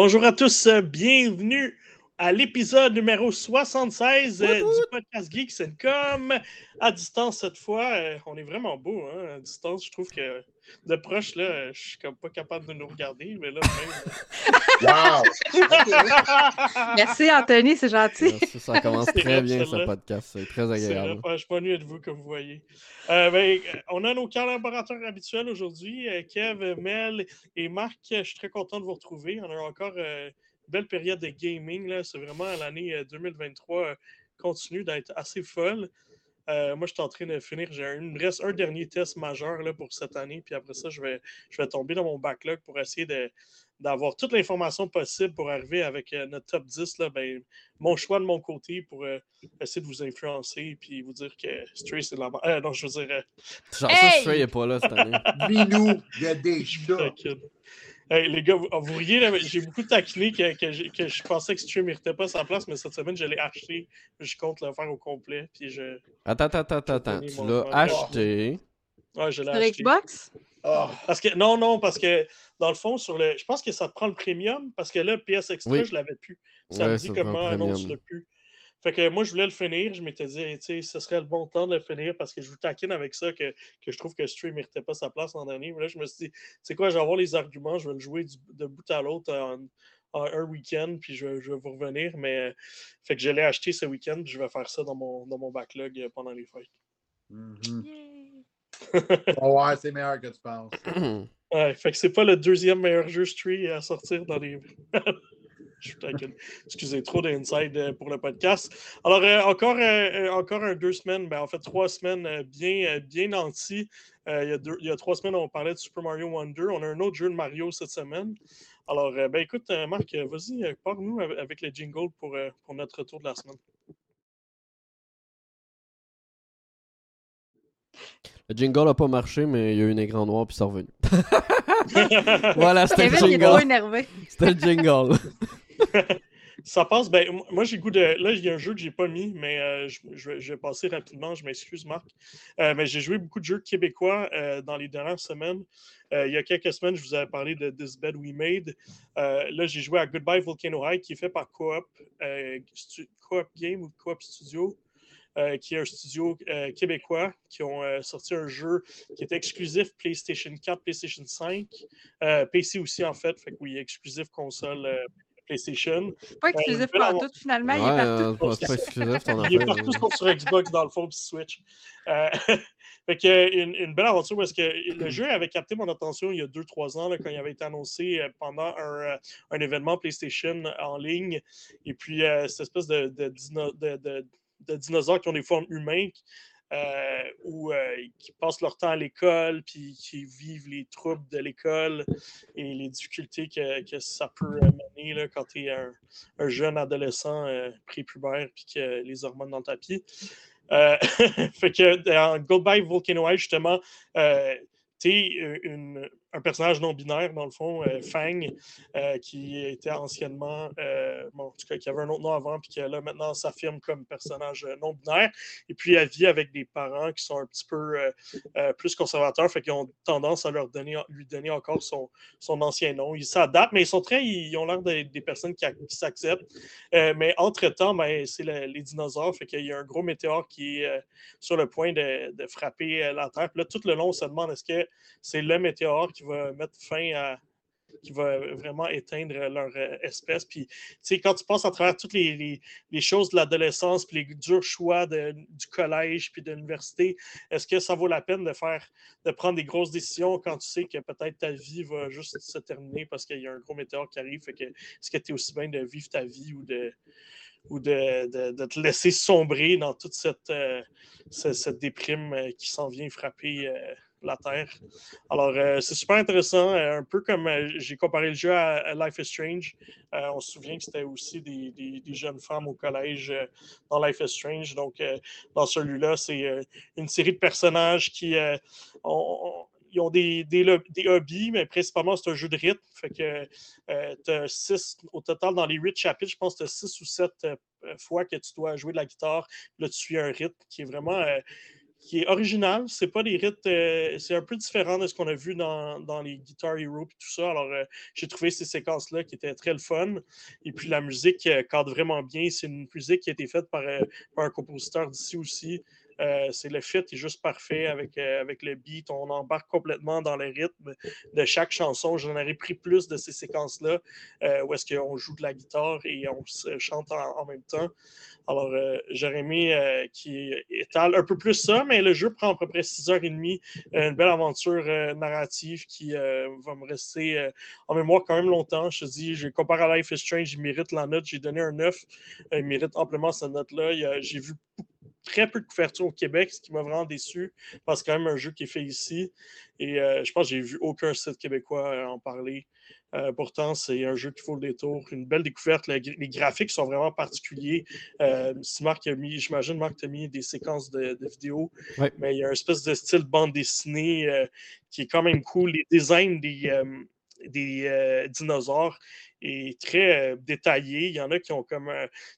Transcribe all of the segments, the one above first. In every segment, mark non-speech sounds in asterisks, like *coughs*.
Bonjour à tous, euh, bienvenue à l'épisode numéro 76 euh, du podcast Geeks à distance cette fois. euh, on est vraiment beau hein, à distance. Je trouve que de proche, là, je suis comme pas capable de nous regarder, mais là, Wow! *laughs* Merci Anthony, c'est gentil. Merci, ça *laughs* commence très bien ce podcast. C'est très agréable. je suis pas mieux de vous comme vous voyez. Euh, ben, on a nos collaborateurs habituels aujourd'hui, euh, Kev, Mel et Marc. Je suis très content de vous retrouver. On a encore euh, une belle période de gaming. là. C'est vraiment l'année euh, 2023 euh, continue d'être assez folle. Euh, moi, je suis en train de finir. J'ai un, il me reste un dernier test majeur là, pour cette année. Puis après ça, je vais, je vais tomber dans mon backlog pour essayer de- d'avoir toute l'information possible pour arriver avec euh, notre top 10. Là, ben, mon choix de mon côté pour euh, essayer de vous influencer puis vous dire que Stray, c'est de la merde. Euh, non, je veux dire. euh, Genre, Hey! ça, Stray est pas là cette année. Minou, il y a des chats. Hey, les gars, vous, vous riez, j'ai beaucoup taquiné que, que, je pensais que Stray ne méritait pas sa place, mais cette semaine, je l'ai acheté. Je compte le faire au complet. Puis je. Attends, attends, attends, attends. Tu l'as acheté. Ouais, je l'ai Sur acheté. Xbox? Oh, Parce que, non, non, parce que dans le fond, sur le, je pense que ça te prend le premium parce que là, PS Extra, Oui. je l'avais plus. Ça me dit comment non, premium. l'as plus. Fait que moi, je voulais le finir. Je m'étais dit, tu sais, ce serait le bon temps de le finir parce que je vous taquine avec ça que, que je trouve que ne méritait pas sa place l'an dernier. Mais là, je me suis dit, c'est quoi, je vais avoir les arguments, je vais le jouer du- de bout à l'autre en, en un week-end, puis je, vais- je vais vous revenir. Mais fait que je l'ai acheté ce week-end, puis je vais faire ça dans mon, dans mon backlog pendant les fêtes. mhm. Oh, *laughs* ouais, c'est meilleur que tu penses. *clears throat* Ouais, fait que c'est pas le deuxième meilleur jeu Stray à sortir dans les. *laughs* Je suis. Excusez, trop d'inside euh, pour le podcast. Alors, euh, encore, euh, encore un deux semaines, ben, en fait, trois semaines bien, bien nantis. Euh, il, y a deux- il y a trois semaines, on parlait de Super Mario Wonder. On a un autre jeu de Mario cette semaine. Alors, euh, ben, écoute, euh, Marc, vas-y, parle-nous avec, avec le jingle pour, euh, pour notre retour de la semaine. Le jingle a pas marché, mais il y a eu un écran noir puis c'est revenu. *laughs* voilà, c'était le Kevin il est trop jingle. énervé. C'était le jingle. *laughs* *laughs* Ça passe, ben, moi j'ai goût de. Là, il y a un jeu que j'ai pas mis, mais euh, je, vais- passer rapidement, je m'excuse, Marc. Euh, mais j'ai joué beaucoup de jeux québécois euh, dans les dernières semaines. Il y a quelques semaines, je vous avais parlé de This Bed We Made. Là, j'ai joué à Goodbye Volcano High, qui est fait par Coop, Coop Game ou Coop Studio. qui est un studio québécois qui ont sorti un jeu qui est exclusif PlayStation 4, PlayStation 5, euh, PC aussi en fait, fait que oui, exclusif console PlayStation. Pas exclusif belle pour tout, finalement, il est partout. euh, c'est pas- c'est pas exclusif ton Il est partout sauf sur Xbox, dans le fond, puis Switch. Euh, *laughs* fait que, une, une belle aventure parce que le jeu avait capté mon attention il y a 2-3 ans là, quand il avait été annoncé euh, pendant un, euh, un événement PlayStation en ligne. Et puis, euh, cette espèce de, de, dino- de- de- de dinosaures qui ont des formes humaines. Euh, ou euh, qui passent leur temps à l'école, puis qui vivent les troubles de l'école et les difficultés que, ça peut mener là, quand tu es un, un jeune adolescent euh, prépubère puis que les hormones dans le tapis. Euh, *laughs* fait que dans Goodbye Volcano High, justement, tu es une- un personnage non binaire, dans le fond, euh, Fang, euh, qui était anciennement, euh, bon, en tout cas, qui avait un autre nom avant, puis qui là maintenant s'affirme comme personnage non binaire. Et puis elle vit avec des parents qui sont un petit peu plus conservateurs, fait qu'ils ont tendance à leur donner, lui donner encore son, son ancien nom. Ils s'adaptent, mais ils sont très, ils ont l'air d'être des personnes qui, ac- qui s'acceptent. Mais entre-temps, ben, c'est le- les dinosaures, fait qu'il y a un gros météore qui est sur le point de, de frapper la Terre. Puis là, tout le long, on se demande est-ce que c'est le météore qui va mettre fin à qui va vraiment éteindre leur euh, espèce. Puis, tu sais, quand tu passes à travers toutes les, choses de l'adolescence, puis les durs choix du collège, puis de l'université, est-ce que ça vaut la peine de faire, de prendre des grosses décisions quand tu sais que peut-être ta vie va juste se terminer parce qu'il y a un gros météore qui arrive? Fait que, est-ce que tu es aussi bien de vivre ta vie ou de, ou de, de- te laisser sombrer dans toute cette, euh, ce- cette déprime euh, qui s'en vient frapper la Terre. Alors, euh, c'est super intéressant. euh, un peu comme euh, j'ai comparé le jeu à, Life is Strange. On se souvient que c'était aussi des, jeunes femmes au collège dans Life is Strange. Donc, dans celui-là, c'est une série de personnages qui ont, des, hobbies, mais principalement, c'est un jeu de rythme. Fait que au total, dans les huit chapitres, je pense que tu as six ou sept fois que tu dois jouer de la guitare. Là, tu suis un rythme qui est vraiment. Qui est original. C'est pas des rythmes. c'est un peu différent de ce qu'on a vu dans, dans les Guitar Hero et tout ça. Alors, j'ai trouvé ces séquences-là qui étaient très le fun. Et puis, la musique cadre vraiment bien. C'est une musique qui a été faite par, par un compositeur d'ici aussi. Euh, c'est le fit est juste parfait avec, euh, avec le beat. On embarque complètement dans le rythme de chaque chanson. J'en aurais pris plus de ces séquences-là euh, où est-ce qu'on joue de la guitare et on chante en, même temps. Alors, aimé qu'il étale un peu plus ça, mais le jeu prend à peu près 6h30. Une belle aventure narrative qui va me rester en mémoire quand même longtemps. Je te dis, j'ai comparé à Life is Strange, il mérite la note. J'ai donné un 9. il mérite amplement cette note-là. J'ai vu très peu de couverture au Québec, ce qui m'a vraiment déçu, parce que c'est quand même un jeu qui est fait ici. Et euh, je pense que j'ai vu aucun site québécois euh, en parler. Euh, pourtant, c'est un jeu qui faut le détour. Une belle découverte. les graphiques sont vraiment particuliers. si Marc a mis, j'imagine Marc a mis des séquences de, vidéos, mais il y a un espèce de style bande dessinée qui est quand même cool. Les designs des, des dinosaures est très euh, détaillé. Il y en a qui ont comme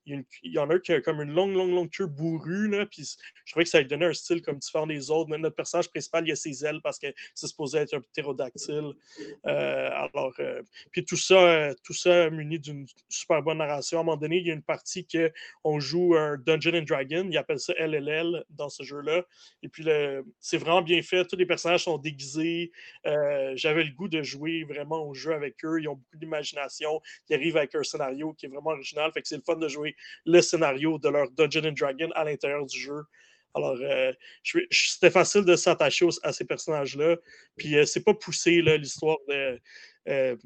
il, y en a qui comme une longue, longue, longue queue bourrue. Là, puis je trouvais que ça lui donnait un style comme différent des autres. notre personnage principal, il a ses ailes parce que c'est supposé être un ptérodactyle. Euh, alors, euh, puis tout ça, tout ça muni d'une super bonne narration. À un moment donné, il y a une partie qu'on joue un Dungeon and Dragon. Il appelle ça LLL dans ce jeu-là. Et puis, c'est vraiment bien fait. Tous les personnages sont déguisés. J'avais le goût de jouer vraiment au jeu avec eux. Ils ont beaucoup d'imagination qui arrivent avec un scénario qui est vraiment original. Fait que c'est le fun de jouer le scénario de leur Dungeon and Dragon à l'intérieur du jeu. Alors, euh, c'était facile de s'attacher à ces personnages-là. Puis, euh, c'est pas poussé, l'histoire de euh,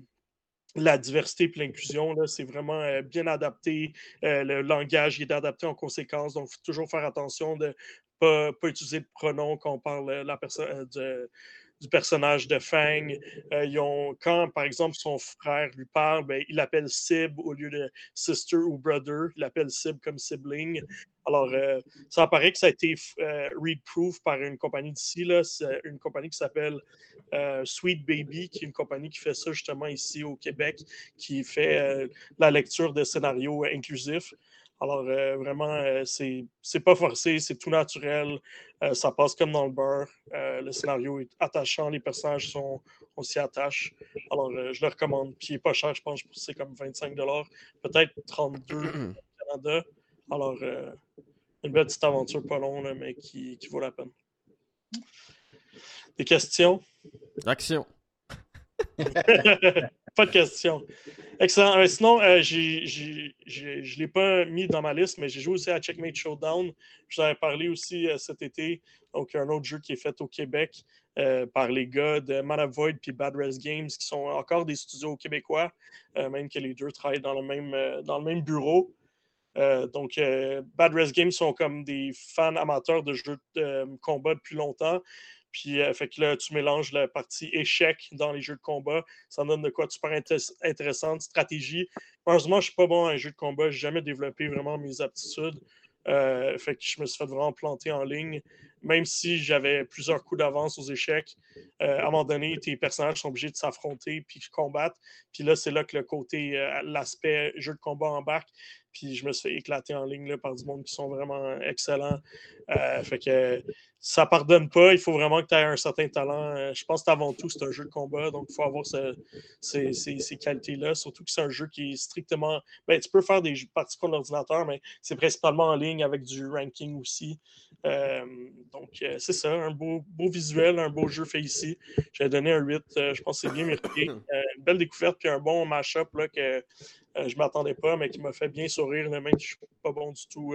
la diversité et l'inclusion. C'est vraiment bien adapté. le langage est adapté en conséquence. Donc, il faut toujours faire attention de ne pas, pas, utiliser de pronom quand on parle la personne de du personnage de Fang. Euh, quand, par exemple, son frère lui parle, ben, il l'appelle Sib au lieu de sister ou brother. Il l'appelle Sib comme sibling. Alors, euh, ça paraît que ça a été euh, read-proof par une compagnie d'ici, une compagnie qui s'appelle Sweet Baby, qui est une compagnie qui fait ça justement ici au Québec, qui fait la lecture de scénarios inclusifs. Alors, euh, vraiment, euh, c'est pas forcé, c'est tout naturel. Euh, ça passe comme dans le beurre. le scénario est attachant, les personnages sont, on s'y attache. Alors, je le recommande. Puis, il n'est pas cher, je pense c'est comme 25 peut-être 32 au Canada. Alors, une belle petite aventure pas longue, mais qui, qui vaut la peine. Des questions? Action. *laughs* *laughs* Pas de question. Excellent. Euh, sinon, euh, je ne l'ai pas mis dans ma liste, mais j'ai joué aussi à Checkmate Showdown. Je vous avais parlé aussi euh, cet été. Donc, un autre jeu qui est fait au Québec par les gars de Mana Void et Bad Res Games, qui sont encore des studios québécois, même que les deux travaillent dans le même, dans le même bureau. donc, Bad Res Games sont comme des fans amateurs de jeux de combat depuis longtemps. Puis, euh, fait que là, tu mélanges la partie échec dans les jeux de combat. Ça donne de quoi de super intéressant, stratégie. Heureusement, je ne suis pas bon à un jeu de combat. Je n'ai jamais développé vraiment mes aptitudes. Euh, fait que je me suis fait vraiment planter en ligne. Même si j'avais plusieurs coups d'avance aux échecs, euh, à un moment donné, tes personnages sont obligés de s'affronter puis de combattre. Puis là, c'est là que le côté, l'aspect jeu de combat embarque. Puis je me suis fait éclater en ligne là, par du monde qui sont vraiment excellents. fait que ça pardonne pas. Il faut vraiment que tu aies un certain talent. Euh, je pense qu'avant tout, c'est un jeu de combat, donc il faut avoir ces, qualités-là. Surtout que c'est un jeu qui est strictement. Ben, tu peux faire des parties contre l'ordinateur, mais c'est principalement en ligne avec du ranking aussi. Euh, donc, euh, c'est ça, un beau, beau visuel, un beau jeu fait ici. J'ai donné un 8. je pense que c'est bien mérité. *coughs* une belle découverte, puis un bon mash-up que je ne m'attendais pas, mais qui m'a fait bien sourire, même si je ne suis pas bon du tout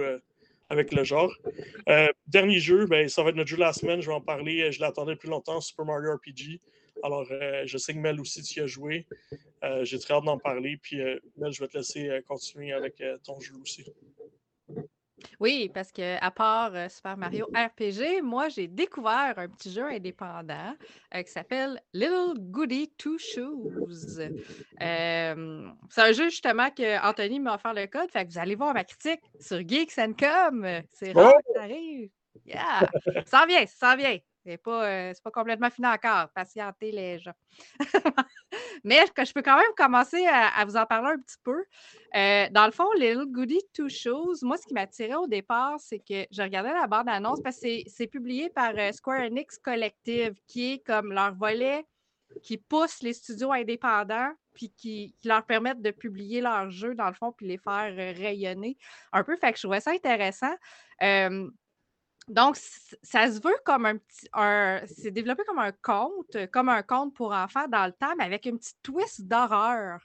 avec le genre. Euh, dernier jeu, ben, ça va être notre jeu de la semaine. Je vais en parler. Euh, je l'attendais depuis longtemps, Super Mario RPG. Alors, euh, je sais que Mel aussi, tu y as joué. J'ai très hâte d'en parler. Puis, Mel, je vais te laisser continuer avec ton jeu aussi. Oui, parce que à part euh, Super Mario RPG, moi, j'ai découvert un petit jeu indépendant euh, qui s'appelle Little Goody Two Shoes. Euh, c'est un jeu justement que Anthony m'a offert le code. Fait que vous allez voir ma critique sur Geeks and Com. C'est rare que ça arrive. Yeah! Ça vient, ça vient. C'est pas, euh, pas complètement fini encore. Patientez les gens. *laughs* Mais je peux quand même commencer à, vous en parler un petit peu. Euh, dans le fond, Little Goody Two Shoes, moi, ce qui m'attirait au départ, c'est que je regardais la bande-annonce parce que c'est publié par euh, Square Enix Collective, qui est comme leur volet qui pousse les studios indépendants puis qui, leur permettent de publier leurs jeux, dans le fond, puis les faire rayonner un peu. Fait que je trouvais ça intéressant. Donc, ça se veut comme un petit. c'est développé comme un conte, comme un conte pour enfants dans le temps, mais avec une petite twist d'horreur.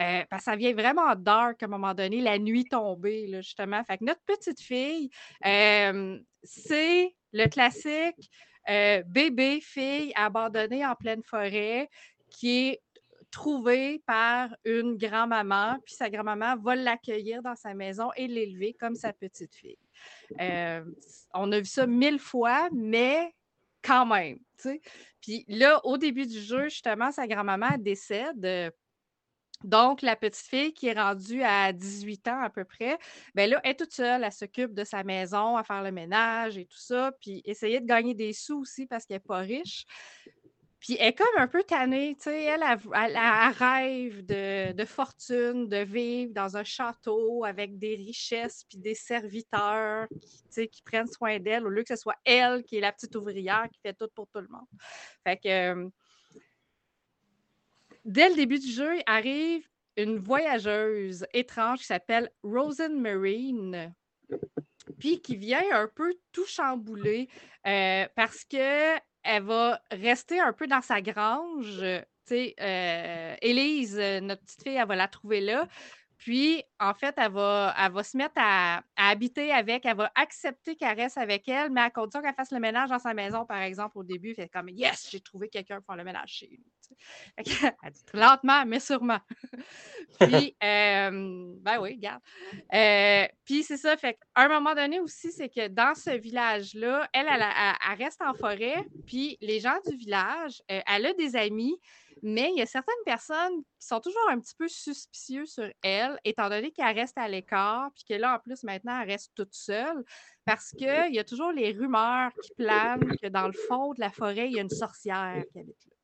Euh, parce que ça vient vraiment dark à un moment donné, la nuit tombée, justement. Fait que notre petite fille, euh, c'est le classique euh, bébé, fille abandonnée en pleine forêt qui est trouvée par une grand-maman, puis sa grand-maman va l'accueillir dans sa maison et l'élever comme sa petite fille. Euh, on a vu ça mille fois, mais quand même. Puis là, au début du jeu, justement, sa grand-maman décède. Donc, la petite fille qui est rendue à 18 ans à peu près, ben là, elle est toute seule, elle s'occupe de sa maison, à faire le ménage et tout ça, puis essayer de gagner des sous aussi parce qu'elle n'est pas riche. Puis elle est comme un peu tannée, tu sais, elle, elle, rêve de, fortune, de vivre dans un château avec des richesses, puis des serviteurs qui, qui prennent soin d'elle, au lieu que ce soit elle qui est la petite ouvrière qui fait tout pour tout le monde. Fait que, euh, dès le début du jeu, arrive une voyageuse étrange qui s'appelle Rosen Marine, puis qui vient un peu tout chambouler euh, parce que elle va rester un peu dans sa grange. Euh, Élise, euh, notre petite fille, elle va la trouver là. Puis, en fait, elle va, elle va se mettre à, habiter avec, elle va accepter qu'elle reste avec elle, mais à condition qu'elle fasse le ménage dans sa maison, par exemple, au début. Fait comme Yes, j'ai trouvé quelqu'un pour faire le ménage chez nous. *laughs* elle dit lentement, mais sûrement. *laughs* puis, euh, ben oui, regarde. Euh, puis, c'est ça. Fait qu'à un moment donné aussi, c'est que dans ce village-là, elle, elle, reste en forêt. Puis, les gens du village, euh, elle a des amis mais il y a certaines personnes qui sont toujours un petit peu suspicieux sur elle, étant donné qu'elle reste à l'écart, puis que là, en plus, maintenant, elle reste toute seule, parce qu'il y a toujours les rumeurs qui planent que dans le fond de la forêt, il y a une sorcière qui habite là.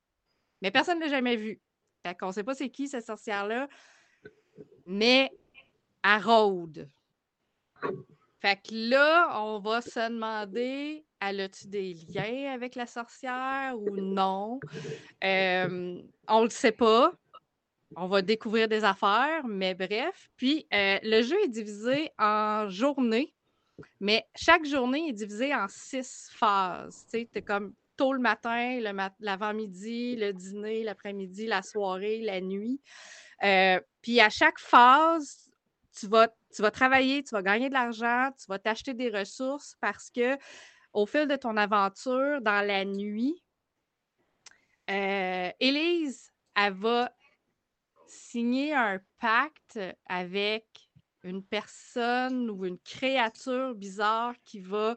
Mais personne ne l'a jamais vue. Fait qu'on ne sait pas c'est qui cette sorcière-là, mais elle rôde. Fait que là, on va se demander elle a-tu des liens avec la sorcière ou *laughs* non? on ne le sait pas. On va découvrir des affaires, mais bref. Puis, euh, le jeu est divisé en journées, mais chaque journée est divisée en six phases. Tu sais, comme tôt le matin, l'avant-midi, le dîner, l'après-midi, la soirée, la nuit. Euh, puis, à chaque phase, tu vas, tu vas travailler, tu vas gagner de l'argent, tu vas t'acheter des ressources parce que au fil de ton aventure dans la nuit, euh, Élise, elle va signer un pacte avec une personne ou une créature bizarre qui va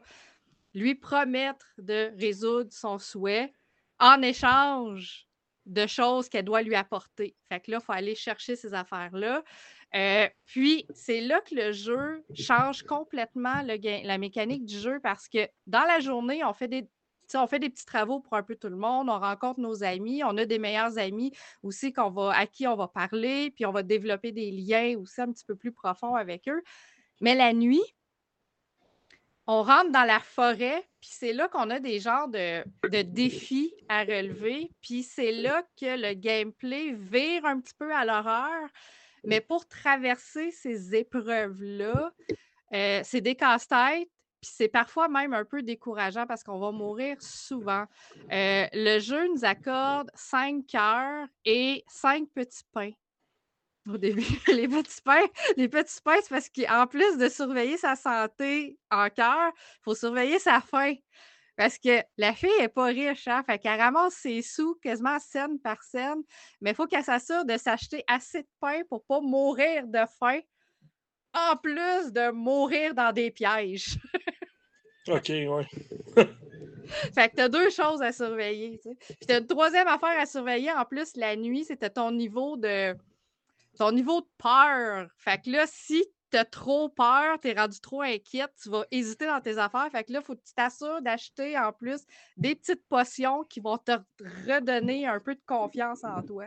lui promettre de résoudre son souhait en échange de choses qu'elle doit lui apporter. Fait que là, il faut aller chercher ces affaires-là. Euh, puis, c'est là que le jeu change complètement la mécanique du jeu parce que dans la journée, on fait des, on fait des petits travaux pour un peu tout le monde, on rencontre nos amis, on a des meilleurs amis aussi qu'on va, à qui on va parler, puis on va développer des liens aussi un petit peu plus profonds avec eux. Mais la nuit, on rentre dans la forêt, puis c'est là qu'on a des genres de, de, défis à relever, puis c'est là que le gameplay vire un petit peu à l'horreur. Mais pour traverser ces épreuves-là, euh, c'est des casse-têtes, puis c'est parfois même un peu décourageant parce qu'on va mourir souvent. Euh, le jeu nous accorde cinq cœurs et cinq petits pains. Au début, *laughs* les petits pains, les petits pains, c'est parce qu'en plus de surveiller sa santé en cœur, il faut surveiller sa faim. Parce que la fille n'est pas riche, hein? Fait qu'elle ramasse ses sous quasiment scène par scène, mais il faut qu'elle s'assure de s'acheter assez de pain pour ne pas mourir de faim, en plus de mourir dans des pièges. *laughs* OK, ouais. fait que tu as deux choses à surveiller. Puis tu as une troisième affaire à surveiller en plus la nuit, c'était ton niveau de ton niveau de peur. Fait que là, si tu as trop peur, tu es rendu trop inquiète, tu vas hésiter dans tes affaires. Fait que là, il faut que tu t'assures d'acheter en plus des petites potions qui vont te redonner un peu de confiance en toi.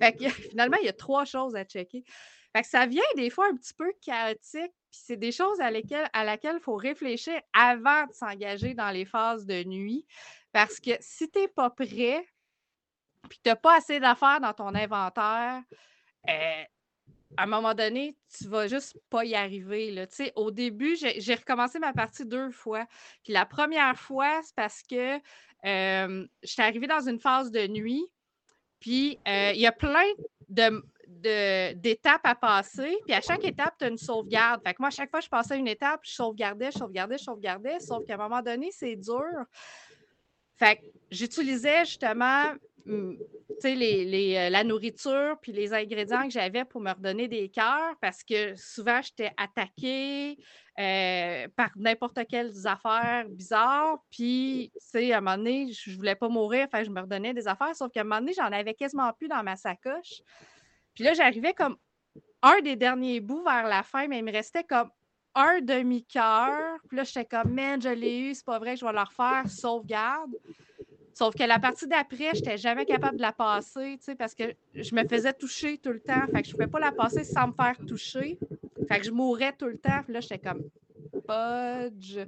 Fait que *laughs* finalement, il y a trois choses à checker. Fait que ça vient des fois un petit peu chaotique, puis c'est des choses à, lesquelles, à laquelle il faut réfléchir avant de s'engager dans les phases de nuit. Parce que si tu n'es pas prêt, puis tu n'as pas assez d'affaires dans ton inventaire, euh, à un moment donné, tu vas juste pas y arriver. Là. Au début, j'ai recommencé ma partie deux fois. Puis la première fois, c'est parce que euh, j'étais arrivée dans une phase de nuit. Puis euh, il y a plein d'étapes à passer. Puis à chaque étape, tu as une sauvegarde. Fait que moi, à chaque fois, je passais une étape, je sauvegardais, je sauvegardais, je sauvegardais. Sauf qu'à un moment donné, c'est dur. Fait que j'utilisais justement Mmh, les, euh, la nourriture puis les ingrédients que j'avais pour me redonner des cœurs parce que souvent j'étais attaquée euh, par n'importe quelles affaires bizarres. Puis, à un moment donné, je voulais pas mourir, enfin, je me redonnais des affaires, sauf qu'à un moment donné, j'en avais quasiment plus dans ma sacoche. Puis là, j'arrivais comme un des derniers bouts vers la fin, mais il me restait comme un demi-cœur. Puis là, j'étais comme, man, je l'ai eu, c'est pas vrai je vais le refaire, sauvegarde. Sauf que la partie d'après, je n'étais jamais capable de la passer, parce que je me faisais toucher tout le temps. Fait que je ne pouvais pas la passer sans me faire toucher. Fait que je mourais tout le temps. Puis là, j'étais comme Podge.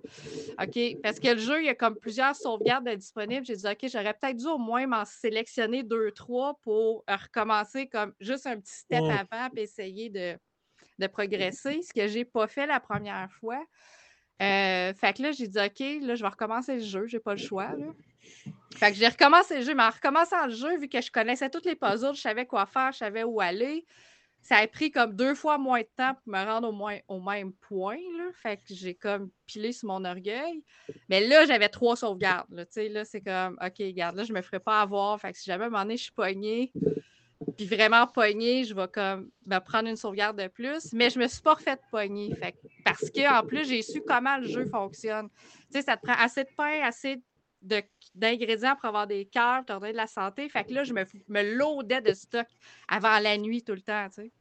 OK. Parce que le jeu, il y a comme plusieurs sauvegardes disponibles. J'ai dit, OK, j'aurais peut-être dû au moins m'en sélectionner deux, trois pour recommencer comme juste un petit step avant et essayer de, de progresser. Ce que je n'ai pas fait la première fois. Euh, fait que là, j'ai dit, OK, là, je vais recommencer le jeu. J'ai pas le choix. Là. Fait que j'ai recommencé le jeu, mais en recommençant le jeu, vu que je connaissais toutes les puzzles, je savais quoi faire, je savais où aller, ça a pris comme deux fois moins de temps pour me rendre au, moins, au même point. Fait que j'ai comme pilé sur mon orgueil. Mais là, j'avais trois sauvegardes. Là, là c'est comme, OK, regarde, là, je me ferai pas avoir. Fait que si jamais à un moment donné, je suis poignée, puis vraiment poignée, je vais comme me prendre une sauvegarde de plus. Mais je me suis pas refait poignée. Fait parce que en plus, j'ai su comment le jeu fonctionne. Tu sais, ça te prend assez de pain, assez de d'ingrédients pour avoir des cœurs, pour de la santé. Fait que là, je me, me loadais de stock avant la nuit tout le temps, tu sais.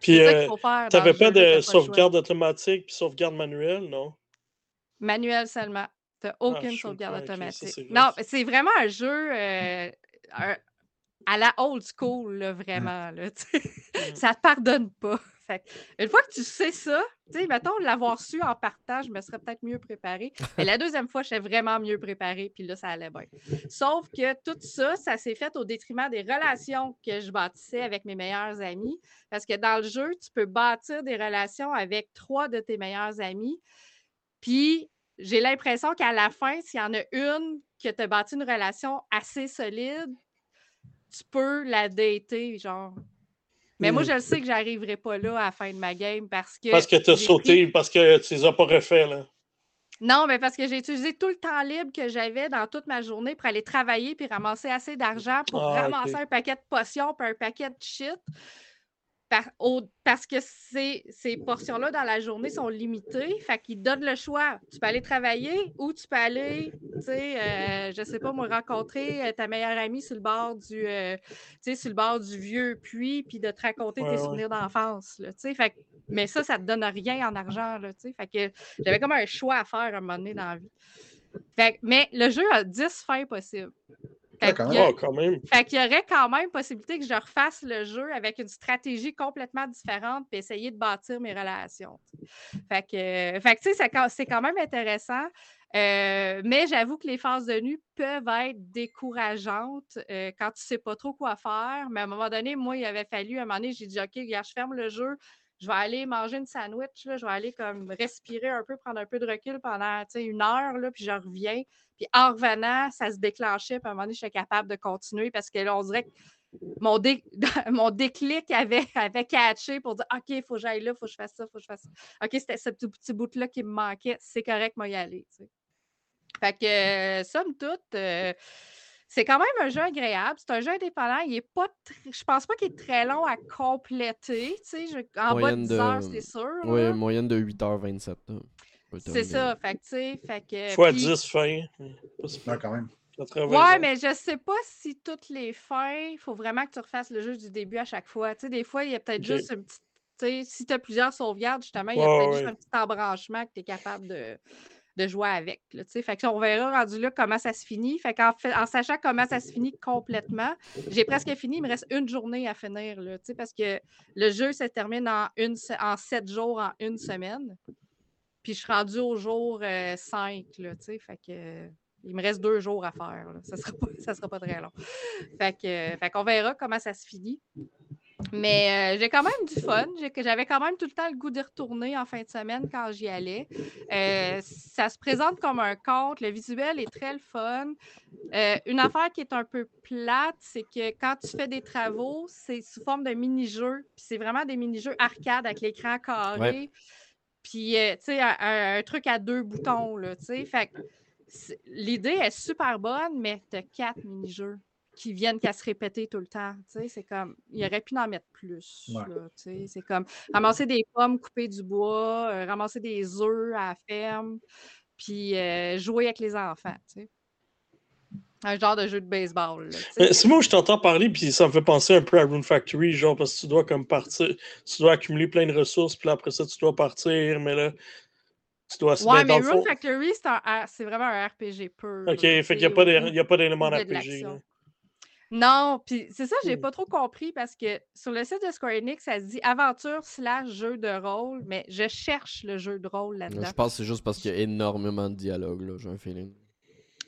Puis, euh, tu n'avais pas de sauvegarde automatique puis sauvegarde manuelle, non? Manuel seulement. Tu n'as ah, aucune sauvegarde automatique. non, c'est vraiment un jeu euh, à la old school, là, vraiment. Là, mmh. ça ne te pardonne pas une fois que tu sais ça, tu sais, mettons, l'avoir su en partage, je me serais peut-être mieux préparé. *laughs* Mais la deuxième fois, j'étais vraiment mieux préparé, puis là, ça allait bien. Sauf que tout ça, ça s'est fait au détriment des relations que je bâtissais avec mes meilleurs amis. Parce que dans le jeu, tu peux bâtir des relations avec trois de tes meilleurs amis. Puis, j'ai l'impression qu'à la fin, s'il y en a une qui te bâti une relation assez solide, tu peux la dater, genre mais moi, mm. je le sais que j'arriverai pas là à la fin de ma game parce que. Parce que tu as sauté, parce que tu les as pas refaits, là. Non, mais parce que j'ai utilisé tout le temps libre que j'avais dans toute ma journée pour aller travailler puis ramasser assez d'argent pour ah, ramasser un paquet de potions puis un paquet de shit parce que ces, ces portions-là dans la journée sont limitées. Fait qu'ils donnent le choix. Tu peux aller travailler ou tu peux aller, tu sais, euh, je sais pas, moi, rencontrer euh, ta meilleure amie sur le bord du, euh, sur le bord du vieux puits, puis de te raconter tes souvenirs d'enfance, tu sais. Fait mais ça, ça te donne rien en argent, là, tu sais. Fait que j'avais comme un choix à faire à un moment donné dans la vie. Fait, mais le jeu a 10 fins possibles. Fait même. Fait qu'il y aurait quand même possibilité que je refasse le jeu avec une stratégie complètement différente puis essayer de bâtir mes relations. Fait que, fait que tu sais, c'est quand même intéressant. Euh, mais j'avoue que les phases de nuit peuvent être décourageantes euh, quand tu ne sais pas trop quoi faire. Mais à un moment donné, moi, il avait fallu, à un moment donné, j'ai dit OK, regarde, je ferme le jeu, je vais aller manger une sandwich, je vais aller comme respirer un peu, prendre un peu de recul pendant une heure, là, puis je reviens. Puis en revenant, ça se déclenchait, puis à un moment donné, j'étais capable de continuer parce que là, on dirait que mon, *laughs* déclic avait, catché pour dire OK, il faut que j'aille là, il faut que je fasse ça, il faut que je fasse ça. OK, c'était ce petit, bout-là qui me manquait, c'est correct, moi y aller. Fait que, euh, somme toute, euh, c'est quand même un jeu agréable. C'est un jeu indépendant. Il est pas Je pense pas qu'il est très long à compléter. En bas de 10 heures, c'est sûr. Oui, moyenne de 8h27. C'est ça. Fait que, tu sais, fait que. Fois 10 fins. Ouais, quand même. Ouais, mais je sais pas si toutes les fins, il faut vraiment que tu refasses le jeu du début à chaque fois. Tu sais, des fois, il y a peut-être juste une petite tu sais, si tu as plusieurs sauvegardes, justement, il y a Ouais, peut-être ouais. juste un petit embranchement que tu es capable de, de jouer avec. Là, fait on verra rendu là comment ça se finit. Fait qu'en fait, en sachant comment ça se finit complètement, j'ai presque fini. Il me reste une journée à finir. Là, parce que le jeu se termine en, une, en sept jours, en une semaine. Puis je suis rendue au jour 5. Là, tu sais, fait que, euh, il me reste deux jours à faire. Ça ne sera, sera pas très long. Fait que, fait qu'on verra comment ça se finit. Mais euh, j'ai quand même du fun. J'avais quand même tout le temps le goût d'y retourner en fin de semaine quand j'y allais. Euh, ça se présente comme un conte. Le visuel est très le fun. Euh, une affaire qui est un peu plate, c'est que quand tu fais des travaux, c'est sous forme de mini-jeux. Puis c'est vraiment des mini-jeux arcade avec l'écran carré. Puis, tu sais, un, truc à deux boutons, là, tu sais. Fait l'idée est super bonne, mais tu as quatre mini-jeux qui viennent qu'à se répéter tout le temps. C'est comme, il aurait pu en mettre plus. Ouais. c'est comme ramasser des pommes, couper du bois, euh, ramasser des œufs à la ferme, puis euh, jouer avec les enfants. Un genre de jeu de baseball. sais. Euh, C'est moi où je t'entends parler, puis ça me fait penser un peu à Rune Factory, genre, parce que tu dois comme partir, tu dois accumuler plein de ressources, puis là, après ça, tu dois partir, mais là, tu dois Ouais, mais Rune. Factory, c'est c'est vraiment un RPG pur. Ok, fait qu'il n'y a pas d'élément où Non, puis c'est ça, j'ai pas trop compris parce que sur le site de Square Enix, ça se dit aventure slash jeu de rôle, mais je cherche le jeu de rôle là-dedans. Je pense que c'est juste parce qu'il y a énormément de dialogue, là, j'ai un feeling.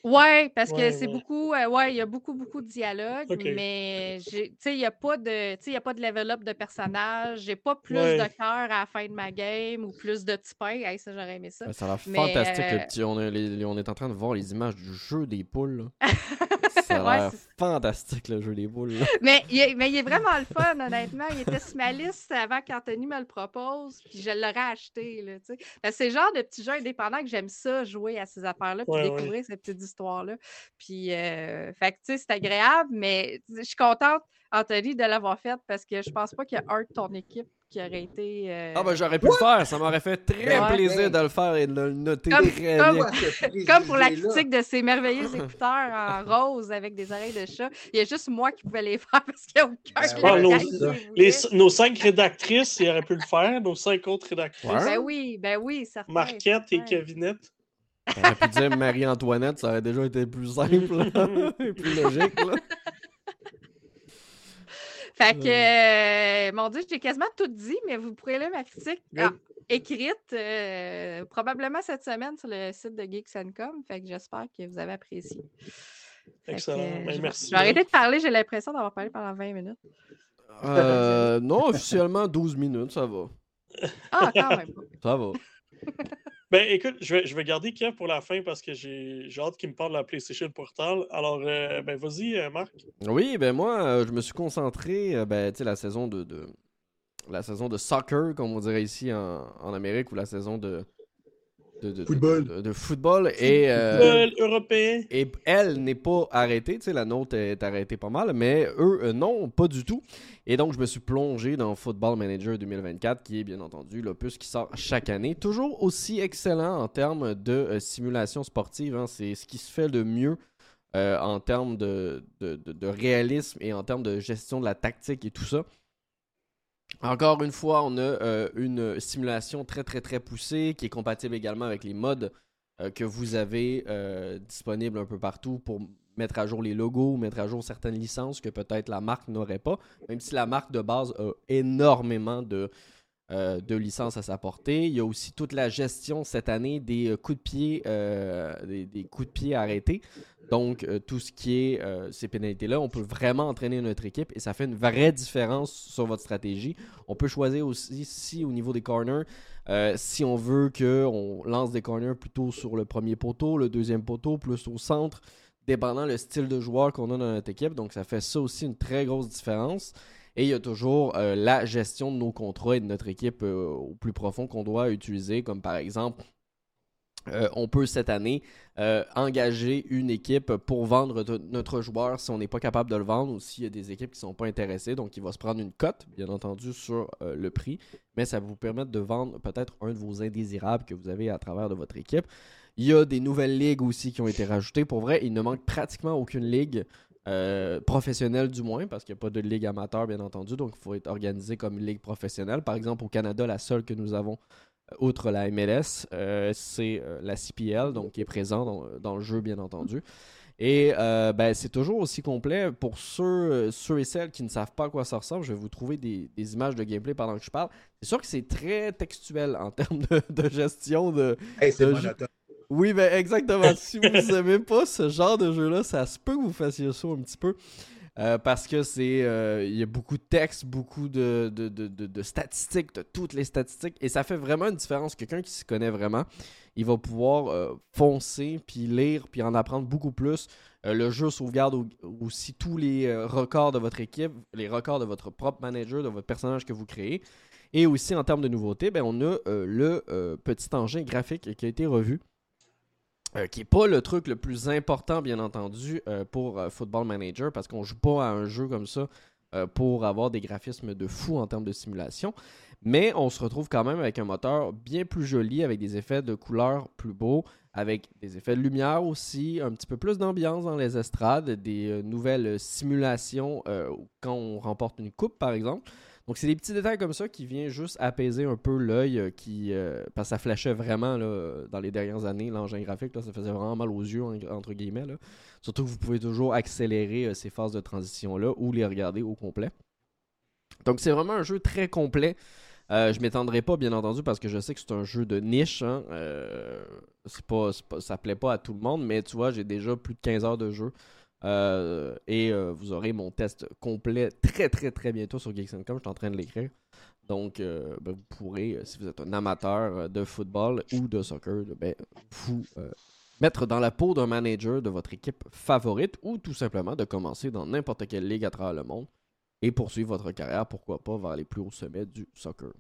Ouais, parce que c'est ouais. beaucoup, euh, ouais, il y a beaucoup, beaucoup de dialogue, Ok. mais j'ai- tu sais, il n'y a pas de, tu sais, il y a pas de level up de personnage, j'ai pas plus Ouais. de cœur à la fin de ma game ou plus de petits pains. Hey, ça, j'aurais aimé ça. Ben, ça a l'air fantastique, le euh, petit. On, est- les- on est en train de voir les images du jeu des poules. là. *laughs* ça a l'air c'est- fantastique, le jeu des poules. là. Mais il, est, mais il est vraiment le fun, honnêtement. Il était sur ma liste avant qu'Anthony me le propose, puis je l'aurais acheté. Là, c'est le genre de petit jeu indépendant que j'aime ça, jouer à ces affaires-là, puis Ouais, ouais. découvrir ces petites histoires-là. Puis, euh, fait que, tu sais, c'est agréable, mais je suis contente, Anthony, de l'avoir fait parce que je pense pas qu'il y a un de ton équipe qui aurait été. euh, Ah, ben j'aurais pu le faire, ça m'aurait fait très Ouais. plaisir de le faire et de le noter Comme- très comme- bien. *laughs* Comme pour la critique de ces merveilleux écouteurs en rose avec des oreilles de chat, il y a juste moi qui pouvais les *laughs* faire parce qu'il n'y a aucun Ben ouais, nos- voulait. Les, nos cinq rédactrices, ils auraient pu le faire, nos cinq autres rédactrices, Ouais. Ben oui, ben oui, certain. Marquette et certain. Kevinette. J'aurais pu dire Marie-Antoinette, ça aurait déjà été plus simple, là. *laughs* et plus logique. Là. Fait que, euh, mon Dieu, j'ai quasiment tout dit, mais vous pourrez lire ma critique ah, écrite euh, probablement cette semaine sur le site de Geeks.com. Fait que j'espère que vous avez apprécié. Fait Excellent. euh, Ben, je- merci. Je vais arrêter de parler, j'ai l'impression d'avoir parlé pendant 20 minutes. Euh, non, officiellement 12 minutes, ça va. Ah, quand même pas. Ça va. *laughs* Ben écoute, je vais, je vais garder Kev pour la fin parce que j'ai hâte qu'il me parle de la PlayStation Portal. Alors, euh, ben vas-y, euh, Marc. Oui, ben moi, euh, je me suis concentré, euh, ben, tu sais, la saison de, de- la saison de soccer, comme on dirait ici en, en Amérique, ou la saison de de, Football. de, de football, et euh, Football européen. et elle n'est pas arrêtée, tu sais, la nôtre est arrêtée pas mal, mais eux, euh, non, pas du tout. Et donc, je me suis plongé dans Football Manager 2024, qui est bien entendu l'opus qui sort chaque année. Toujours aussi excellent en termes de euh, simulation sportive. hein. C'est ce qui se fait de mieux en termes de, de- de- de réalisme et en termes de gestion de la tactique et tout ça. Encore une fois, on a euh, une simulation très très très poussée qui est compatible également avec les modes euh, que vous avez euh, disponibles un peu partout pour mettre à jour les logos, mettre à jour certaines licences que peut-être la marque n'aurait pas, même si la marque de base a énormément de, licences à sa portée. Il y a aussi toute la gestion cette année des coups de pied, des coups de pied arrêtés. Donc, euh, tout ce qui est euh, ces pénalités-là, on peut vraiment entraîner notre équipe et ça fait une vraie différence sur votre stratégie. On peut choisir aussi, si au niveau des corners, euh, si on veut qu'on lance des corners plutôt sur le premier poteau, le deuxième poteau, plus au centre, dépendant le style de joueur qu'on a dans notre équipe. Donc, ça fait ça aussi une très grosse différence. Et il y a toujours la gestion de nos contrats et de notre équipe au plus profond qu'on doit utiliser, comme par exemple, euh, on peut cette année euh, engager une équipe pour vendre notre joueur si on n'est pas capable de le vendre ou s'il y a des équipes qui ne sont pas intéressées. Donc, il va se prendre une cote, bien entendu, sur euh, le prix, mais ça va vous permettre de vendre peut-être un de vos indésirables que vous avez à travers de votre équipe. Il y a des nouvelles ligues aussi qui ont été rajoutées. Pour vrai, il ne manque pratiquement aucune ligue professionnelle du moins, parce qu'il n'y a pas de ligue amateur, bien entendu, donc il faut être organisé comme une ligue professionnelle. Par exemple, au Canada, la seule que nous avons, outre la MLS, euh, c'est euh, la CPL, donc qui est présent dans, dans le jeu, bien entendu. Et euh, ben, c'est toujours aussi complet. Pour ceux, ceux et celles qui ne savent pas à quoi ça ressemble, je vais vous trouver des, des images de gameplay pendant que je parle. C'est sûr que c'est très textuel en *laughs* termes de, de gestion de, Hey, oui, ben exactement. *laughs* si vous n'aimez pas ce genre de jeu-là, ça se peut que vous fassiez ça un petit peu. Euh, parce que c'est. euh, Il y a beaucoup de texte, beaucoup de, de, de, statistiques, de toutes les statistiques. Et ça fait vraiment une différence. Quelqu'un qui s'y connaît vraiment, il va pouvoir euh, foncer, puis lire, puis en apprendre beaucoup plus. Le jeu sauvegarde au- aussi tous les records de votre équipe, les records de votre propre manager, de votre personnage que vous créez. Et aussi en termes de nouveautés, ben, on a le petit engin graphique qui a été revu. Euh, qui n'est pas le truc le plus important, bien entendu, euh, pour euh, Football Manager, parce qu'on joue pas à un jeu comme ça pour avoir des graphismes de fou en termes de simulation. Mais on se retrouve quand même avec un moteur bien plus joli, avec des effets de couleurs plus beaux, avec des effets de lumière aussi, un petit peu plus d'ambiance dans les estrades, des nouvelles simulations quand on remporte une coupe, par exemple. Donc, c'est des petits détails comme ça qui viennent juste apaiser un peu l'œil euh, qui. euh, parce que ça flashait vraiment là, dans les dernières années, l'engin graphique. Là, ça faisait vraiment mal aux yeux, en- entre guillemets. là. Surtout que vous pouvez toujours accélérer euh, ces phases de transition-là ou les regarder au complet. Donc, c'est vraiment un jeu très complet. Euh, je m'étendrai pas, bien entendu, parce que je sais que c'est un jeu de niche. Hein. Euh, c'est pas- ça plaît pas à tout le monde, mais tu vois, j'ai déjà plus de 15 heures de jeu. Euh, et euh, vous aurez mon test complet très très très bientôt sur Geeks.com. Je suis en train de l'écrire. Donc, euh, ben, vous pourrez, si vous êtes un amateur de football ou de soccer, ben, vous euh, mettre dans la peau d'un manager de votre équipe favorite ou tout simplement de commencer dans n'importe quelle ligue à travers le monde et poursuivre votre carrière, pourquoi pas, vers les plus hauts sommets du soccer.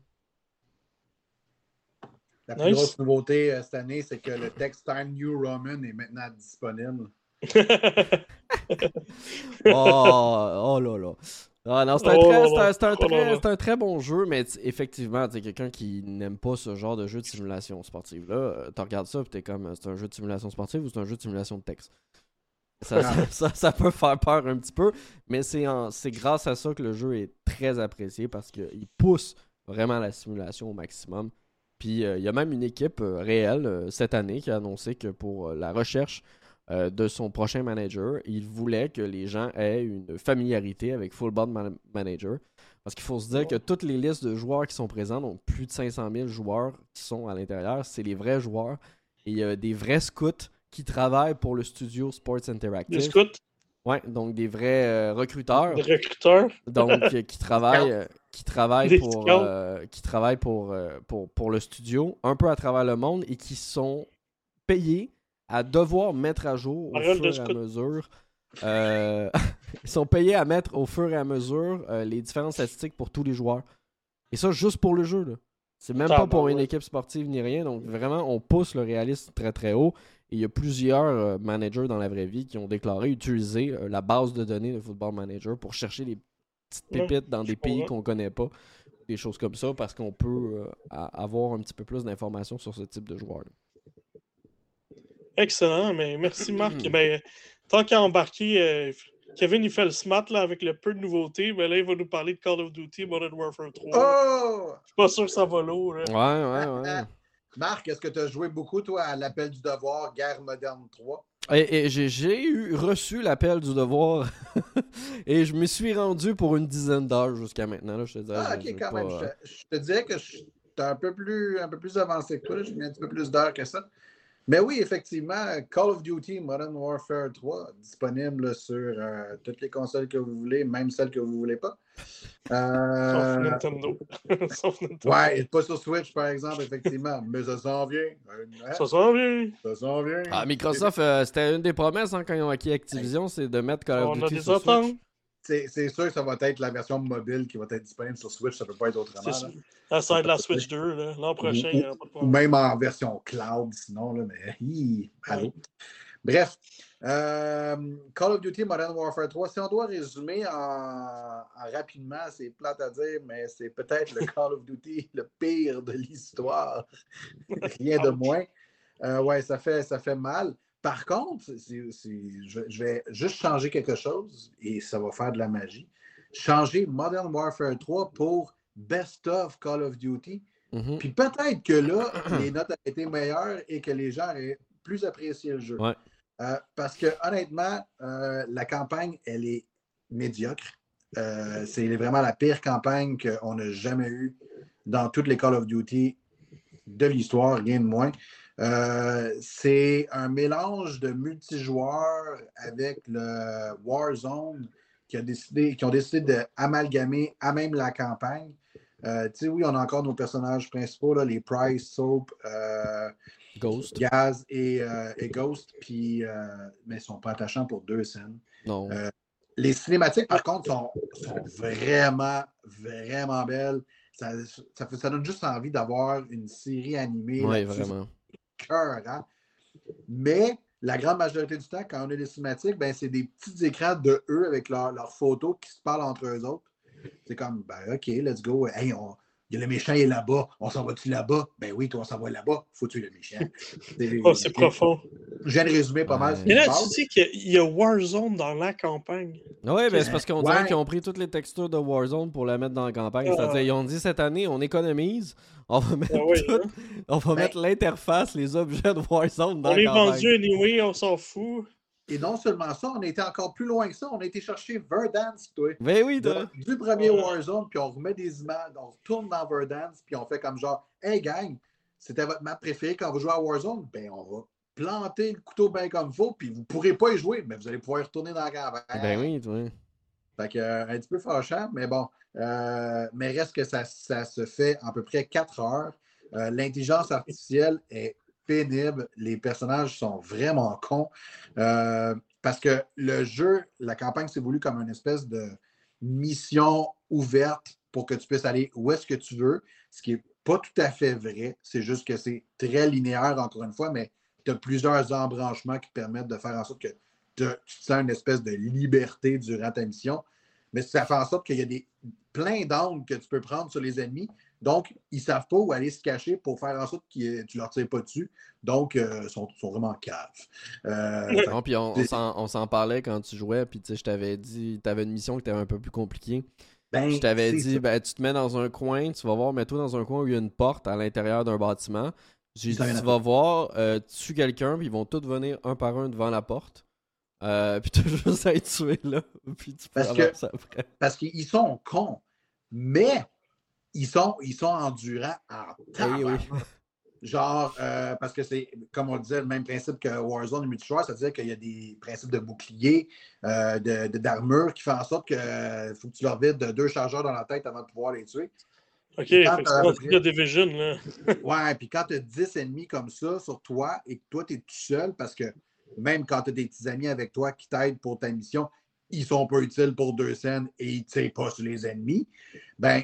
La plus Nice. grosse nouveauté euh, cette année, c'est que le texte Time New Roman est maintenant disponible. *laughs* oh, oh là là. Ah non, c'est un, Oh un- Oh un très bon jeu, mais effectivement, tu sais, quelqu'un qui n'aime pas ce genre de jeu de simulation sportive là, euh, tu regardes ça et t'es comme, euh, c'est un jeu de simulation sportive ou c'est un jeu de simulation de texte? Ça, ça, *laughs* ça- ça peut faire peur un petit peu, mais c'est grâce à ça que le jeu est très apprécié parce qu'il pousse vraiment la simulation au maximum. Puis euh, il y a même une équipe euh, réelle euh, cette année qui a annoncé que pour la recherche euh, de son prochain manager, il voulait que les gens aient une familiarité avec Full Board Man- Manager. Parce qu'il faut se dire que toutes les listes de joueurs qui sont présents, donc plus de 500 000 joueurs qui sont à l'intérieur, c'est les vrais joueurs. Et il y a des vrais scouts qui travaillent pour le studio Sports Interactive. Des scouts, Ouais, donc des vrais euh, recruteurs des recruteurs? donc euh, *laughs* qui travaillent euh, qui travaillent Des pour scouts. qui travaillent pour, pour pour le studio un peu à travers le monde et qui sont payés à devoir mettre à jour au fur et à mesure euh, *laughs* ils sont payés à mettre au fur et à mesure euh, les différentes statistiques pour tous les joueurs. Et ça juste pour le jeu là. C'est même pas pour une équipe sportive ni rien. Donc vraiment on pousse le réalisme très très haut. Et il y a plusieurs euh, managers dans la vraie vie qui ont déclaré utiliser euh, la base de données de Football Manager pour chercher des petites Ouais, pépites dans des pays qu'on connaît pas, des choses comme ça, parce qu'on peut euh, avoir un petit peu plus d'informations sur ce type de joueur. Excellent, mais merci Marc. Mhm. Ben, tant qu'à embarquer, euh, Kevin il fait le smart là, avec le peu de nouveautés, mais là il va nous parler de Call of Duty Modern Warfare 3. Oh! Je suis pas sûr que ça va l'eau. là. Ouais, ouais, ouais. *laughs* Marc, est-ce que tu as joué beaucoup, toi, à l'appel du devoir, Guerre moderne 3? Et, et j'ai- eu reçu l'appel du devoir *laughs* et je me suis rendu pour une dizaine d'heures jusqu'à maintenant. Là, je te dirais, Ah, j'ai- j'ai ok, quand pas, même. Je, je te dirais que je suis un peu plus, un peu plus avancé que toi. J'ai mis un petit peu plus d'heures que ça. Mais oui, effectivement, Call of Duty Modern Warfare 3 disponible sur euh, toutes les consoles que vous voulez, même celles que vous ne voulez pas. Sauf Euh, Nintendo. *laughs* Sauf Nintendo. ouais, pas sur Switch, par exemple, effectivement. Mais ça s'en vient. Hein, Ça s'en vient. Ça s'en vient. Ah, Microsoft, euh, c'était une des promesses hein, quand ils ont acquis Activision, c'est de mettre Call of On a Duty des sur Switch. attentes. C'est sûr que ça va être la version mobile qui va être disponible sur Switch. Ça ne peut pas être autrement. Là. ça. Va être la Switch 2 là. l'an prochain. il y aura pas de Ou problème. même en version cloud, sinon, là, mais hi, allô. Bref, euh, Call of Duty Modern Warfare 3, si on doit résumer en, en rapidement, c'est plate à dire, mais c'est peut-être le Call of Duty *laughs* le pire de l'histoire. Rien de moins. Euh, ouais, ça fait, ça fait mal. Par contre, je, je vais juste changer quelque chose et ça va faire de la magie. Changer Modern Warfare 3 pour Best of Call of Duty. Mhm. Puis peut-être que là, *clears throat* les notes auraient été meilleures et que les gens auraient plus apprécié le jeu. Ouais. Euh, parce que honnêtement, euh, la campagne, elle est médiocre. Euh, c'est vraiment la pire campagne qu'on n'a jamais eue dans toutes les Call of Duty de l'histoire, rien de moins. Euh, c'est un mélange de multijoueurs avec le Warzone qui, a décidé, qui ont décidé d'amalgamer à même la campagne. Euh, tu sais, oui, on a encore nos personnages principaux, là, les Price, Soap, euh, Ghost. Gaz et, et Ghost, puis, mais ils ne sont pas attachants pour deux scènes. Non. Les cinématiques, par contre, sont, sont vraiment, vraiment belles. Ça, ça, donne juste envie d'avoir une série animée. oui, vraiment. Cœur, hein. Mais la grande majorité du temps, quand on a des cinématiques, ben, c'est des petits écrans de eux avec leurs photos qui se parlent entre eux autres. C'est comme, ben, OK, let's go. Hey, on- le méchant il est là-bas. On s'en va-tu là-bas? Ben oui, toi, on s'en va là-bas. Faut tuer le méchant? *laughs* Oh, c'est profond. Je viens de résumer pas mal. Mais là, tu dis qu'il y a Warzone dans la campagne. Oui, ben, c'est parce qu'on dirait Ouais. qu'ils ont pris toutes les textures de Warzone pour la mettre dans la campagne. Ah. C'est-à-dire, ils ont dit cette année, on économise, on va mettre, Ah tout- hein. on va Ben- mettre l'interface, les objets de Warzone dans On la est campagne. vendu anyway, on s'en fout. Et non seulement ça, on a été encore plus loin que ça. On a été chercher Verdance, toi. Ben oui, De- toi. du premier Ouais. Warzone, puis on remet des images, on retourne dans Verdance, puis on fait comme genre, hey gang, c'était votre map préférée quand vous jouez à Warzone? Ben, on va planter le couteau bien comme il faut, puis vous ne pourrez pas y jouer, mais vous allez pouvoir y retourner dans la campagne. Ben oui, toi. Fait que, euh, un petit peu fâchant, mais bon. Euh, mais reste que ça, ça se fait à peu près 4 heures. Euh, L'intelligence artificielle est pénible. Les personnages sont vraiment cons. Euh, parce que le jeu, la campagne s'est voulu comme une espèce de mission ouverte pour que tu puisses aller où est-ce que tu veux, ce qui n'est pas tout à fait vrai. C'est juste que c'est très linéaire, encore une fois, mais tu as plusieurs embranchements qui te permettent de faire en sorte que tu te sens une espèce de liberté durant ta mission. Mais ça fait en sorte qu'il y a des, plein d'angles que tu peux prendre sur les ennemis. Donc, ils ne savent pas où aller se cacher pour faire en sorte que tu ne leur tires pas dessus. Donc, euh, ils sont, sont vraiment caves. Euh, Non, puis on, on s'en- parlait quand tu jouais, puis tu sais, je t'avais dit, t'avais une mission qui était un peu plus compliquée. ben, Je t'avais dit, ça. ben, tu te mets dans un coin, tu vas voir, mets-toi dans un coin où il y a une porte à l'intérieur d'un bâtiment. J'ai dit, tu vas voir, euh, tu tues quelqu'un, puis ils vont tous venir un par un devant la porte. Euh, puis *laughs* t'as juste à être tué là, puis tu peux Parce que- avancer après. Parce qu'ils sont cons, mais ils sont, ils sont endurants en oui. Genre, euh, parce que c'est, comme on disait, le même principe que Warzone et Multijoueur, c'est-à-dire qu'il y a des principes de bouclier, euh, de, de- d'armure qui font en sorte que faut que tu leur vides de deux chargeurs dans la tête avant de pouvoir les tuer. Ok, fait quand que c'est Division, là. *laughs* Ouais, puis quand tu as 10 ennemis comme ça sur toi et que toi, tu es tout seul, parce que même quand tu as des petits amis avec toi qui t'aident pour ta mission, ils sont pas utiles pour deux scènes et ils ne tirent pas sur les ennemis, ben,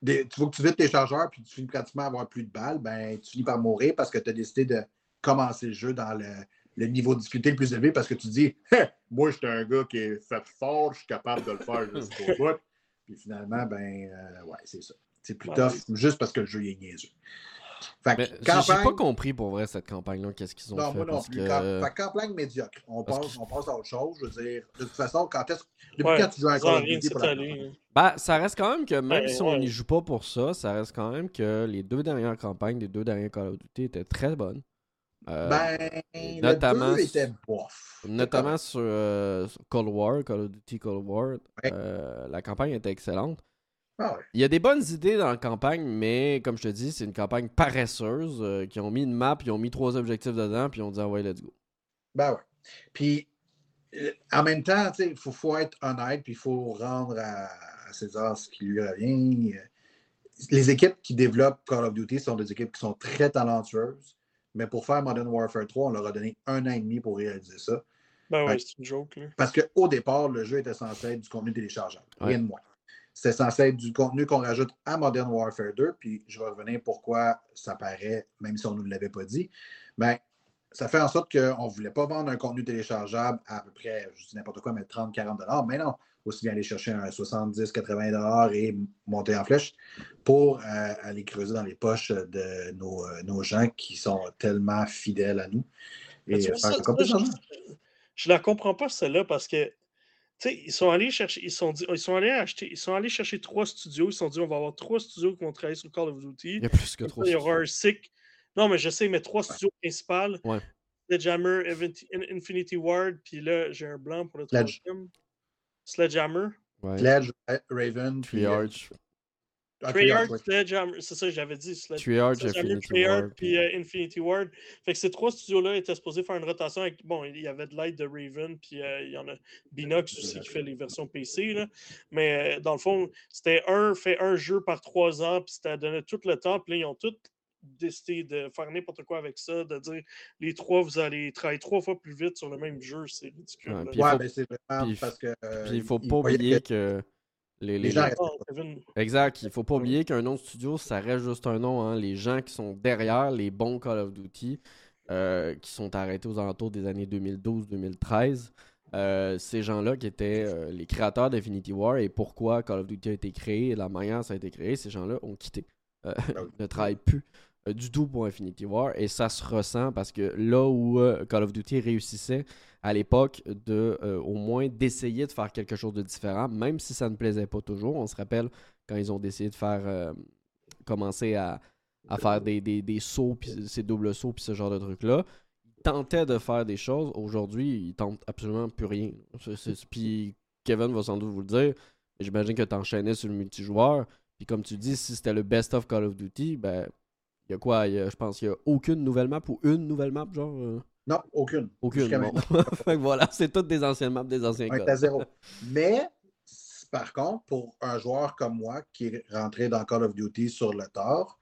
des- tu faut que tu vides tes chargeurs puis tu finis pratiquement à avoir plus de balles, ben, tu finis par mourir parce que tu as décidé de commencer le jeu dans le, le niveau de difficulté le plus élevé parce que tu dis Moi, je suis un gars qui est fait fort, je suis capable de le faire jusqu'au *laughs* bout. Puis finalement, ben, euh, ouais, c'est ça. C'est plus Ouais. tough juste parce que le jeu est niaiseux. J'ai- pas compris pour vrai cette campagne-là, qu'est-ce qu'ils ont non, fait. moi non parce plus. que... Camp- fait que campagne médiocre. On passe, on passe à autre chose. Je veux dire, de toute façon, quand est-ce depuis Ouais, quand tu joues à un Call of. Ben, ça reste quand même que même Ouais, si on ouais. n'y joue pas pour ça, ça reste quand même que les deux dernières campagnes des deux derniers Call of Duty étaient très bonnes. Euh, Ben, notamment le 2 s- était bof. notamment sur, euh, sur Cold War, Call of Duty Cold War, Ouais. euh, la campagne était excellente. Ah ouais. Il y a des bonnes idées dans la campagne, mais comme je te dis, c'est une campagne paresseuse euh, qui ont mis une map, ils ont mis trois objectifs dedans, puis ils ont dit ah ouais, let's go. Ben ouais. Puis, euh, en même temps, il faut, faut être honnête, puis il faut rendre à, à César ce qui lui revient. Euh, Les équipes qui développent Call of Duty sont des équipes qui sont très talentueuses, mais pour faire Modern Warfare 3, on leur a donné un an et demi pour réaliser ça. Ben ouais, c'est une joke, là. Parce qu'au départ, le jeu était censé être du contenu téléchargeable. Ouais. Rien de moins. C'était censé être du contenu qu'on rajoute à Modern Warfare 2, puis je vais revenir pourquoi ça paraît, même si on ne nous l'avait pas dit. Mais ça fait en sorte qu'on ne voulait pas vendre un contenu téléchargeable à, à peu près, je dis n'importe quoi, mais 30-40 Mais non, aussi bien aller chercher un 70-80 et monter en flèche pour euh, aller creuser dans les poches de nos, euh, nos gens qui sont tellement fidèles à nous. Et tu vois, faire ça, la ça, je, je la comprends pas, celle-là, parce que, sais, ils sont allés chercher, ils sont, dit- ils sont allés acheter, ils sont allés chercher trois studios, ils se sont dit, on va avoir trois studios qui vont travailler sur Call of Duty. Il y a plus que ça, il y aura un sick. Non, mais je sais, mais trois studios principaux. Ouais. Sledgehammer, Infinity Ward, puis là, j'ai un blanc pour le troisième. Sledgehammer. Ouais. Sledge, Ra- Raven, puis, euh, Treyarch. c'est ça que j'avais dit. Sledge- Treyarch, puis euh, Infinity Ward. Fait que ces trois studios-là étaient supposés faire une rotation avec. Bon, il y avait de l'aide de Raven, puis euh, il y en a Binox aussi qui fait les versions PC. Là. Mais euh, dans le fond, c'était un, fait un jeu par trois ans, puis c'était donné tout le temps. Puis là, ils ont tous décidé de faire n'importe quoi avec ça, de dire les trois, vous allez travailler trois fois plus vite sur le même jeu. C'est ridicule. Ouais, Ouais, faut- mais c'est vraiment puis- parce que. euh, Puis il faut pas oublier que que les, les les- gens les- restent Kevin. Exact, il faut pas oublier qu'un nom de studio, ça reste juste un nom. hein. Les gens qui sont derrière les bons Call of Duty, euh, qui sont arrêtés aux alentours des années 2012-2013, euh, ces gens-là qui étaient euh, les créateurs d'Infinity War et pourquoi Call of Duty a été créé et la manière dont ça a été créé, ces gens-là ont quitté. Euh, Ah *laughs* ne travaillent plus euh, du tout pour Infinity War et ça se ressent parce que là où euh, Call of Duty réussissait à l'époque de euh, au moins d'essayer de faire quelque chose de différent, même si ça ne plaisait pas toujours. On se rappelle quand ils ont décidé de faire euh, commencer à, faire des, des, sauts, ces doubles sauts, puis ce genre de trucs-là. Ils tentaient de faire des choses. Aujourd'hui, ils tentent absolument plus rien. Puis Kevin va sans doute vous le dire. J'imagine que tu enchaînais sur le multijoueur. Puis comme tu dis, si c'était le best of Call of Duty, ben il y a quoi y a- Je pense qu'il y a aucune nouvelle map ou une nouvelle map, genre euh, Non, aucune. Aucune. Bon. *laughs* Fait que voilà, c'est toutes des anciennes maps, des anciens codes. à zéro. Mais, par contre, pour un joueur comme moi qui est rentré dans Call of Duty sur le tard,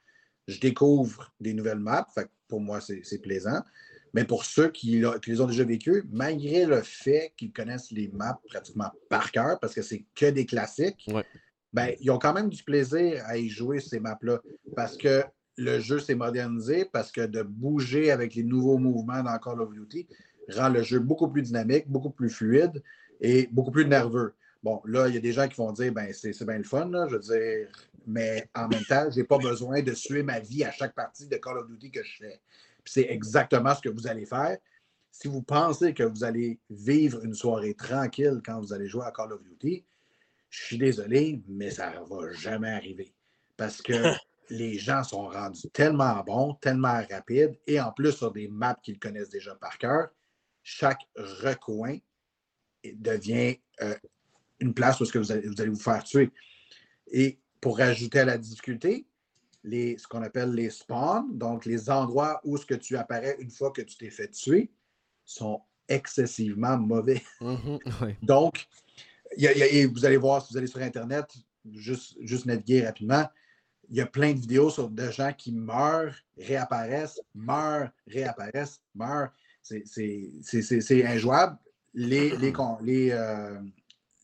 je découvre des nouvelles maps. Fait que pour moi, c'est plaisant. Mais pour ceux qui, qui les ont déjà vécues, malgré le fait qu'ils connaissent les maps pratiquement par cœur, parce que c'est que des classiques, Ouais. ben, ils ont quand même du plaisir à y jouer ces maps-là. Parce que le jeu s'est modernisé, parce que de bouger avec les nouveaux mouvements dans Call of Duty rend le jeu beaucoup plus dynamique, beaucoup plus fluide et beaucoup plus nerveux. Bon, là, il y a des gens qui vont dire, ben, c'est bien le fun, là, je veux dire, mais en même temps, je n'ai pas besoin de suer ma vie à chaque partie de Call of Duty que je fais. C'est exactement ce que vous allez faire. Si vous pensez que vous allez vivre une soirée tranquille quand vous allez jouer à Call of Duty, je suis désolé, mais ça ne va jamais arriver. Parce que *laughs* les gens sont rendus tellement bons, tellement rapides, et en plus sur des maps qu'ils connaissent déjà par cœur, chaque recoin devient euh, une place où est-ce que vous allez, vous allez vous faire tuer. Et pour rajouter à la difficulté, les, ce qu'on appelle les spawns, donc les endroits où ce que tu apparais une fois que tu t'es fait tuer, sont excessivement mauvais. Mhm, *laughs* ouais. Donc, il y a- il y a- et vous allez voir, si vous allez sur Internet, juste, juste naviguer rapidement, il y a plein de vidéos sur de gens qui meurent, réapparaissent, meurent, réapparaissent, meurent. C'est- injouable. Les, les, les, euh,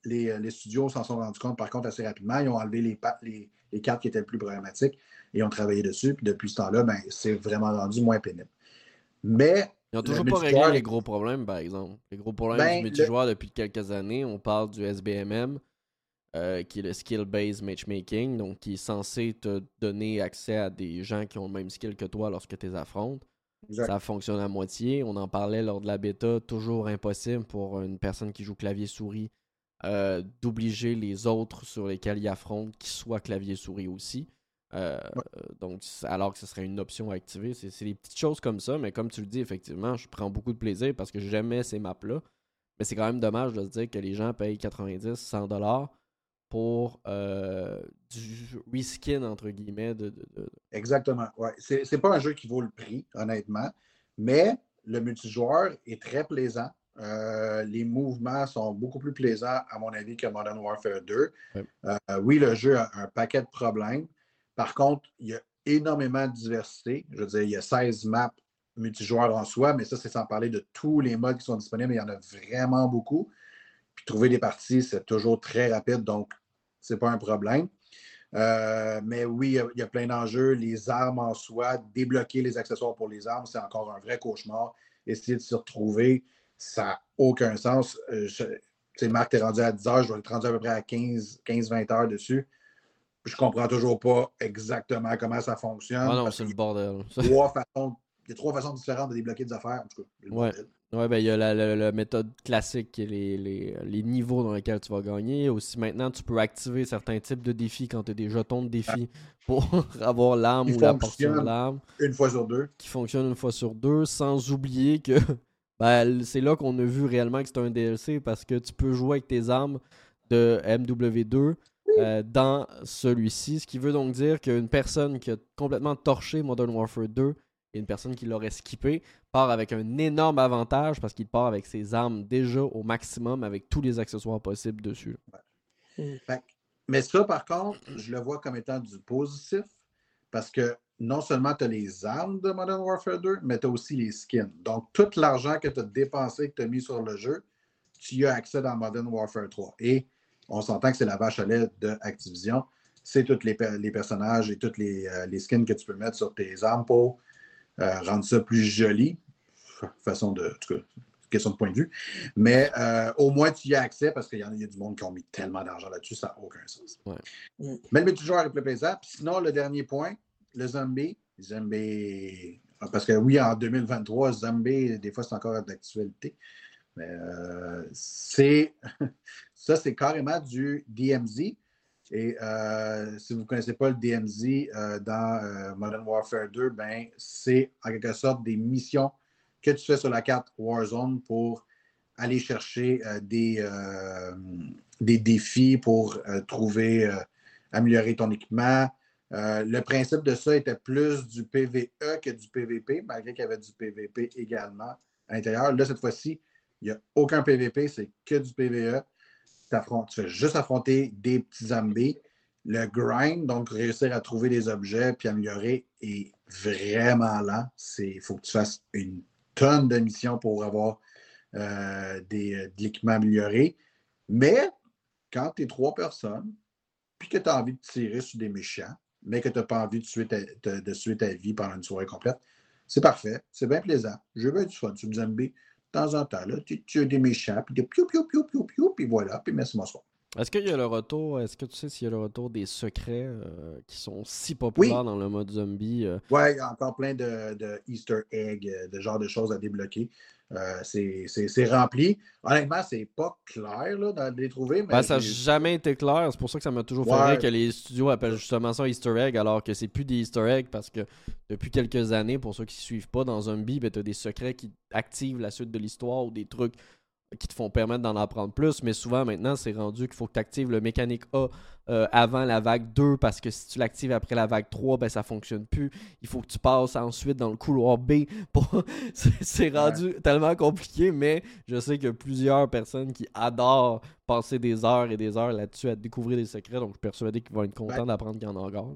les, euh, les studios s'en sont rendus compte, par contre, assez rapidement. Ils ont enlevé les, les, les cartes qui étaient les plus problématiques et ont travaillé dessus. Puis depuis ce temps-là, ben, c'est vraiment rendu moins pénible. Mais Ils ont Le toujours pas réglé les gros problèmes, par exemple. Les gros problèmes Ben, du le- multijoueur depuis quelques années, on parle du SBMM, euh, qui est le Skill-Based Matchmaking, donc qui est censé te donner accès à des gens qui ont le même skill que toi lorsque tu les affrontes. exact. Ça fonctionne à moitié. On en parlait lors de la bêta. Toujours impossible pour une personne qui joue clavier-souris euh, d'obliger les autres sur lesquels il affronte qui soient clavier-souris aussi. Euh, donc, alors que ce serait une option à activer. C'est c'est des petites choses comme ça, mais comme tu le dis, effectivement, je prends beaucoup de plaisir parce que j'aimais ces maps-là. Mais c'est quand même dommage de se dire que les gens payent 90, 100 dollars pour euh, du reskin, entre guillemets, de, de- de- Exactement. Ouais. C'est c'est pas un jeu qui vaut le prix, honnêtement, mais le multijoueur est très plaisant. Euh, les mouvements sont beaucoup plus plaisants, à mon avis, que Modern Warfare 2. Ouais. Euh, oui, le jeu a un paquet de problèmes. Par contre, il y a énormément de diversité. Je veux dire, il y a 16 maps multijoueurs en soi, mais ça, c'est sans parler de tous les modes qui sont disponibles. Il y en a vraiment beaucoup. Puis trouver des parties, c'est toujours très rapide, donc c'est pas un problème. Euh, mais oui, il y a- il y, a plein d'enjeux. Les armes en soi, débloquer les accessoires pour les armes, c'est encore un vrai cauchemar. Essayer de se retrouver, ça n'a aucun sens. Euh, je- tu sais, Marc, tu es rendu à 10 heures, je dois être rendu à peu près à 15-20 heures dessus. Je comprends toujours pas exactement comment ça fonctionne. Ah non, c'est le bordel. y a trois façons il y a trois façons différentes de débloquer des affaires. En tout cas, le Ouais. bordel. Ouais, ben il y a la, la- la méthode classique, les, les, les niveaux dans lesquels tu vas gagner. Aussi, maintenant, tu peux activer certains types de défis quand tu as des jetons de défis pour *laughs* avoir l'arme ou la portion de l'arme Une fois sur deux. qui fonctionne une fois sur deux, sans oublier que *laughs* ben, c'est là qu'on a vu réellement que c'est un DLC parce que tu peux jouer avec tes armes de MW2 euh, dans celui-ci. Ce qui veut donc dire qu'une personne qui a complètement torché Modern Warfare 2 et une personne qui l'aurait skippé part avec un énorme avantage parce qu'il part avec ses armes déjà au maximum avec tous les accessoires possibles dessus. Fait que- mais ça, par contre, je le vois comme étant du positif parce que non seulement tu as les armes de Modern Warfare 2, mais tu as aussi les skins. Donc, tout l'argent que tu as dépensé, que tu as mis sur le jeu, tu y as accès dans Modern Warfare 3. Et on s'entend que c'est la vache à lait de Activision. C'est tous les, per- les personnages et tous les, euh, les skins que tu peux mettre sur tes armes pour euh, rendre ça plus joli. Fa- Façon de. En tout cas, question de point de vue. Mais euh, au moins, tu y as accès parce qu'il y, en a- il y a du monde qui ont mis tellement d'argent là-dessus, ça n'a aucun sens. Ouais. Mm. Mais le multijoueur est plus plaisant. Puis Sinon, le dernier point, le zombie. Zombie. Parce que oui, en 2023, zombie, des fois, c'est encore d'actualité. Mais euh, c'est. *laughs* ça, c'est carrément du DMZ. Et euh, si vous ne connaissez pas le DMZ euh, dans euh, Modern Warfare 2, ben, c'est en quelque sorte des missions que tu fais sur la carte Warzone pour aller chercher des, des défis pour trouver, améliorer ton équipement. Le principe de ça était plus du PVE que du PVP, malgré qu'il y avait du PVP également à l'intérieur. Là, cette fois-ci, il n'y a aucun PVP, c'est que du PVE. Tu fais juste affronter des petits zombies. Le grind, donc réussir à trouver des objets puis améliorer, est vraiment lent. Il faut que tu fasses une tonne de missions pour avoir euh, des, euh, de l'équipement amélioré. Mais quand tu es trois personnes, puis que tu as envie de tirer sur des méchants, mais que tu n'as pas envie de suivre, ta, de, vie pendant une soirée complète, c'est parfait. C'est bien plaisant. J'ai bien du fun zombie. De temps en temps, là, tu tues des méchants, puis de piou, piou, piou, piou, piou, puis voilà, puis merci, bonsoir. Est-ce qu'il y a le retour, est-ce que tu sais s'il y a le retour des secrets euh, qui sont si populaires dans le mode zombie euh, Ouais, il y a encore plein de, de Easter eggs, euh, de genre de choses à débloquer. Euh, c'est rempli. Honnêtement, c'est pas clair là, de les trouver. Mais Ben, ça n'a jamais été clair. C'est pour ça que ça m'a toujours fait Ouais. rire que les studios appellent justement ça Easter egg, alors que c'est plus des Easter eggs parce que depuis quelques années, pour ceux qui ne suivent pas, dans Zombie, ben, tu as des secrets qui activent la suite de l'histoire ou des trucs qui te font permettre d'en apprendre plus. Mais souvent, maintenant, c'est rendu qu'il faut que tu actives le mécanique A euh, avant la vague 2 parce que si tu l'actives après la vague 3, ben, ça fonctionne plus. Il faut que tu passes ensuite dans le couloir B. Pour... *laughs* c'est rendu tellement compliqué, mais je sais qu'il y a plusieurs personnes qui adorent passer des heures et des heures là-dessus à découvrir des secrets. Donc, je suis persuadé qu'ils vont être contents d'apprendre qu'il y en a encore. là.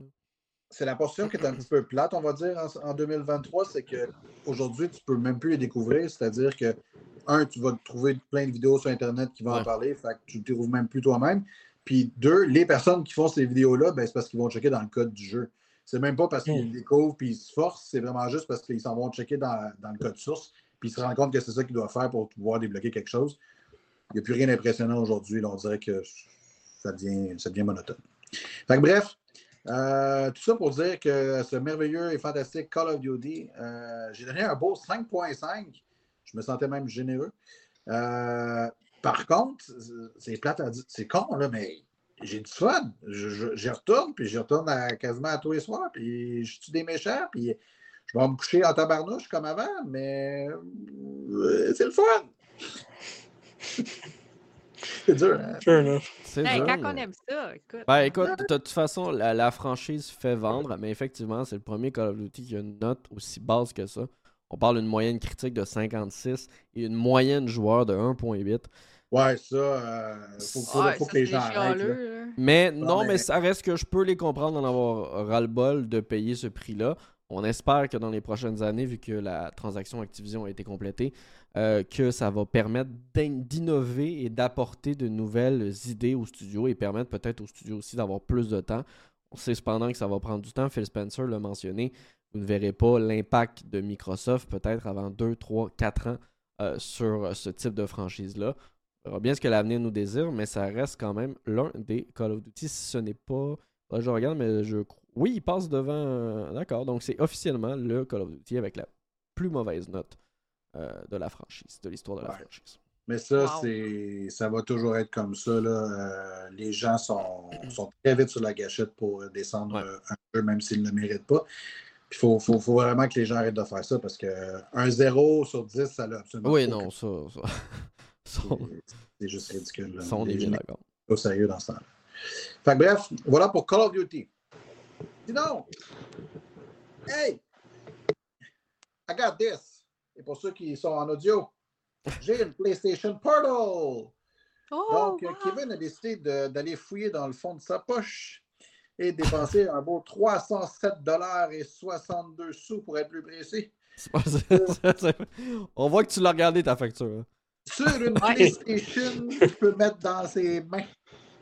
c'est la portion qui est un petit peu plate, on va dire, en, en 2023, c'est qu'aujourd'hui, tu peux même plus les découvrir. C'est-à-dire que, un, tu vas trouver plein de vidéos sur Internet qui vont Ouais. en parler, fait que tu ne trouves même plus toi-même. Puis deux, les personnes qui font ces vidéos-là, ben, c'est parce qu'ils vont checker dans le code du jeu. C'est même pas parce qu'ils Mm. découvrent puis ils se forcent, c'est vraiment juste parce qu'ils s'en vont checker dans, dans le code source, puis ils se rendent compte que c'est ça qu'ils doivent faire pour pouvoir débloquer quelque chose. Il n'y a plus rien d'impressionnant aujourd'hui. On dirait que ça devient, ça devient monotone. Fait que bref, euh, tout ça pour dire que ce merveilleux et fantastique Call of Duty, euh, j'ai donné un beau 5.5. Je me sentais même généreux. Euh, par contre, c'est plate à dire, c'est con, là, mais j'ai du fun. J'y retourne, puis j'y retourne à- quasiment à tous les soirs, puis je tue des méchants, puis je vais me coucher en tabarnouche comme avant, mais euh, c'est le fun. *laughs* c'est dur. hein? C'est Hey, dur, quand mais- on aime ça, écoute. Ben écoute, de toute façon, la, la franchise fait vendre, mais effectivement, c'est le premier Call of Duty qui a une note aussi basse que ça. On parle d'une moyenne critique de 56 et une moyenne joueur de 1.8. Ouais, ça, euh, faut, faut- Ouais, faut ça, que les gens arrêtent. là. chialeux, là. Mais Non, non, mais... mais- ça reste que je peux les comprendre d'en avoir ras-le-bol de payer ce prix-là. On espère que dans les prochaines années, vu que la transaction Activision a été complétée, euh, que ça va permettre d'in- d'innover et d'apporter de nouvelles idées au studio et permettre peut-être au studio aussi d'avoir plus de temps. On sait cependant que ça va prendre du temps. Phil Spencer l'a mentionné. Vous ne verrez pas l'impact de Microsoft peut-être avant 2, 3, 4 ans euh, sur euh, ce type de franchise-là. On verra bien ce que l'avenir nous désire, mais ça reste quand même l'un des Call of Duty. Si ce n'est pas. Là, je regarde, mais je. Oui, il passe devant. D'accord, donc c'est officiellement le Call of Duty avec la plus mauvaise note euh, de la franchise, de l'histoire de la Ouais. franchise. Mais ça, Wow. c'est ça va toujours être comme ça. Là. Euh, les gens sont, sont très vite sur la gâchette pour descendre Ouais. un jeu, même s'ils ne le méritent pas. Il faut, faut, faut vraiment que les gens arrêtent de faire ça parce que un 0 sur 10, ça l'a absolument Oui, aucun- non, ça. ça. *laughs* C'est- juste ridicule. là. ça, on est bien d'accord. au sérieux dans ce temps-là. Fait que bref, voilà pour Call of Duty. Sinon, hey, I got this. Et pour ceux qui sont en audio, j'ai une PlayStation Portal. Oh, Donc, euh, wow! Kevin a décidé d'aller fouiller dans le fond de sa poche et de dépenser un beau 307 dollars et 62 sous pour être plus précis c'est- On voit que tu l'as regardé ta facture. hein. sur une. PlayStation qu'il peut mettre dans ses mains,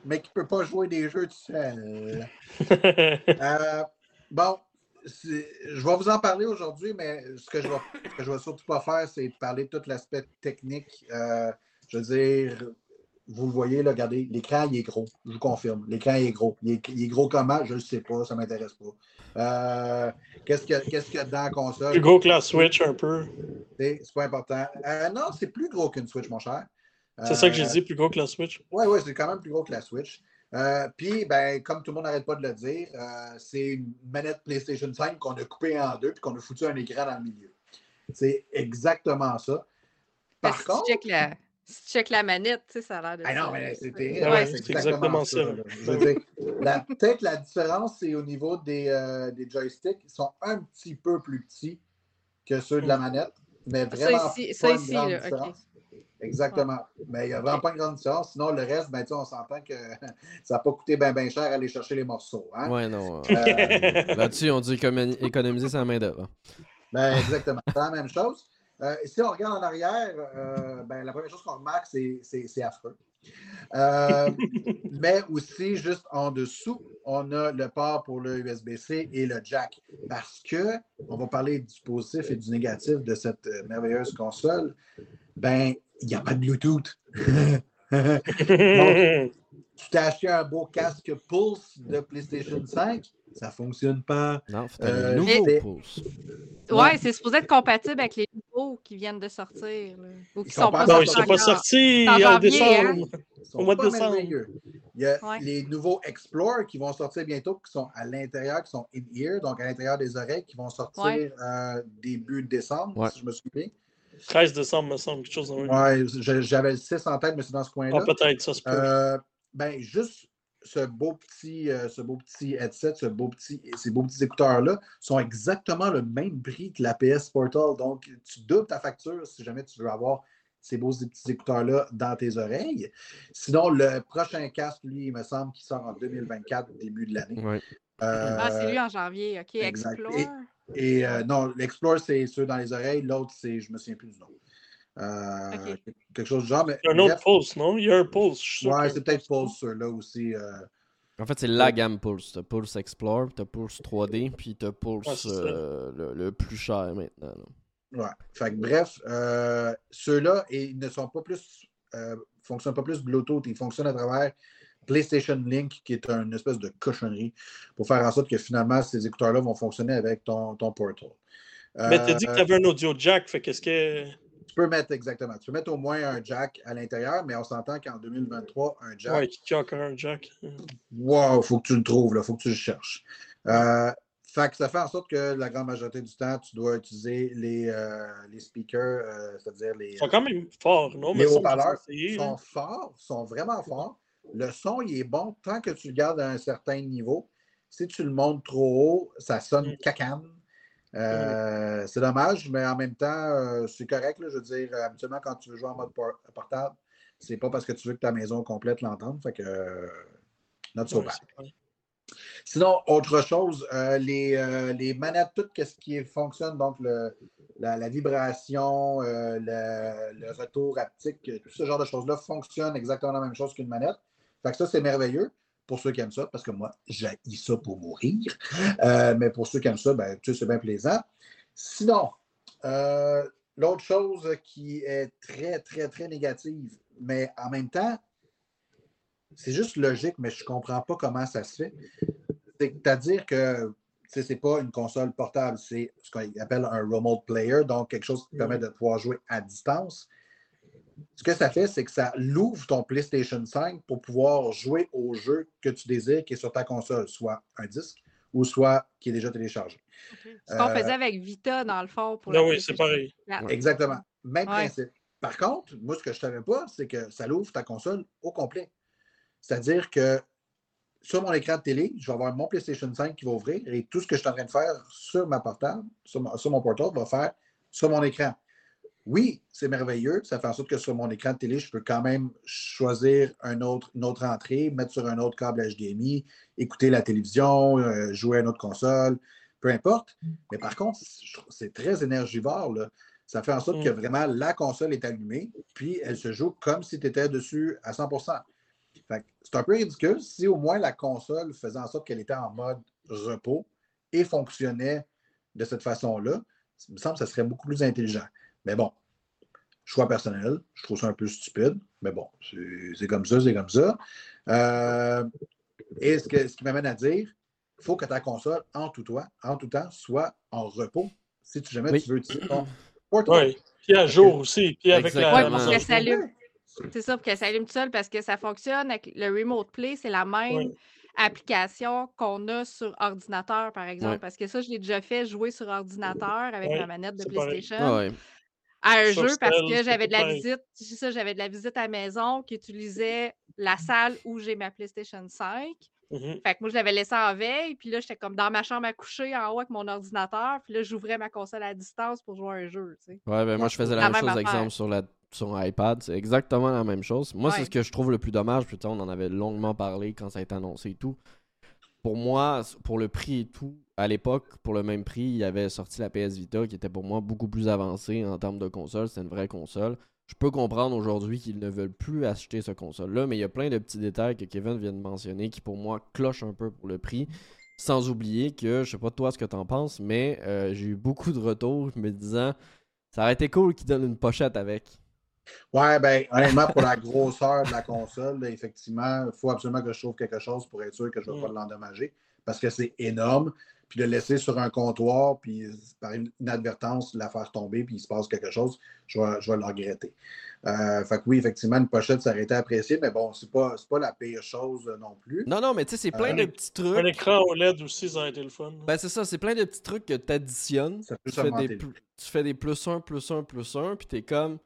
mais qui ne peut pas jouer des jeux tout seul. *laughs* Euh, bon, je vais vous en parler aujourd'hui, mais ce que je vais, ce que je vais surtout pas faire, c'est de parler de tout l'aspect technique. Euh, je veux dire, vous le voyez, là, regardez, l'écran, il est gros. Je vous confirme. L'écran, il est gros. Il est, il est gros comment? Je ne le sais pas. Ça ne m'intéresse pas. Euh, Qu'est-ce qu'il y, a- y dans la console? Plus gros que la Switch, un peu. C'est pas important. Euh, non, c'est plus gros qu'une Switch, mon cher. C'est ça que j'ai Euh, dit, plus gros que la Switch. oui, oui, c'est quand même plus gros que la Switch. Euh, Puis, ben, comme tout le monde n'arrête pas de le dire, euh, c'est une manette PlayStation 5 qu'on a coupée en deux puis qu'on a foutu un écran dans le milieu. C'est exactement ça. Par Parce contre, si tu checkes la, si tu checkes la manette, tu sais, ça a l'air de ah non, ça. mais c'est Ouais. terrible. Ouais, Ouais, c'est exactement ça. là. Je veux dire, la- peut-être la différence, c'est au niveau des, euh, des joysticks. Ils sont un petit peu plus petits que ceux de la manette, mais Ça vraiment ici- pas ça une ici, grande là. Exactement. Mais il n'y a vraiment pas une grande différence. Sinon, le reste, ben, on s'entend que *laughs* ça n'a pas coûté bien ben cher aller chercher les morceaux. Hein? Ouais, non. euh, Euh, Là-dessus, on dit économi- économiser sa main-d'œuvre. Ben, exactement. C'est la même chose. Euh, si on regarde en arrière, euh, ben, la première chose qu'on remarque, c'est, affreux. Euh, *laughs* mais aussi, juste en dessous, on a le port pour le USB-C et le jack. Parce que, on va parler du positif et du négatif de cette merveilleuse console, ben, il n'y a pas de Bluetooth. *laughs* *laughs* tu t'as acheté un beau casque Pulse de PlayStation 5, ça ne fonctionne pas. Non, c'est un Euh, nouveau pouce. Ouais, c'est supposé être compatible avec les nouveaux qui viennent de sortir. là. Ou qui Ils sont, sont pas pas non, sortis ils sont pas sortis en bien, décembre. Ils sont Au mois de décembre. merveilleux. Il y a Ouais. les nouveaux Explore qui vont sortir bientôt, qui sont à l'intérieur, qui sont in-ear, donc à l'intérieur des oreilles, qui vont sortir Ouais. euh, début décembre, Ouais. si je me souviens. 13 décembre, me semble, quelque chose dans le j'avais le 6 en tête, mais c'est dans ce coin-là. Ah, peut-être, ça se peut. Euh, ben, juste ce beau petit, euh, ce beau petit headset, ce beau petit, ces beaux petits écouteurs-là sont exactement le même prix que la PS Portal. Donc, tu doubles ta facture si jamais tu veux avoir ces beaux petits écouteurs-là dans tes oreilles. Sinon, le prochain casque, lui, il me semble qu'il sort en 2024, début de l'année. Ouais. Euh, Ah, c'est lui en janvier. OK, exact. Explore. Et euh, non, l'Explore, c'est ceux dans les oreilles. L'autre, c'est, je me souviens plus du nom. Euh. Quelque chose du genre. Mais, Il y a un autre pulse, non? Il y a un pulse, je suis sûr. ouais, c'est peut-être pulse. Ceux-là aussi. euh, En fait, c'est la gamme Pulse. T'as Pulse Explore, t'as Pulse 3D, puis t'as Pulse euh, le, le plus cher maintenant. là. Ouais. Fait que, bref, euh, ceux-là, ils ne sont pas plus, euh, fonctionnent pas plus Bluetooth, ils fonctionnent à travers PlayStation Link, qui est une espèce de cochonnerie, pour faire en sorte que finalement, ces écouteurs-là vont fonctionner avec ton, ton Portal. Mais t'as dit que Euh, t'avais un audio jack, fait qu'est-ce que. Tu peux mettre exactement. Tu peux mettre au moins un jack à l'intérieur, mais on s'entend qu'en 2023, un jack, Ouais, qui a encore un jack? Wow, faut que tu le trouves, il faut que tu le cherches. Euh, fait que ça fait en sorte que la grande majorité du temps, tu dois utiliser les, euh, les speakers, euh, c'est-à-dire les, Ils sont quand même forts, non? les haut-parleurs. sont hein. forts, sont vraiment forts. Le son, il est bon tant que tu le gardes à un certain niveau. Si tu le montes trop haut, ça sonne Mm. cacane. Euh, C'est dommage, mais en même temps, c'est correct. là. je veux dire, habituellement, quand tu veux jouer en mode por- portable, c'est pas parce que tu veux que ta maison complète l'entende. Fait que, not so bad. Sinon, autre chose, euh, les, euh, les manettes, tout ce qui fonctionne, donc la, vibration, euh, le, retour haptique, tout ce genre de choses-là fonctionne exactement la même chose qu'une manette. Fait que ça, c'est merveilleux pour ceux qui aiment ça, parce que moi, j'ai ça pour mourir. Mais pour ceux qui aiment ça, ben, c'est bien plaisant. Sinon, l'autre chose qui est très, très, très négative, mais en même temps, c'est juste logique, mais je ne comprends pas comment ça se fait. C'est-à-dire que c'est pas une console portable, c'est ce qu'on appelle un remote player, donc quelque chose qui permet de pouvoir jouer à distance. Ce que ça fait, c'est que ça l'ouvre ton PlayStation 5 pour pouvoir jouer au jeu que tu désires qui est sur ta console, soit un disque ou soit qui est déjà téléchargé. Ce qu'on faisait avec Vita, dans le fond. Pour non, oui, c'est pareil. Exactement. Même principe. Par contre, moi, ce que je ne savais pas, c'est que ça l'ouvre ta console au complet. C'est-à-dire que sur mon écran de télé, je vais avoir mon PlayStation 5 qui va ouvrir et tout ce que je suis en train de faire sur ma portable, sur, mon portable, va faire sur mon écran. Oui, c'est merveilleux. Ça fait en sorte que sur mon écran de télé, je peux quand même choisir un autre, une autre entrée, mettre sur un autre câble HDMI, écouter la télévision, euh, jouer à une autre console, peu importe. Mais par contre, c'est très énergivore. Là. Ça fait en sorte que mm. vraiment la console est allumée, puis elle se joue comme si tu étais dessus à 100 c'est un peu ridicule si au moins la console faisait en sorte qu'elle était en mode repos et fonctionnait de cette façon-là. Il me semble que ça serait beaucoup plus intelligent. Mais bon, choix personnel, je trouve ça un peu stupide, mais bon, c'est comme ça, c'est comme ça. Euh, et ce, qui m'amène à dire, il faut que ta console, en tout, temps, en tout temps, soit en repos si tu jamais tu veux utiliser ton Oui, puis à jour aussi, puis avec la, c'est ça, pour qu'elle s'allume toute seule parce que ça fonctionne avec le Remote Play, c'est la même application qu'on a sur ordinateur, par exemple. Parce que ça, je l'ai déjà fait jouer sur ordinateur avec ma manette de PlayStation. À un jeu parce que j'avais de la visite, ça, j'avais de la visite à la maison qui utilisait la salle où j'ai ma PlayStation 5. Mmh fait que moi, je l'avais laissé en veille, puis là, j'étais comme dans ma chambre à coucher en haut avec mon ordinateur, puis là, j'ouvrais ma console à distance pour jouer à un jeu. Tu sais. Ouais, ben moi, je faisais la, même, chose, exemple, sur la sur iPad, c'est exactement la même chose. Moi, c'est ce que je trouve le plus dommage. Putain, on en avait longuement parlé quand ça a été annoncé et tout. Pour moi, pour le prix et tout, à l'époque, pour le même prix, il y avait sorti la PS Vita qui était pour moi beaucoup plus avancée en termes de console. C'est une vraie console. Je peux comprendre aujourd'hui qu'ils ne veulent plus acheter ce console-là, mais il y a plein de petits détails que Kevin vient de mentionner qui pour moi clochent un peu pour le prix. Sans oublier que, je sais pas toi ce que tu en penses, mais euh, j'ai eu beaucoup de retours me disant ça aurait été cool qu'ils donnent une pochette avec. Ouais, ben, honnêtement, pour la grosseur de la console, effectivement, il faut absolument que je trouve quelque chose pour être sûr que je ne vais pas mm. l'endommager parce que c'est énorme. Puis de laisser sur un comptoir, puis par une inadvertance, la faire tomber, puis il se passe quelque chose, je vais, je vais le regretter. Euh, fait que oui, effectivement, une pochette, ça aurait été apprécié, mais bon, c'est pas, pas la pire chose non plus. Non, non, mais tu sais, c'est plein euh, de petits trucs. Un écran OLED aussi, ça aurait été le fun. Ben, c'est ça, c'est plein de petits trucs que tu additionnes. Tu fais, des, tu fais des plus 1, plus 1, plus 1, puis tu es comme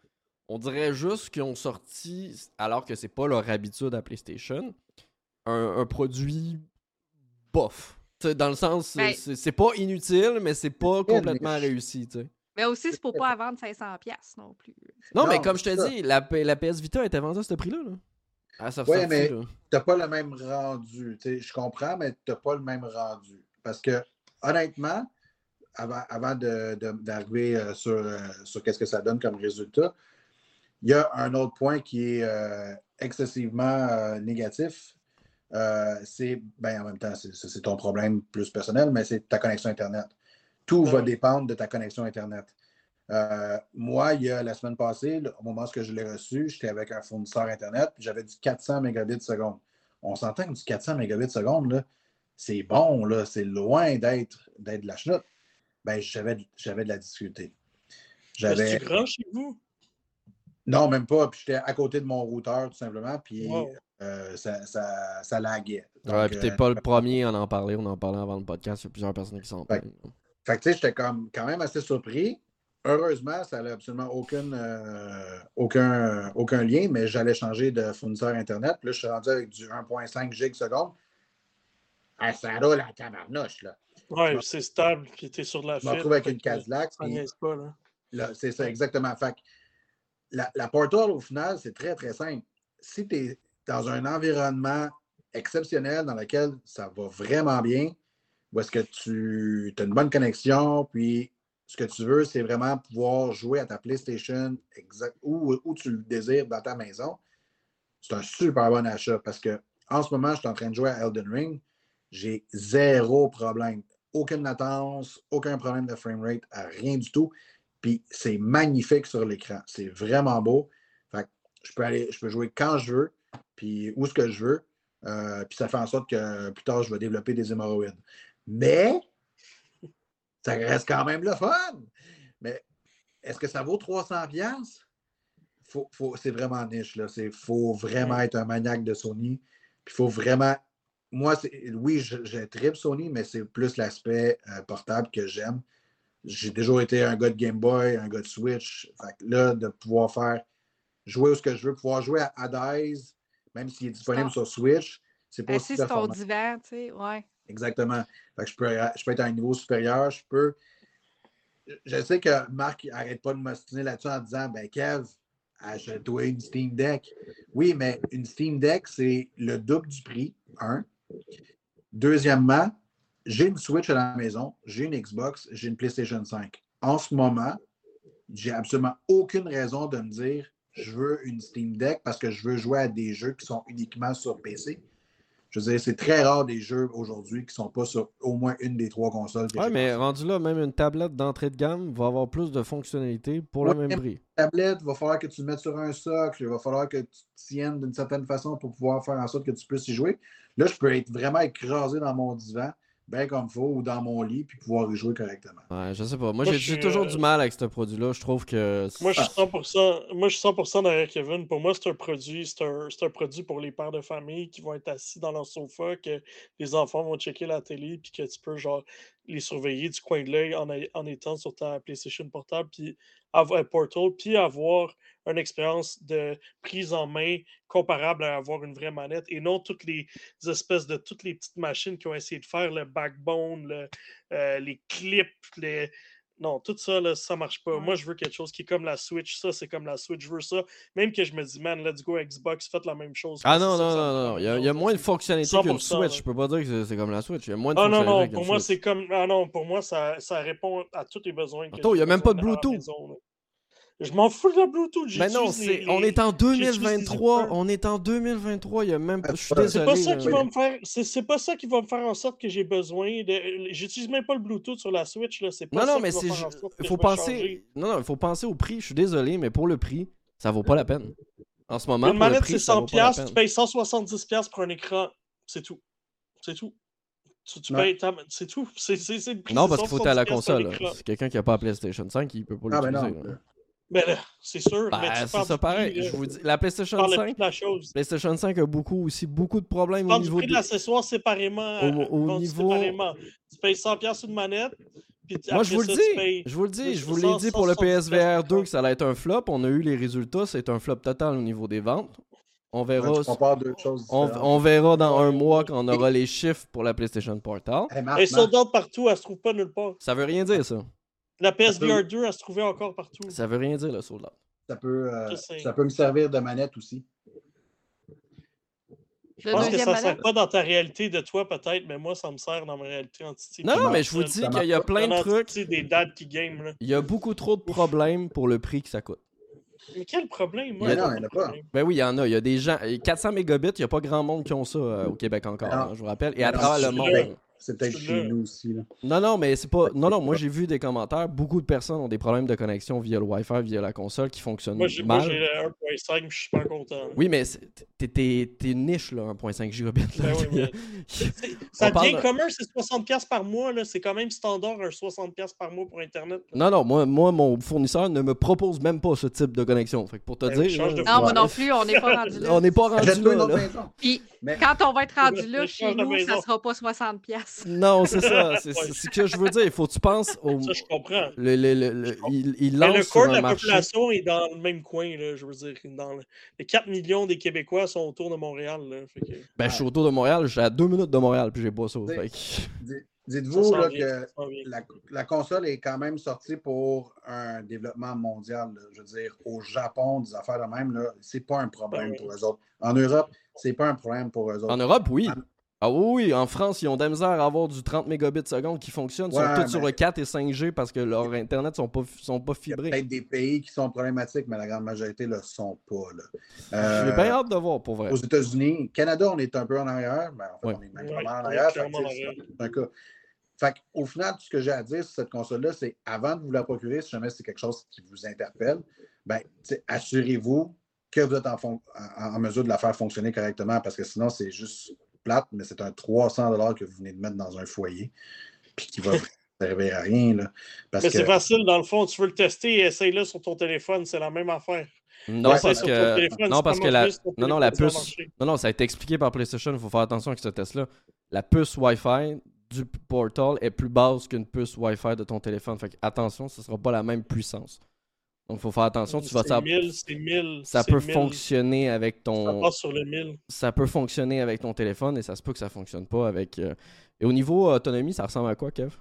on dirait juste qu'ils ont sorti, alors que c'est pas leur habitude à PlayStation, un, produit bof. dans le sens, ben c'est pas inutile, mais c'est pas complètement réussi. Mais aussi, c'est pour pas vendre 500$ non plus. Non, mais comme je te dis, la, la, PS Vita était vendue à ce prix-là. oui, mais t'as pas le même rendu. je comprends, mais t'as pas le même rendu. Parce que, honnêtement, avant, avant d'arriver euh, sur, euh, sur qu'est-ce que ça donne comme résultat, il y a un autre point qui est euh, excessivement euh, négatif. Euh, c'est, ben, en même temps, c'est ton problème plus personnel, mais c'est ta connexion Internet. Tout va dépendre de ta connexion Internet. moi, il y a la semaine passée, au moment où je l'ai reçu, j'étais avec un fournisseur Internet, j'avais du 400 mégabits seconde. On s'entend que du 400 mégabits seconde, c'est bon, là, c'est loin d'être, d'être de la chenoute. Ben, j'avais, j'avais de la difficulté. J'avais... grand chez vous? Non, même pas. Puis j'étais à côté de mon routeur, tout simplement. Puis euh, ça, ça, ça laguait. ouais, puis t'es pas le euh, premier à en parler. On en parlait avant le podcast. Il y a plusieurs personnes qui sont Fait, fait que tu sais, j'étais comme quand même assez surpris. Heureusement, ça n'a absolument aucune, euh, aucun, aucun lien, mais j'allais changer de fournisseur Internet. Puis là, je suis rendu avec du 1.5 gig seconde. Ah, ça roule la tabarnouche, là. Ouais, c'est stable, puis t'es sur la. Je me retrouve avec une Cadillac. C'est ça, exactement. Fait la, Portal, au final, c'est très, très simple. Si tu es dans un environnement exceptionnel dans lequel ça va vraiment bien, où est-ce que tu as une bonne connexion, puis ce que tu veux, c'est vraiment pouvoir jouer à ta PlayStation exact, où, où, tu le désires dans ta maison, c'est un super bon achat parce que en ce moment, je suis en train de jouer à Elden Ring. J'ai zéro problème. Aucune latence, aucun problème de framerate, rien du tout. Puis c'est magnifique sur l'écran. C'est vraiment beau. Fait je peux aller, je peux jouer quand je veux, puis où ce que je veux. Euh, puis ça fait en sorte que plus tard, je vais développer des hémorroïdes. Mais ça reste quand même le fun. Mais est-ce que ça vaut 300$? Faut, faut, c'est vraiment niche. Il faut vraiment être un maniaque de Sony. il faut vraiment. Moi, oui, je, je tripe Sony, mais c'est plus l'aspect euh, portable que j'aime. J'ai toujours été un gars de Game Boy, un gars de Switch. là, de pouvoir faire jouer où ce que je veux, pouvoir jouer à Hades, même s'il est disponible sur Switch, c'est pas aussi ton divan, tu sais, ouais. Exactement. je, peux, je peux être à un niveau supérieur, je peux. Je sais que Marc n'arrête pas de m'ostiner là-dessus en disant ben Kev, achète-toi une Steam Deck. Oui, mais une Steam Deck, c'est le double du prix, un. Deuxièmement, j'ai une Switch à la maison, j'ai une Xbox, j'ai une PlayStation 5. En ce moment, j'ai absolument aucune raison de me dire je veux une Steam Deck parce que je veux jouer à des jeux qui sont uniquement sur PC. Je veux dire, c'est très rare des jeux aujourd'hui qui ne sont pas sur au moins une des trois consoles. Oui, mais rendu là, même une tablette d'entrée de gamme va avoir plus de fonctionnalités pour le même prix. Une tablette, il va falloir que tu le mettes sur un socle, il va falloir que tu tiennes d'une certaine façon pour pouvoir faire en sorte que tu puisses y jouer. Là, je peux être vraiment écrasé dans mon divan bien comme faut ou dans mon lit puis pouvoir y jouer correctement. Ouais, je sais pas. Moi, j'ai toujours euh, du mal avec ce produit-là. Je trouve que. Moi, je suis 100%, moi, je suis 100 derrière Kevin. Pour moi, c'est un produit, c'est un, un, produit pour les pères de famille qui vont être assis dans leur sofa, que les enfants vont checker la télé puis que tu peux genre les surveiller du coin de l'œil en, en, étant sur ta PlayStation portable puis avoir Portal puis avoir une expérience de prise en main comparable à avoir une vraie manette et non toutes les espèces de toutes les petites machines qui ont essayé de faire le backbone, euh, les clips, les. Non, tout ça, là, ça marche pas. Moi, je veux quelque chose qui est comme la Switch. Ça, c'est comme la Switch. Je veux ça. Même que je me dis, man, let's go Xbox, faites la même chose. Ah non, non, non, non. Il y a, moins de fonctionnalités qu'une Switch. Je peux pas dire que c'est comme la Switch. Il y a moins de ah, non, non, pour moi, c'est comme. Ah non, pour moi, ça, ça répond à tous les besoins. Attends, il n'y a même pas de Bluetooth. Je m'en fous de la Bluetooth. Mais non, on est en 2023. On est en 2023. Il y a même pas. Je suis désolé. C'est pas ça qui va me faire. C'est pas ça qui va me faire en sorte que j'ai besoin de. J'utilise même pas le Bluetooth sur la Switch. Là. Pas non, non, mais c'est. Il faut penser. Non, non, il faut penser au prix. Je suis désolé, mais pour le prix, ça vaut pas la peine. En ce moment, une manette, c'est 100$, tu payes 170$ pour un écran. C'est tout. C'est tout. Tu, payes C'est tout. C'est. Non, parce qu'il faut être à la console. C'est quelqu'un qui n'a pas la PlayStation 5 qui peut pas ah, l'utiliser. Ben c'est sûr. Ben, c'est ça pareil. je vous dis, la PlayStation 5. PlayStation 5 a beaucoup aussi beaucoup de problèmes au niveau. Tu prix de l'accessoire séparément. Au, au niveau. Séparément. Tu payes 100$ une manette. Moi, je vous, le dis, je vous le dis, je vous l'ai dit pour le PSVR 2 que ça allait être un flop. On a eu les résultats, c'est un flop total au niveau des ventes. On verra, on, on, verra dans un mois quand on aura les chiffres pour la PlayStation Portal. Et sold partout, elle se trouve pas nulle part. Ça veut rien dire, ça. La PSVR 2, elle se trouvait encore partout. Ça veut rien dire, le soldat. Ça peut, euh, ça peut me servir de manette aussi. Je pense que ça ne sert pas dans ta réalité de toi, peut-être, mais moi, ça me sert dans ma réalité anti Non, mais je vous dis qu'il y a plein de trucs. des dates qui game. Là. Il y a beaucoup trop de problèmes pour le prix que ça coûte. Mais quel problème? Moi, non, il n'y en a pas. Ben oui, il y en a. Il y a des gens. 400 mégabits, il n'y a pas grand monde qui ont ça euh, au Québec encore, hein, je vous rappelle. Et à travers le monde. C'est peut-être chez nous aussi. Là. Non, non, mais c'est pas. Non, non, moi j'ai vu des commentaires. Beaucoup de personnes ont des problèmes de connexion via le Wi-Fi, via la console qui fonctionnent mal. Moi j'ai 1.5, je suis pas content. Oui, mais t'es niche, là, 1.5 gigabits. Ben oui, *laughs* ça devient commun, c'est 60$ par mois. C'est quand même standard, un 60$ par mois pour Internet. Non, non, moi, moi, mon fournisseur ne me propose même pas ce type de connexion. Fait que pour te ben dire. non, moi non plus, on n'est pas rendu *laughs* là. on n'est pas rendu là. Puis quand on va être rendu là, chez nous, ça sera pas 60$. Non, c'est ça. *laughs* C'est ce que je veux dire. Il faut que tu penses au. Ça, je comprends. Le, le, le, il, il lance le corps de la population est dans le même coin. Là, je veux dire, dans les 4 millions des Québécois sont autour de Montréal. Là, Ben, je suis autour de Montréal. Je suis à 2 minutes de Montréal, puis j'ai pas ça. *laughs* Dites-vous que la, la, console est quand même sortie pour un développement mondial. Je veux dire, au Japon, des affaires de même, c'est pas un problème pour eux autres. En Europe, c'est pas un problème pour eux autres. En Europe, oui. Ah oui, en France, ils ont de la misère à avoir du 30 mégabits seconde qui fonctionne. Ils sont tous sur le 4 et 5G parce que leur Internet sont pas, sont pas fibrés. Il y a peut-être des pays qui sont problématiques, mais la grande majorité ne le sont pas. Là. J'ai bien hâte de voir, pour vrai. Aux États-unis, Canada, on est un peu en arrière. Mais en fait, on est même ouais, en arrière. C'est un cas. Fait au final, tout ce que j'ai à dire sur cette console-là, c'est avant de vous la procurer, si jamais c'est quelque chose qui vous interpelle, ben, assurez-vous que vous êtes en, en, mesure de la faire fonctionner correctement parce que sinon, c'est juste plate, mais c'est un 300 que vous venez de mettre dans un foyer puis qui va Ça *laughs* servait à rien. Là, parce Mais que c'est facile, dans le fond. Tu veux le tester et essaye-le sur ton téléphone. C'est la même affaire. Non, Ouais, parce que, téléphone, non, parce que la, non, non, la puce, non, non, ça a été expliqué par PlayStation. Il faut faire attention avec ce test-là. La puce Wi-Fi du Portal est plus basse qu'une puce Wi-Fi de ton téléphone. Fait que attention, ce sera pas la même puissance. Donc, il faut faire attention. Tu vas C'est ça, 1000, c'est 1000. ça peut 1000. fonctionner avec Ça ton, passe sur le 1000. ça peut fonctionner avec ton téléphone et ça se peut que ça fonctionne pas avec. euh, Et au niveau autonomie, ça ressemble à quoi, Kev?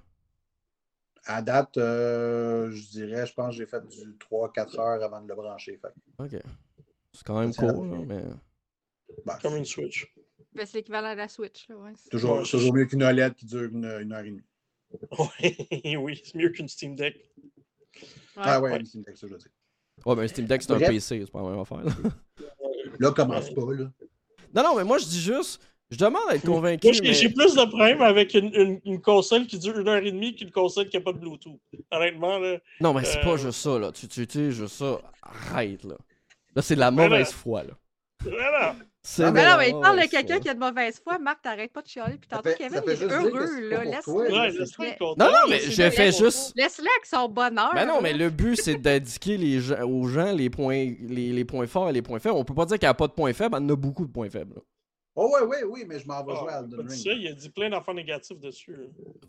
À date, euh, je dirais, je pense que j'ai fait du 3-4 heures avant de le brancher. Fait. Ok. C'est quand même Ça court, à rien. mais. bah, Comme une Switch. Ben, c'est l'équivalent de la Switch. Là, ouais. toujours, mieux qu'une OLED qui dure une, une heure et demie. *laughs* Oui, oui, c'est mieux qu'une Steam Deck. Ah ouais, Ouais. c'est une texte, je veux dire. Ouais, mais un Steam Deck, c'est un Bref. PC, c'est pas la même affaire. là. *laughs* Là, commence pas, là. Non, non, mais moi, je dis juste. Je demande à être convaincu. Moi, j'ai mais- plus de problèmes avec une, une- une console qui dure une heure et demie qu'une console qui n'a pas de Bluetooth. Honnêtement, là. Non, mais c'est Euh, pas juste ça, là. Tu tu utilises juste ça. Arrête, là. Là, c'est de la mauvaise là- foi, là. Voilà. C'est Non, de Mais non, mais il parle de quelqu'un qui a de mauvaise foi. Marc, t'arrêtes pas de chialer. Puis tantôt, Kevin, il est heureux. Là. laisse-le. Non, non, mais je fais juste. Laisse-le avec son bonheur. Ben non, mais le but, c'est d'indiquer aux gens les points, les, les points forts et les points faibles. On peut pas dire qu'il n'y a pas de points faibles, il y en a beaucoup de points faibles. Oh, ouais, ouais, oui, mais je m'en vais Ah, jouer à Elden Ring. ça, il a dit plein d'affaires négatifs dessus.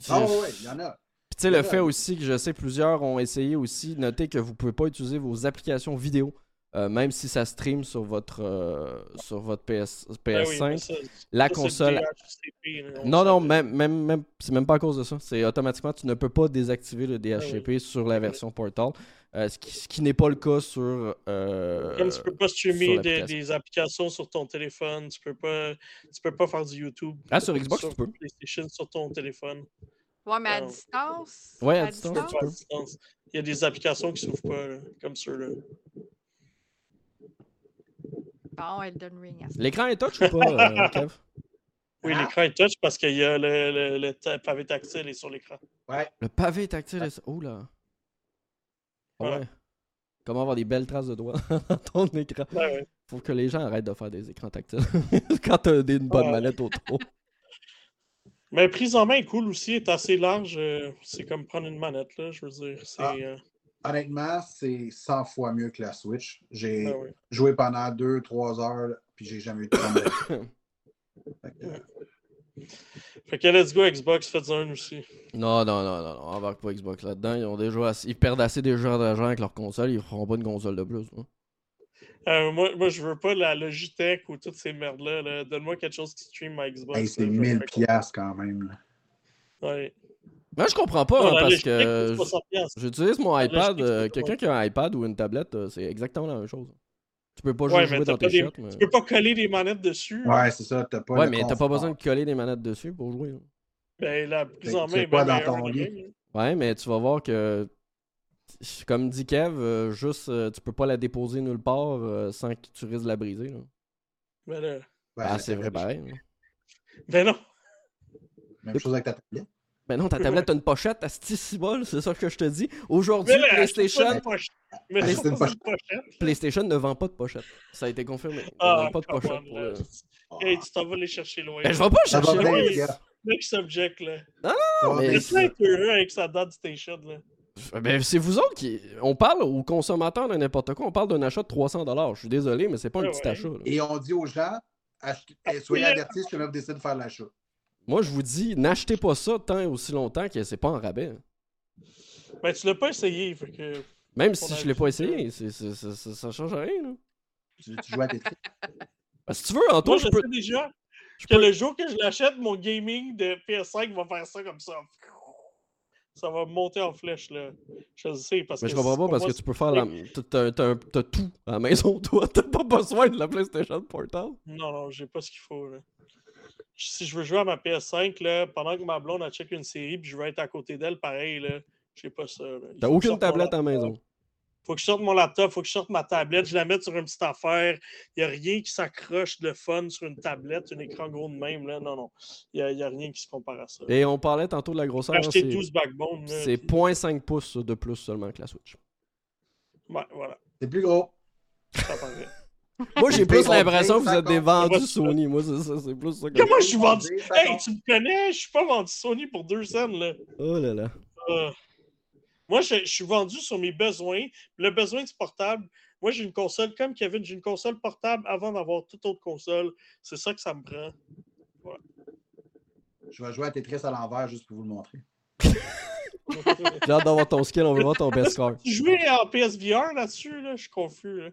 Ah, ouais, ouais, il y en a. Puis tu sais, le fait aussi que je sais plusieurs ont essayé aussi, notez que vous pouvez pas utiliser vos applications vidéo, euh, même si ça stream sur votre, euh, sur votre PS, Ben oui, PS5. mais ça- la ça, c'est console. DHCP, Non, non, même, même, même, c'est même pas à cause de ça. C'est automatiquement, tu ne peux pas désactiver le DHCP sur la version Portal, euh, ce qui, ce qui n'est pas le cas sur. euh, Comme tu peux pas sur streamer des, applications sur ton téléphone, tu peux pas, tu peux pas faire du YouTube. Ah, sur Xbox, tu peux. PlayStation sur ton téléphone. Ouais, mais à Ah. distance? Ouais, à tu peux. distance. Il y a des applications qui s'ouvrent pas, là, comme ceux-là. Bon, Elden Ring. à ce L'écran est touch ou pas, euh, *laughs* Kev? Oui, Ah. l'écran est touch parce qu'il y a le, le, le ta- pavé tactile est sur l'écran. Ouais. Le pavé tactile est. Oh là. Ah Ouais. ouais. Comment avoir des belles traces de doigts *laughs* dans ton écran Ouais, ouais. Faut que les gens arrêtent de faire des écrans tactiles *laughs* quand t'as une bonne Ouais. manette autour. Mais prise en main est cool aussi, est assez large. euh, c'est comme prendre une manette, là, je veux dire. C'est. Ah. Honnêtement, c'est 100 fois mieux que la Switch. J'ai ben joué pendant 2-3 heures, puis j'ai jamais eu de problème. *coughs* Fait que, euh, Fait que let's go Xbox, faites un aussi. Non, non, non, non, non, on embarque pas Xbox là-dedans. Ils ont déjà assez- ils perdent assez déjà d'argent avec leur console, ils feront pas une console de plus. hein. Euh, moi, moi, je veux pas la Logitech ou toutes ces merdes-là. là. Donne-moi quelque chose qui stream ma Xbox. hey, c'est je vais 1000 être content. piastres quand même. là. Ouais. Moi, je comprends pas, Non, hein, parce que c'est 60 piastres. j'utilise mon iPad. Euh, Quelqu'un qui a un iPad ou une tablette, euh, c'est exactement la même chose. Tu peux pas Ouais, jouer dans pas tes des- shots. Mais... Tu peux pas coller des manettes dessus. Ouais, c'est ça. T'as pas Ouais, mais t'as pas besoin de coller des manettes dessus pour jouer. là. Ben, la prise en main bien dans ton lit? même. Ouais, mais tu vas voir que, comme dit Kev, euh, juste, euh, tu peux pas la déposer nulle part euh, sans que tu risques de la briser. là. Ben, là... Ouais, ah, c'est vrai, pareil. là. ben non. Même chose avec ta tablette. Ben non, ta tablette a une pochette à 6 balles, c'est ça que je te dis. Aujourd'hui, Mais PlayStation, Mais pochette. PlayStation ne vend pas de pochette. Ça a été confirmé. Ils Ah, vendent pas de pochette. pour le- Hey, tu t'en vas les chercher loin. Ben, je vais pas chercher loin. les. Mec subject, là. Ça va mais. C'est ça être heureux avec sa date station, là. Ben, c'est vous autres qui. On parle aux consommateurs de n'importe quoi. On parle d'un achat de 300$. Je suis désolé, mais c'est pas un Ouais, petit ouais. achat. là. Et on dit aux gens, eh, soyez avertis si vous décidez de faire l'achat. Moi, je vous dis, n'achetez pas ça tant et aussi longtemps que c'est pas en rabais. Ben, tu l'as pas essayé, fait que. Même On si je l'ai pas essayé, ça, ça change rien. Là. Tu, tu joues à Tetris. *laughs* Ben, si tu veux, Antoine, Moi, je je peux. sais déjà je que peux- le jour que je l'achète, mon gaming de PS5 va faire ça comme ça. Ça va monter en flèche, là. Je le sais, parce Mais que. je comprends pas parce moi, que tu peux faire la. t'as tout à la maison, *laughs* toi. T'as pas besoin de la PlayStation Portal. Non, non, j'ai pas ce qu'il faut. Là. Si je veux jouer à ma PS5, là, pendant que ma blonde a check une série, puis je veux être à côté d'elle, pareil, là, j'ai pas ça. T'as aucune tablette à maison. Faut que je sorte mon laptop, faut que je sorte ma tablette, je la mette sur une petite affaire. Il n'y a rien qui s'accroche de fun sur une tablette, un écran gros de même. Là. Non, non. Il n'y a, a rien qui se compare à ça. Et on parlait tantôt de la grosseur. J'ai acheté c'est- 12 backbones. là, C'est puis- 0.5 pouces de plus seulement que la Switch. Ouais, voilà, C'est plus gros. ça. Moi, j'ai plus l'impression que vous êtes des vendus Moi, Sony. Moi, c'est ça. C'est plus ça que. Comment je suis vendu? Hey, tu me connais? Je suis pas vendu Sony pour deux cents, là. Oh là là. Ah. Moi, je, je suis vendu sur mes besoins. Le besoin du portable, moi, j'ai une console, comme Kevin, j'ai une console portable avant d'avoir toute autre console. C'est ça que ça me prend. Je vais jouer à Tetris à l'envers juste pour vous le montrer. *laughs* J'ai hâte d'avoir ton skill, on veut voir ton best score. Tu jouais en PSVR là-dessus, là? Je suis confus. Là.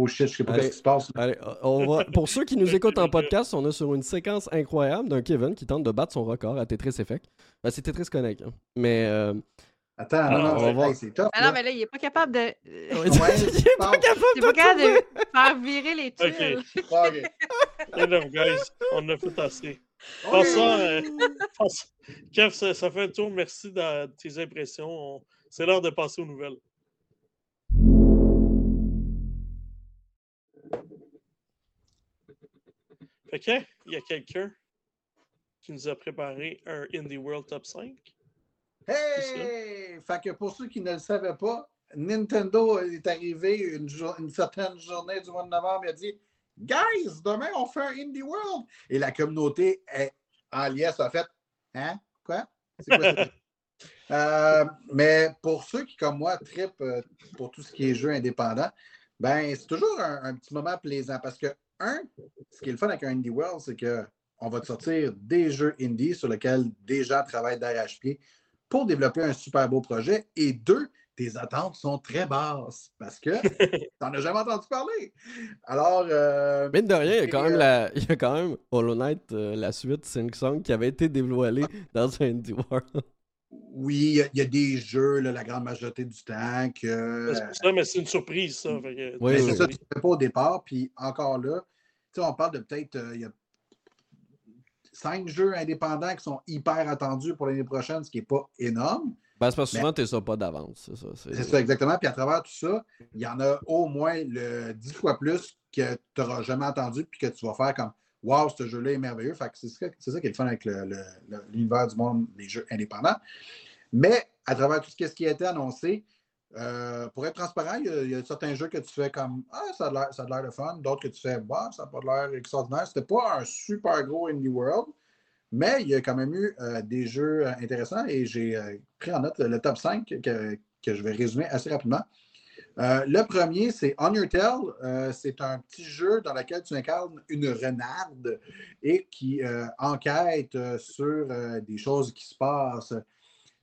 Oh shit, je sais pas Allez. ce qui se passe. Allez, on va... Pour ceux qui nous écoutent en podcast, on est sur une séquence incroyable d'un Kevin qui tente de battre son record à Tetris Effect. Ben, c'est Tetris Connect. hein. Mais. euh, Attends, Ah, non, non, on va hey, voir. c'est tough. Ah non, mais là, il est pas capable de. ouais, il est pas capable Il est de pas capable de faire virer les tuiles. Ok. Enough, guys. On a fait assez. Passons, euh. Kev, ça, ça fait un tour. Merci de tes impressions. On- C'est l'heure de passer aux nouvelles. Que, il y a quelqu'un qui nous a préparé un Indie World Top 5. Hey! Fait que pour ceux qui ne le savaient pas, Nintendo est arrivé une, certaine journée du mois de novembre et a dit Guys, demain on fait un Indie World. Et la communauté est en liesse a fait Hein? Quoi? C'est quoi ça? *laughs* Euh, mais pour ceux qui, comme moi, tripent euh, pour tout ce qui est jeu indépendant, ben c'est toujours un, un petit moment plaisant parce que, un, ce qui est le fun avec un Indie World, c'est qu'on va te sortir des jeux indie sur lesquels des gens travaillent d'arrache-pied pour développer un super beau projet. Et deux, tes attentes sont très basses parce que *laughs* tu n'en as jamais entendu parler. Alors, euh, Mine de rien, il y a quand même, euh, la... il y a quand même Hollow Knight, euh, la suite Sing Song, qui avait été dévoilée dans un Indie World. Oui, il y a- il y, a des jeux, là, la grande majorité du temps, que. C'est ça, mais c'est une surprise, ça. Que- Oui, Mais oui, c'est ça, oui. tu ne fais pas au départ. Puis encore là, tu sais, on parle de peut-être euh, il y a cinq jeux indépendants qui sont hyper attendus pour l'année prochaine, ce qui n'est pas énorme. Ben, c'est parce que souvent, t'es ça pas d'avance. C'est ça. C'est ça, exactement. Puis à travers tout ça, il y en a au moins le dix fois plus que tu n'auras jamais entendu, puis que tu vas faire comme Waouh, ce jeu-là est merveilleux. C'est ça, ça qui est le fun avec l'univers du monde des jeux indépendants. Mais à travers tout ce qui a été annoncé, euh, pour être transparent, il y, a, certains jeux que tu fais comme Ah, ça a l'air- de fun, d'autres que tu fais Bah, ça n'a pas l'air extraordinaire. C'était pas un super gros Indie World, mais il y a quand même eu euh, des jeux euh, intéressants et j'ai pris en note le, top 5 que, que je vais résumer assez rapidement. Euh, le premier, c'est On Your. Euh, c'est un petit jeu dans lequel tu incarnes une renarde et qui euh, enquête euh, sur des choses qui se passent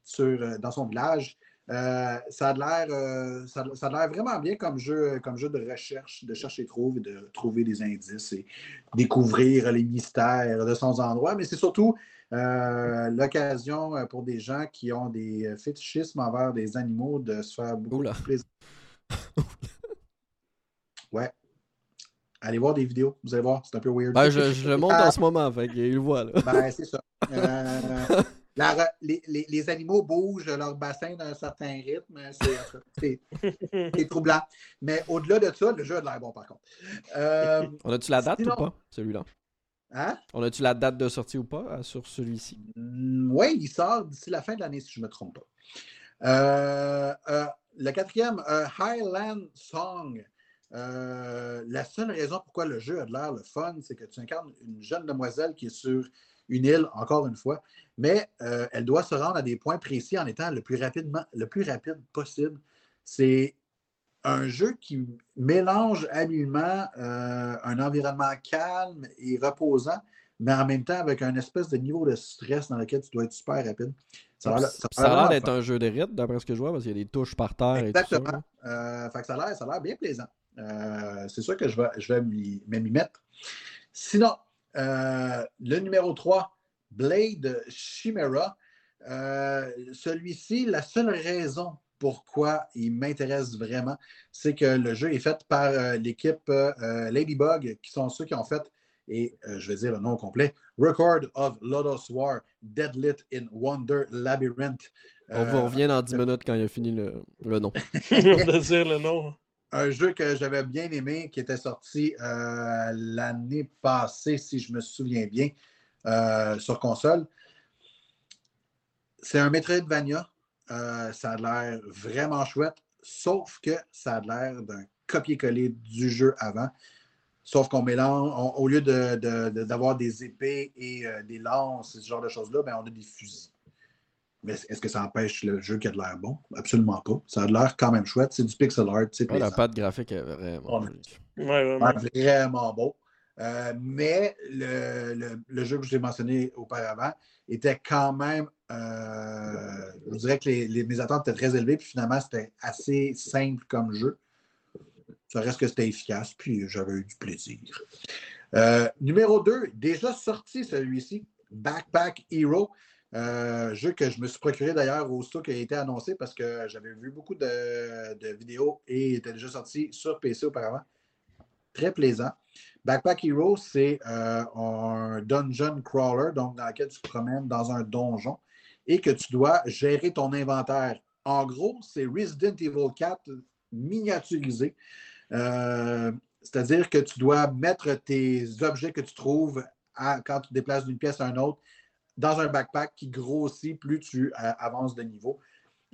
sur, dans son village. Ça a l'air ça, ça a l'air vraiment bien comme jeu, comme jeu de recherche, de chercher et trouver, de trouver des indices et découvrir les mystères de son endroit. Mais c'est surtout euh, l'occasion pour des gens qui ont des fétichismes envers des animaux de se faire beaucoup Oula. de plaisir. *laughs* Ouais. Allez voir des vidéos, vous allez voir, c'est un peu weird. Ben, je, je le montre Ah. en ce moment, fait le voit, là. *laughs* Ben, c'est ça. Euh, la les, les- les animaux bougent leur bassin d'un certain rythme. C'est- C'est troublant. Mais au-delà de ça, le jeu a de l'air bon, par contre. Euh, On a-tu la date Sinon- ou pas, celui-là? hein? On a-tu la date de sortie ou pas euh, sur celui-ci? oui, il sort d'ici la fin de l'année, si je ne me trompe pas. Euh, euh, le quatrième, Highland Song. Euh, la seule raison pourquoi le jeu a de l'air le fun, c'est que tu incarnes une jeune demoiselle qui est sur une île, encore une fois, mais euh, elle doit se rendre à des points précis en étant le plus rapidement, le plus rapide possible. C'est un jeu qui mélange habilement euh, un environnement calme et reposant, mais en même temps avec un espèce de niveau de stress dans lequel tu dois être super rapide. Ça a l'air- ça a d'être un jeu de rythme, d'après ce que je vois, parce qu'il y a des touches par terre et tout ça. Exactement. Euh, fait que ça a l'air- bien plaisant. Euh, c'est sûr que je vais, je vais m'y mettre. Sinon, euh, le numéro 3, Blade Chimera. Celui-ci, la seule raison pourquoi il m'intéresse vraiment, c'est que le jeu est fait par l'équipe Ladybug, qui sont ceux qui ont fait, et euh, je vais dire le nom au complet, Record of Lotus War, Deadlit in Wonder Labyrinth. On va Euh, revient dans 10 minutes quand il a fini le, le nom. *laughs* de dire le nom. un jeu que j'avais bien aimé, qui était sorti euh, l'année passée, si je me souviens bien, euh, sur console. C'est un Metroidvania. Euh, ça a l'air vraiment chouette, sauf que ça a l'air d'un copier-coller du jeu avant. Sauf qu'on mélange, on- au lieu de- de- de- d'avoir des épées et euh, des lances, ce genre de choses-là, ben, on a des fusils. Mais est-ce que ça empêche le jeu qui a de l'air bon? Absolument pas. Ça a de l'air quand même chouette. C'est du pixel art. C'est Ouais, la patte graphique est vraiment. Ouais. vraiment beau. Euh, mais le, le- le jeu que j'ai mentionné auparavant était quand même, euh, je vous dirais que les, les- mes attentes étaient très élevées, puis finalement, c'était assez simple comme jeu. Ça reste que c'était efficace, puis j'avais eu du plaisir. Euh, numéro 2, déjà sorti celui-ci, Backpack Hero. Euh, jeu que je me suis procuré d'ailleurs au stock qui a été annoncé parce que j'avais vu beaucoup de, de vidéos et il était déjà sorti sur PC auparavant. Très plaisant. Backpack Hero, c'est euh, un dungeon crawler, donc dans lequel tu te promènes dans un donjon et que tu dois gérer ton inventaire. En gros, c'est Resident Evil 4 miniaturisé. Euh, C'est-à-dire que tu dois mettre tes objets que tu trouves quand tu te déplaces d'une pièce à une autre dans un backpack qui grossit plus tu euh, avances de niveau.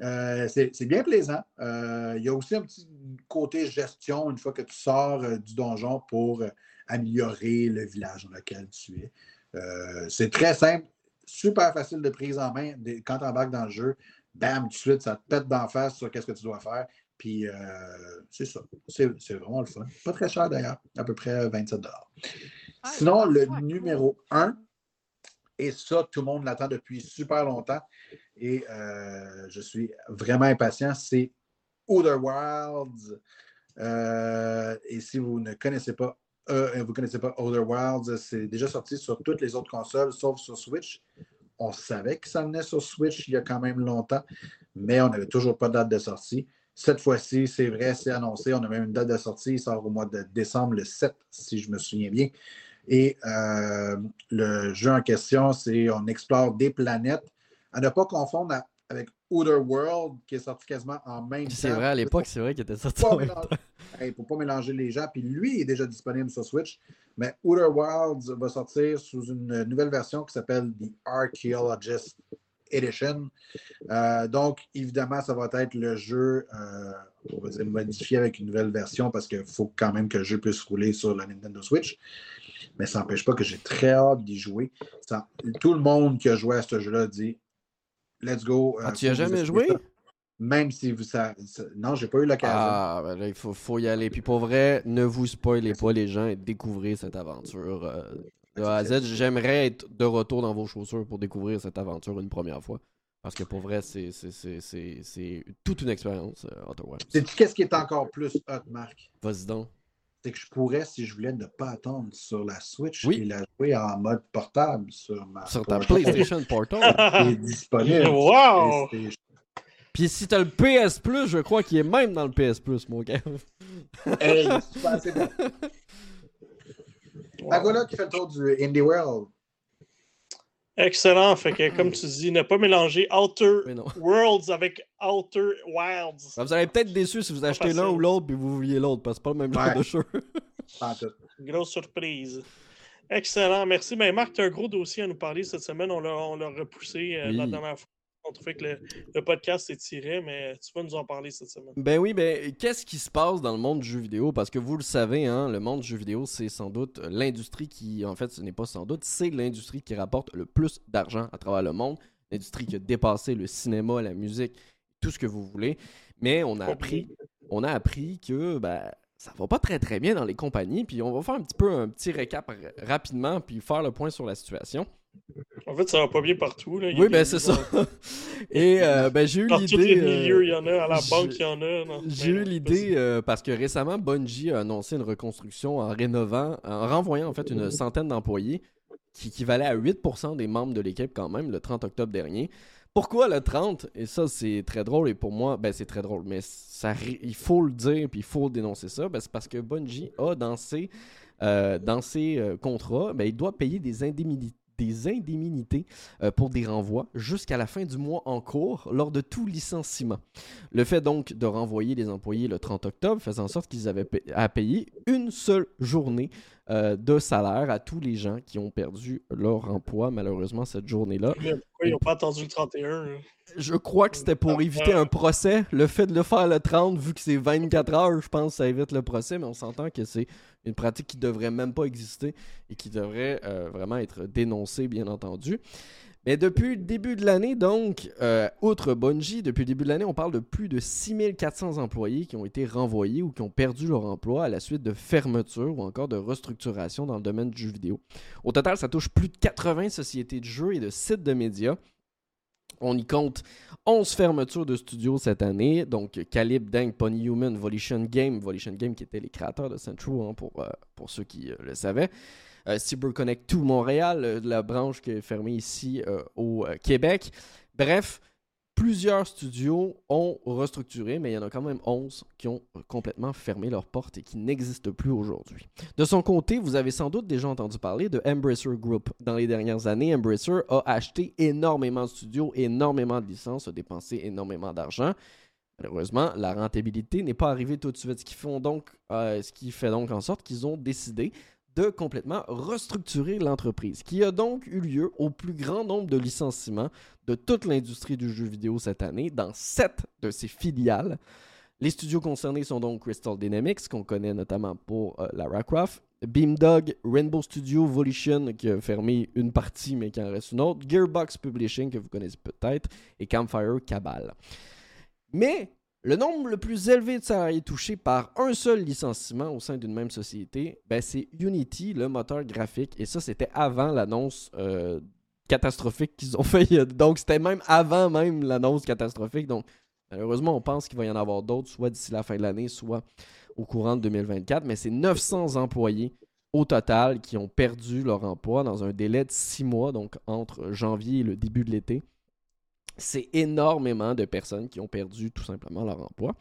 Euh, c'est bien plaisant. Il y a aussi un petit côté gestion une fois que tu sors du donjon pour améliorer le village dans lequel tu es. C'est très simple, super facile de prise en main. Quand tu embarques dans le jeu, bam, tout de suite, ça te pète d'en face sur qu'est-ce que tu dois faire. Puis euh, c'est ça. C'est c'est vraiment le fun. Pas très cher d'ailleurs, à peu près 27 Ah, Sinon, le numéro 1, et ça, tout le monde l'attend depuis super longtemps, et euh, je suis vraiment impatient, c'est Outer Wilds. Euh, et si vous ne connaissez pas, euh, vous connaissez pas Outer Wilds, c'est déjà sorti sur toutes les autres consoles, sauf sur Switch. On savait que ça venait sur Switch il y a quand même longtemps, mais on n'avait toujours pas de date de sortie. Cette fois-ci, c'est vrai, c'est annoncé. On a même une date de sortie. Il sort au mois de décembre, le 7, si je me souviens bien. Et euh, le jeu en question, c'est on explore des planètes. À ne pas confondre à- avec Outer World, qui est sorti quasiment en même temps. C'est vrai, à l'époque, c'est vrai qu'il était sorti. En même mélanger- temps. Hey, pour ne pas mélanger les gens. Puis lui est déjà disponible sur Switch. Mais Outer Wilds va sortir sous une nouvelle version qui s'appelle The Archaeologist Edition. Euh, donc, évidemment, ça va être le jeu, euh, on va dire, modifié avec une nouvelle version parce qu'il faut quand même que le jeu puisse rouler sur la Nintendo Switch. Mais ça n'empêche pas que j'ai très hâte d'y jouer. Ça- tout le monde qui a joué à ce jeu-là dit Let's go. euh, Ah, tu y as jamais joué? ça. Même si vous. Ça, ça- non, j'ai pas eu l'occasion. Ah, ben là, il faut, faut y aller. Puis pour vrai, ne vous spoilez pas les gens et découvrez cette aventure. euh, de A à Z, j'aimerais être de retour dans vos chaussures pour découvrir cette aventure une première fois. Parce que pour vrai, c'est c'est- c'est- c'est- c'est toute une expérience, euh, Wilds. Sais-tu qu'est-ce qui est encore plus hot, Marc? Vas-y donc. C'est que je pourrais, si je voulais, ne pas attendre sur la Switch Oui. et la jouer en mode portable sur ma Sur ta Portable. PlayStation Portal. *laughs* qui est disponible. *laughs* Wow! Et c'est- Puis si t'as le PS Plus, je crois qu'il est même dans le PS Plus, mon gars. Hey, c'est pas assez bon. *laughs* Qui fait le tour du Indie World. Excellent. Fait que, comme tu dis, ne pas mélanger Outer. Worlds avec Outer Wilds. Ben, Vous allez peut-être déçu si vous achetez l'un ou l'autre puis vous vouliez l'autre parce que c'est pas le même genre Ouais. de jeu. *laughs* Grosse surprise. Excellent, merci. Ben, Marc, tu as un gros dossier à nous parler cette semaine. On l'a repoussé euh, la dernière fois. On trouvait que le, le podcast s'étirait, mais tu vas nous en parler cette semaine. Ben oui, ben qu'est-ce qui se passe dans le monde du jeu vidéo? Parce que vous le savez, hein, le monde du jeu vidéo, c'est sans doute l'industrie qui, en fait, ce n'est pas sans doute, c'est l'industrie qui rapporte le plus d'argent à travers le monde. L'industrie qui a dépassé le cinéma, la musique, tout ce que vous voulez. Mais on a appris, on a appris que ben, ça va pas très très bien dans les compagnies. Puis on va faire un petit peu un petit récap rapidement, puis faire le point sur la situation. En fait, ça va pas bien partout. Là. Oui, ben c'est ça. *laughs* Et euh, ben j'ai eu Dans tous les l'idée. euh, milieux, il y en a. À la j'ai- banque, il y en a. J'ai eu l'idée euh, parce que récemment, Bungie a annoncé une reconstruction en rénovant, en renvoyant en fait une centaine d'employés qui équivalait à 8% des membres de l'équipe quand même le 30 octobre dernier. Pourquoi le 30 Et ça, c'est très drôle. Et pour moi, ben, c'est très drôle. Mais ça, il faut le dire puis il faut dénoncer ça. Ben, c'est parce que Bungie a dans ses, euh, dans ses euh, contrats, ben, il doit payer des indemnités des indemnités euh, pour des renvois jusqu'à la fin du mois en cours lors de tout licenciement. Le fait donc de renvoyer les employés le 30 octobre faisait en sorte qu'ils avaient à payer une seule journée euh, de salaire à tous les gens qui ont perdu leur emploi malheureusement cette journée-là. Pourquoi ils n'ont pas attendu le 31 hein? Je crois que c'était pour éviter un procès. Le fait de le faire le 30, vu que c'est 24 heures, je pense que ça évite le procès, mais on s'entend que c'est une pratique qui devrait même pas exister et qui devrait euh, vraiment être dénoncée, bien entendu. Mais depuis le début de l'année, donc, euh, outre Bungie, depuis le début de l'année, on parle de plus de 6400 employés qui ont été renvoyés ou qui ont perdu leur emploi à la suite de fermetures ou encore de restructuration dans le domaine du jeu vidéo. Au total, ça touche plus de 80 sociétés de jeux et de sites de médias. On y compte 11 fermetures de studios cette année, donc Calib, Dang, Pony Human, Volition Game, Volition Game qui étaient les créateurs de Central hein, pour, euh, ceux qui euh, le savaient. Euh, CyberConnect 2 Montréal, euh, la branche qui est fermée ici au Québec. Bref, plusieurs studios ont restructuré, mais il y en a quand même 11 qui ont euh, complètement fermé leurs portes et qui n'existent plus aujourd'hui. De son côté, vous avez sans doute déjà entendu parler de Embracer Group. Dans les dernières années, Embracer a acheté énormément de studios, énormément de licences, a dépensé énormément d'argent. Malheureusement, la rentabilité n'est pas arrivée tout de suite, ce qui, euh, ce qui fait donc en sorte qu'ils ont décidé de complètement restructurer l'entreprise, qui a donc eu lieu au plus grand nombre de licenciements de toute l'industrie du jeu vidéo cette année dans sept de ses filiales. Les studios concernés sont donc Crystal Dynamics, qu'on connaît notamment pour euh, Lara Croft, Beamdog, Rainbow Studio, Volition, qui a fermé une partie mais qui en reste une autre, Gearbox Publishing, que vous connaissez peut-être, et Campfire Cabal. Mais le nombre le plus élevé de salariés touchés par un seul licenciement au sein d'une même société, ben, c'est Unity, le moteur graphique. Et ça, c'était avant l'annonce euh, catastrophique qu'ils ont *laughs* fait. Donc, c'était même avant même l'annonce catastrophique. Donc, malheureusement, on pense qu'il va y en avoir d'autres, soit d'ici la fin de l'année, soit au courant de 2024. Mais c'est 900 employés au total qui ont perdu leur emploi dans un délai de six mois, donc entre janvier et le début de l'été c'est énormément de personnes qui ont perdu tout simplement leur emploi.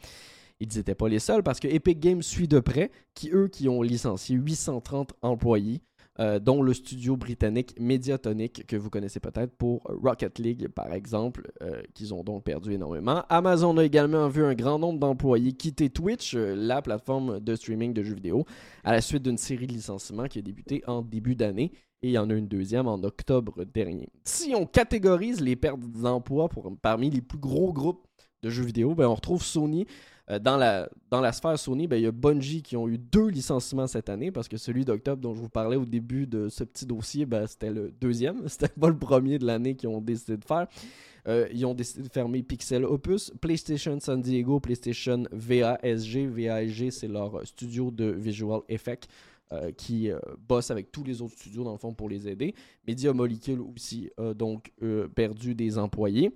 Ils n'étaient pas les seuls parce que Epic Games suit de près, qui eux qui ont licencié 830 employés, euh, dont le studio britannique Mediatonic, que vous connaissez peut-être pour Rocket League par exemple, euh, qu'ils ont donc perdu énormément. Amazon a également vu un grand nombre d'employés quitter Twitch, euh, la plateforme de streaming de jeux vidéo, à la suite d'une série de licenciements qui a débuté en début d'année et il y en a une deuxième en octobre dernier. Si on catégorise les pertes d'emploi pour, parmi les plus gros groupes de jeux vidéo, ben on retrouve Sony. Euh, dans, la, dans la sphère Sony, ben, il y a Bungie qui ont eu deux licenciements cette année parce que celui d'octobre dont je vous parlais au début de ce petit dossier, ben, c'était le deuxième. *laughs* C'était pas le premier de l'année qu'ils ont décidé de faire. Euh, ils ont décidé de fermer Pixel Opus, PlayStation San Diego, PlayStation VASG. VASG, c'est leur studio de visual effects. Euh, qui euh, bosse avec tous les autres studios dans le fond pour les aider. Media Molecule aussi a donc euh, perdu des employés.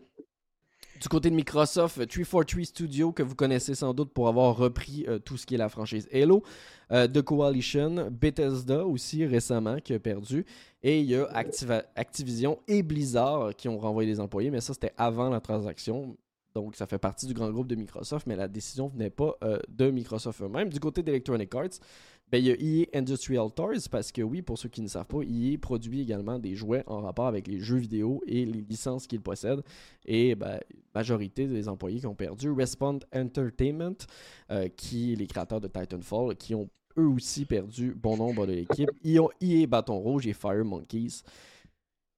Du côté de Microsoft, 343 Studio, que vous connaissez sans doute pour avoir repris tout ce qui est la franchise Halo. The Coalition, Bethesda aussi récemment qui a perdu. Et il y a Activision et Blizzard qui ont renvoyé des employés, mais ça c'était avant la transaction. Donc ça fait partie du grand groupe de Microsoft, mais la décision venait pas de Microsoft eux-mêmes. Du côté d'Electronic Arts, ben, il y a EA Industrial Toys parce que oui, pour ceux qui ne savent pas, EA produit également des jouets en rapport avec les jeux vidéo et les licences qu'il possède. Et ben, majorité des employés qui ont perdu. Respond Entertainment, euh, qui les créateurs de Titanfall, qui ont eux aussi perdu bon nombre de l'équipe. EA, Bâton Rouge et Fire Monkeys.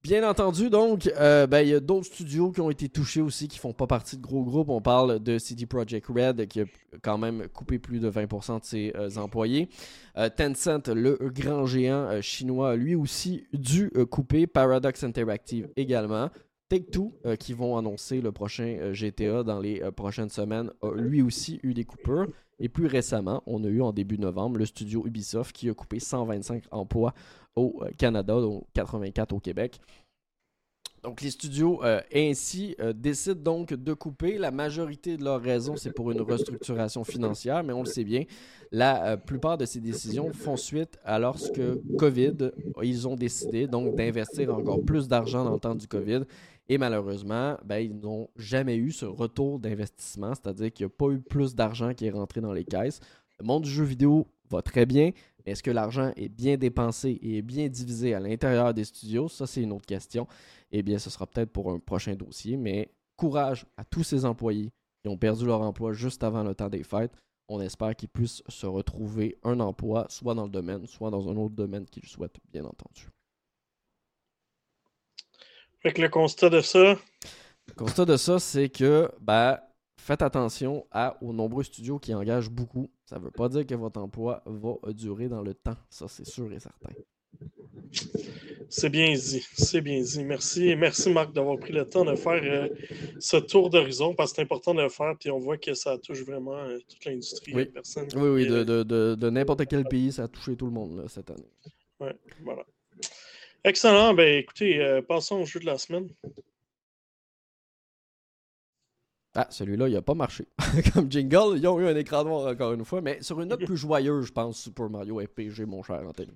Bien entendu, donc, euh, ben, il y a d'autres studios qui ont été touchés aussi, qui font pas partie de gros groupes. On parle de CD Projekt Red, qui a quand même coupé plus de 20% de ses euh, employés. Euh, Tencent, le grand géant chinois, a lui aussi dû couper. Paradox Interactive également. Take-Two, qui vont annoncer le prochain GTA dans les prochaines semaines, a lui aussi eu des coupures. Et plus récemment, on a eu en début novembre le studio Ubisoft qui a coupé 125 emplois au euh, Canada, dont 84 au Québec. Donc les studios euh, ainsi euh, décident donc de couper. La majorité de leurs raisons, c'est pour une restructuration financière, mais on le sait bien, la plupart de ces décisions font suite à lorsque COVID, ils ont décidé donc d'investir encore plus d'argent dans le temps du COVID. Et malheureusement, ben, ils n'ont jamais eu ce retour d'investissement, c'est-à-dire qu'il n'y a pas eu plus d'argent qui est rentré dans les caisses. Le monde du jeu vidéo va très bien, mais est-ce que l'argent est bien dépensé et est bien divisé à l'intérieur des studios? Ça, c'est une autre question. Eh bien, ce sera peut-être pour un prochain dossier, mais courage à tous ces employés qui ont perdu leur emploi juste avant le temps des fêtes. On espère qu'ils puissent se retrouver un emploi, soit dans le domaine, soit dans un autre domaine qu'ils souhaitent, bien entendu. Fait que le constat de ça, Le constat de ça, c'est que ben, faites attention à, aux nombreux studios qui engagent beaucoup. Ça ne veut pas dire que votre emploi va durer dans le temps. Ça, c'est sûr et certain. C'est bien dit, c'est bien dit. Merci, merci Marc d'avoir pris le temps de faire euh, ce tour d'horizon parce que c'est important de le faire, puis on voit que ça touche vraiment euh, toute l'industrie. Oui. Personne Oui, oui, de, euh, de, de, de n'importe quel pays, ça a touché tout le monde là, cette année. ouais, voilà. Excellent. Ben écoutez, euh, passons au jeu de la semaine. Ah, celui-là, il a pas marché. *laughs* Comme jingle, ils ont eu un écran noir encore une fois, mais sur une note plus joyeuse, je pense, Super Mario RPG, mon cher Anthony.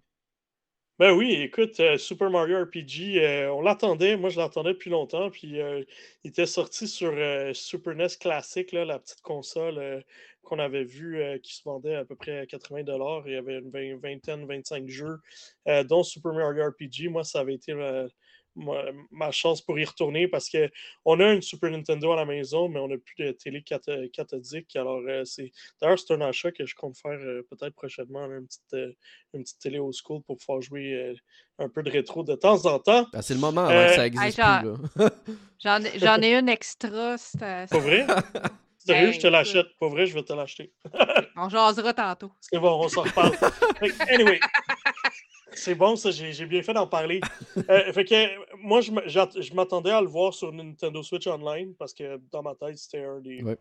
Ben oui, écoute, euh, Super Mario RPG, euh, on l'attendait, moi je l'attendais depuis longtemps, puis euh, il était sorti sur Super NES Classic, là, la petite console qu'on avait vue qui se vendait à peu près à 80 Il y avait une vingt- vingtaine, 25 jeux, dont Super Mario RPG. Moi, ça avait été ma, ma chance pour y retourner parce que on a une Super Nintendo à la maison, mais on n'a plus de télé cath- cathodique. Alors, euh, c'est d'ailleurs, c'est un achat que je compte faire euh, peut-être prochainement, une, petite, euh, une petite télé au school pour pouvoir jouer euh, un peu de rétro de temps en temps. Ah, c'est le moment avant Euh, que ça existe. *laughs* J'en ai- j'en ai une extra. c'est, Pas vrai? Sérieux, Ben, je te l'achète. Pas vrai, je vais te l'acheter. On jasera tantôt. *laughs* C'est bon, on s'en reparle. Anyway, *laughs* c'est bon, ça, j'ai bien fait d'en parler. *laughs* Euh, fait que moi, je m'attendais à le voir sur Nintendo Switch Online parce que dans ma tête, c'était un des Ouais.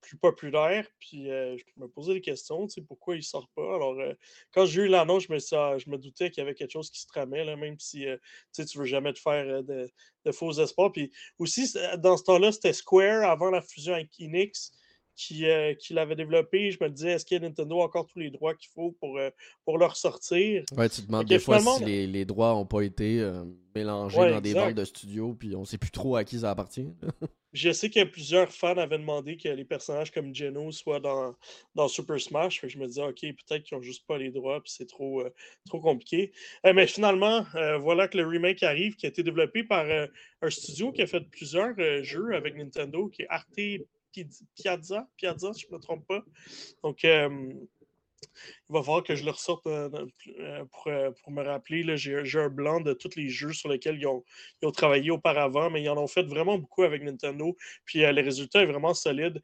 plus populaires. Puis euh, je me posais des questions, tu sais, pourquoi il sort pas? Alors, euh, quand j'ai eu l'annonce, je me, suis- ah, je me doutais qu'il y avait quelque chose qui se tramait, là, même si tu tu veux jamais te faire de, de faux espoirs. Puis aussi, dans ce temps-là, c'était Square avant la fusion avec Enix qui, euh, qui l'avait développé. Je me disais, est-ce que Nintendo a encore tous les droits qu'il faut pour, euh, pour le ressortir? Ouais, tu te demandes des fois si les, les droits n'ont pas été euh, mélangés Ouais, dans des ventes de studio, puis on sait plus trop à qui ça appartient. *laughs* Je sais que plusieurs fans avaient demandé que les personnages comme Geno soient dans, dans Super Smash. Fait que je me disais, OK, peut-être qu'ils n'ont juste pas les droits, puis c'est trop, euh, trop compliqué. Euh, mais finalement, euh, voilà que le remake arrive, qui a été développé par un studio qui a fait plusieurs jeux avec Nintendo, qui est Arte Piazza, Piazza, si je ne me trompe pas. Donc, euh, il va falloir que je le ressorte euh, euh, pour, me rappeler. J'ai un blanc de tous les jeux sur lesquels ils ont, travaillé auparavant, mais ils en ont fait vraiment beaucoup avec Nintendo. Puis le résultat est vraiment solide.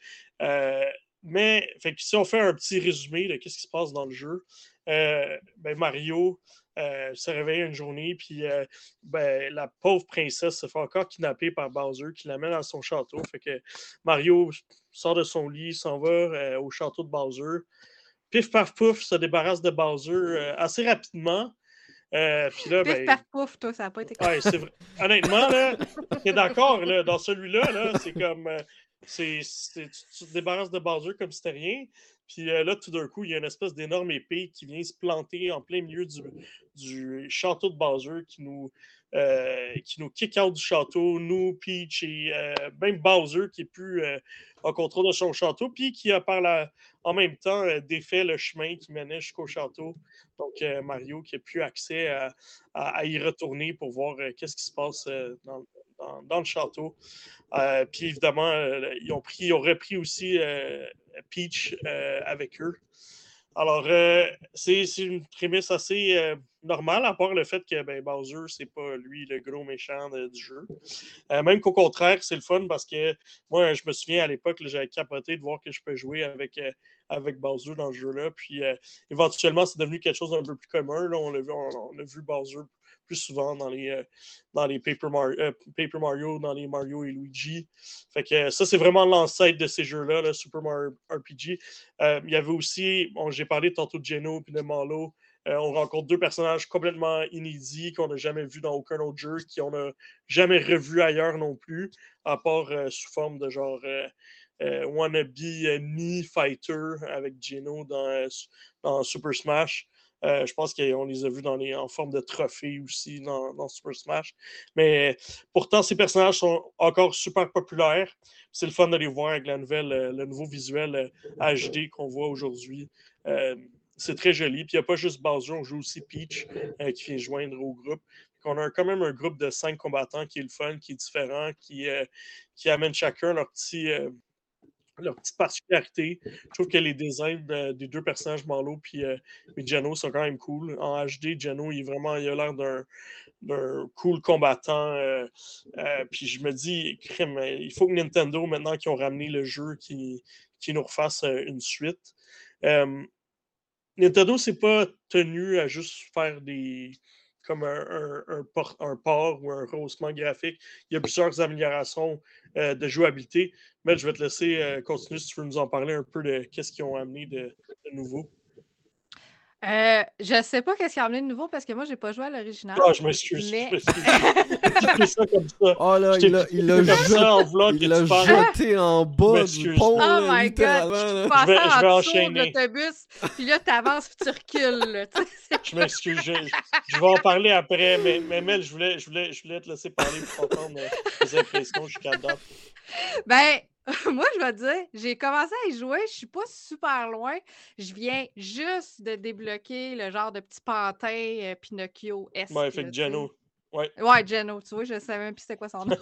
Mais fait si on fait un petit résumé de ce qui se passe dans le jeu, ben Mario euh, se réveille une journée, puis euh, ben, la pauvre princesse se fait encore kidnapper par Bowser qui l'amène à son château. Fait que Mario sort de son lit, s'en va euh, au château de Bowser. Pif paf pouf, se débarrasse de Bowser euh, assez rapidement. Euh, puis là, Pif, ben, paf, pouf, toi, ça n'a pas été Ouais, c'est vrai. Honnêtement, là, t'es d'accord, là, dans celui-là, là, c'est comme. euh, c'est, tu te débarrasses de Bowser comme si c'était rien. Puis euh, là, tout d'un coup, il y a une espèce d'énorme épée qui vient se planter en plein milieu du, château de Bowser qui nous, euh, qui nous kick out du château, nous, Peach et euh, même Bowser qui est plus en contrôle de son château, puis qui a par en même temps défait le chemin qui menait jusqu'au château. Donc Mario qui n'a plus accès à, y retourner pour voir qu'est-ce qui se passe dans, dans- le château. Euh, puis évidemment, euh, ils, ont repris aussi euh, Peach avec eux. Alors, c'est une prémisse assez normale, à part le fait que ben, Bowser, c'est pas lui le gros méchant du jeu. Même qu'au contraire, c'est le fun parce que moi, je me souviens à l'époque, j'avais capoté de voir que je peux jouer avec, avec Bowser dans ce jeu-là. Puis éventuellement, c'est devenu quelque chose d'un peu plus commun. Là. On, l'a vu, on, on a vu Bowser plus souvent dans les, euh, dans les Paper, Mar- euh, Paper Mario, dans les Mario et Luigi. Fait que euh, ça, c'est vraiment l'ancêtre de ces jeux-là, là, Super Mario RPG. Il y avait aussi, j'ai parlé tantôt de Geno et de Malo. On rencontre deux personnages complètement inédits qu'on n'a jamais vus dans aucun autre jeu, qui on n'a jamais revus ailleurs non plus, à part sous forme de genre euh, wannabe me fighter avec Geno dans Super Smash. Euh, je pense qu'on les a vus en forme de trophée aussi dans, Super Smash. Mais pourtant, ces personnages sont encore super populaires. C'est le fun de les voir avec euh, le nouveau visuel euh, HD qu'on voit aujourd'hui. Euh, c'est très joli. Puis il n'y a pas juste Bowser, on joue aussi Peach euh, qui vient joindre au groupe. On a quand même un groupe de cinq combattants qui est le fun, qui est différent, euh, qui amène chacun leur petit. Euh, leur petite particularité. Je trouve que les designs de- des deux personnages, Malo puis, euh, puis Geno, sont quand même cool. En HD, Geno, il, vraiment, il a l'air d'un, cool combattant. euh, euh, puis je me dis, crème, euh, il faut que Nintendo, maintenant qu'ils ont ramené le jeu, qui, qui nous refasse euh, une suite. Euh, Nintendo s'est pas tenu à juste faire des comme un, un, port, ou un rehaussement graphique. Il y a plusieurs améliorations de jouabilité. Mais je vais te laisser continuer si tu veux nous en parler un peu de qu'est-ce qu'ils ont amené de nouveau. Euh, je sais pas qu'est-ce qu'il a amené de nouveau parce que moi, j'ai pas joué à l'original. Ah, je m'excuse. Mais... Je ça comme ça. *laughs* Oh là, il l'a il l'a jeté en bas du pont. Oh my god. Je passais en dessous de l'autobus, puis là, t'avances puis tu recules. je m'excuse. Je, je, vais en parler après, mais, mais Mel, je voulais, je, voulais, je voulais te laisser parler pour entendre tes impressions jusqu'à date. Ben, *laughs* moi, je vais te dire, j'ai commencé à y jouer, je suis pas super loin. Je viens juste de débloquer le genre de petit pantin euh, Pinocchio S. Ouais, fait Geno. Ouais. ouais, Geno, tu vois, je savais même plus c'était quoi son nom. *laughs*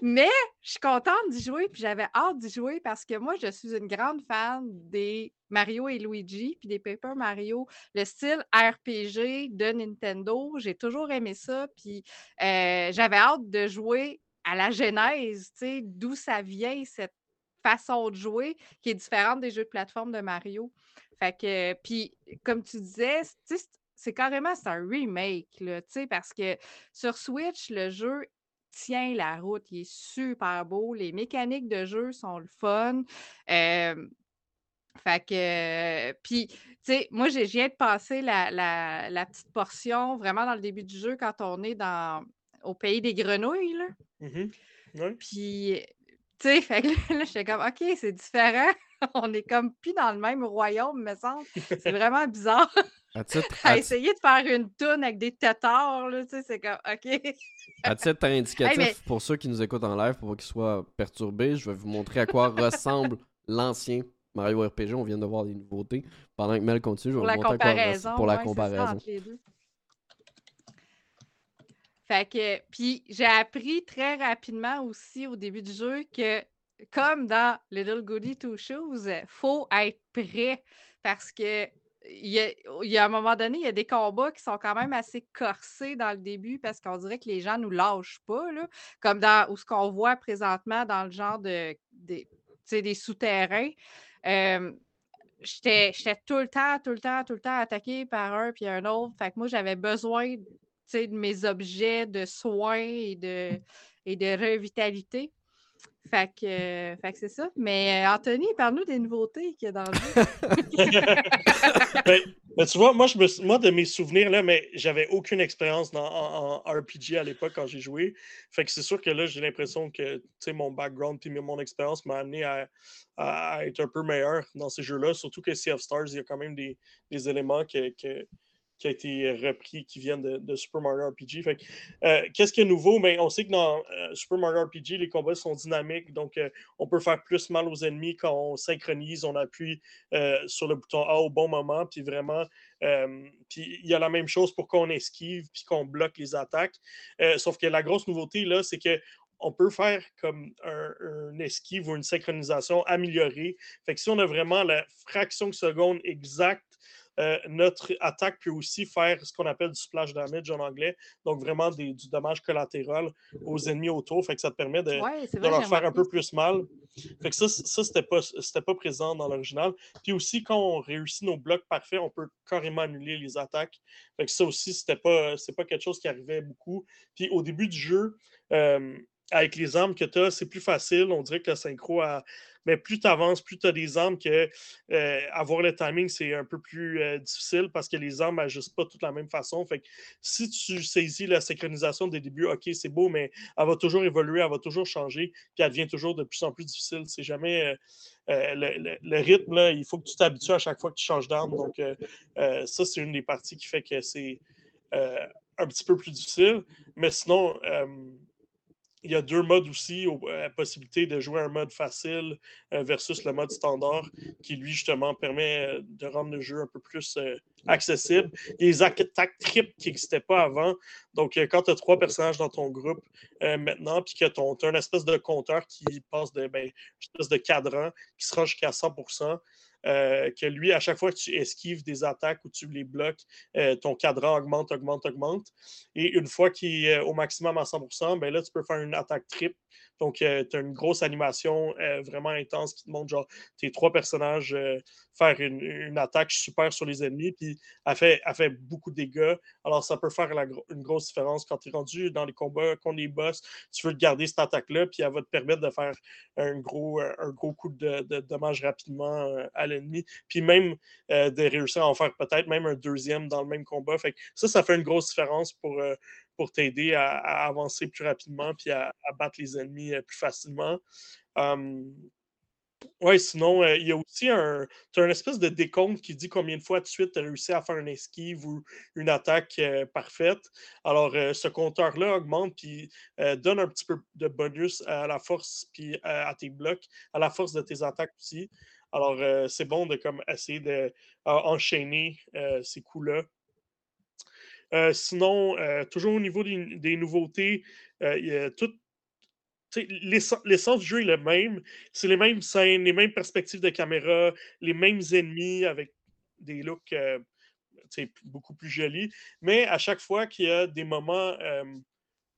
Mais je suis contente d'y jouer, puis j'avais hâte d'y jouer parce que moi, je suis une grande fan des Mario et Luigi, puis des Paper Mario, le style RPG de Nintendo. J'ai toujours aimé ça, puis euh, j'avais hâte de jouer à la genèse, d'où ça vient, cette façon de jouer qui est différente des jeux de plateforme de Mario. Fait que, puis, comme tu disais, c'est carrément c'est un remake, là, parce que sur Switch, le jeu tient la route, il est super beau, les mécaniques de jeu sont le fun. fait que, puis, tu sais, moi, j'ai viens de passer la, la, petite portion vraiment dans le début du jeu quand on est dans, au pays des grenouilles. Là. Mmh Puis, tu sais, fait que là, j'étais comme, OK, c'est différent. *laughs* On est comme plus dans le même royaume, me semble. C'est *laughs* vraiment bizarre. À, *laughs* essayer de faire une toune avec des têtards, là, tu sais, c'est comme, OK. à titre indicatif, pour ceux qui nous écoutent en live, pour qu'ils soient perturbés, je vais vous montrer à quoi ressemble l'ancien Mario RPG. On vient de voir des nouveautés. Pendant que Mel continue, je vais vous montrer à quoi pour la comparaison. Fait que, puis j'ai appris très rapidement aussi au début du jeu que, comme dans Little Goody Two Shoes, faut être prêt parce que il y, a, un moment donné, il y a des combats qui sont quand même assez corsés dans le début parce qu'on dirait que les gens nous lâchent pas, là, comme dans ce qu'on voit présentement dans le genre de, des souterrains. Euh, j'étais tout le temps, tout le temps, tout le temps attaqué par un puis un autre. Fait que moi, j'avais besoin de mes objets de soins et de, et de revitalité. Fait que, c'est ça. Mais euh, Anthony, parle-nous des nouveautés qu'il y a dans le jeu. *laughs* Ben, tu vois, moi, je me, moi, de mes souvenirs, là, mais j'avais aucune expérience en, RPG à l'époque quand j'ai joué. Fait que c'est sûr que là, j'ai l'impression que mon background et mon expérience m'a amené à, être un peu meilleur dans ces jeux-là. Surtout que Sea of Stars, il y a quand même des, éléments que, que qui a été repris, qui viennent de, Super Mario RPG. Euh, qu'est-ce qui est nouveau? Mais on sait que dans euh, Super Mario RPG, les combats sont dynamiques, donc euh, on peut faire plus mal aux ennemis quand on synchronise, on appuie sur le bouton A au bon moment, puis vraiment, puis il y a la même chose pour qu'on esquive, puis qu'on bloque les attaques. sauf que la grosse nouveauté, là, c'est que on peut faire comme un, esquive ou une synchronisation améliorée. Fait que si on a vraiment la fraction de seconde exacte euh, notre attaque peut aussi faire ce qu'on appelle du splash damage en anglais, donc vraiment du dommage collatéral aux ennemis autour. Fait que ça te permet de, leur faire un peu plus mal. Fait que ça, ça c'était pas, pas présent dans l'original. Puis aussi, quand on réussit nos blocs parfaits, on peut carrément annuler les attaques. Fait que ça aussi, c'était pas, pas quelque chose qui arrivait beaucoup. Puis au début du jeu, euh, avec les armes que tu as, c'est plus facile. On dirait que la synchro a, mais plus tu avances, plus tu as des armes que euh, avoir le timing, c'est un peu plus euh, difficile parce que les armes n'agissent pas de la même façon. Fait que si tu saisis la synchronisation des débuts, OK, c'est beau, mais elle va toujours évoluer, elle va toujours changer, puis elle devient toujours de plus en plus difficile. C'est jamais. Euh, le, rythme, là, il faut que tu t'habitues à chaque fois que tu changes d'arme. Donc, ça, c'est une des parties qui fait que c'est un petit peu plus difficile. Mais sinon, il y a deux modes aussi, la possibilité de jouer un mode facile euh, versus le mode standard, qui lui, justement, permet euh, de rendre le jeu un peu plus euh, accessible. Il y a les attaques trip qui n'existaient pas avant. Donc, quand tu as trois personnages dans ton groupe maintenant, puis que tu as une espèce de compteur qui passe de, ben, une espèce de cadran qui se rend jusqu'à 100 que lui, à chaque fois que tu esquives des attaques ou tu les bloques, ton cadran augmente, augmente, augmente. Et une fois qu'il est au maximum à 100%, ben là, tu peux faire une attaque triple donc, tu as une grosse animation vraiment intense qui te montre genre tes trois personnages faire une, attaque super sur les ennemis, puis elle fait, fait beaucoup de dégâts. Alors, ça peut faire une grosse différence quand tu es rendu dans les combats contre les boss. Tu veux garder cette attaque-là, puis elle va te permettre de faire un gros, un gros coup de, dommage rapidement à l'ennemi. Puis même de réussir à en faire peut-être même un deuxième dans le même combat. Fait ça, ça fait une grosse différence pour, pour t'aider à, avancer plus rapidement puis à, battre les ennemis plus facilement. Oui, sinon, euh, il y a aussi un. As une espèce de décompte qui dit combien de fois de suite tu as réussi à faire une esquive ou une attaque euh, parfaite. Alors, euh, ce compteur-là augmente puis donne un petit peu de bonus à la force puis à tes blocs, à la force de tes attaques aussi. Alors, c'est bon de comme essayer d'enchaîner ces coups-là. Sinon, toujours au niveau des, nouveautés, tout l'essence du jeu est le même. C'est les mêmes scènes, les mêmes perspectives de caméra, les mêmes ennemis avec des looks euh, beaucoup plus jolis. Mais à chaque fois qu'il y a des moments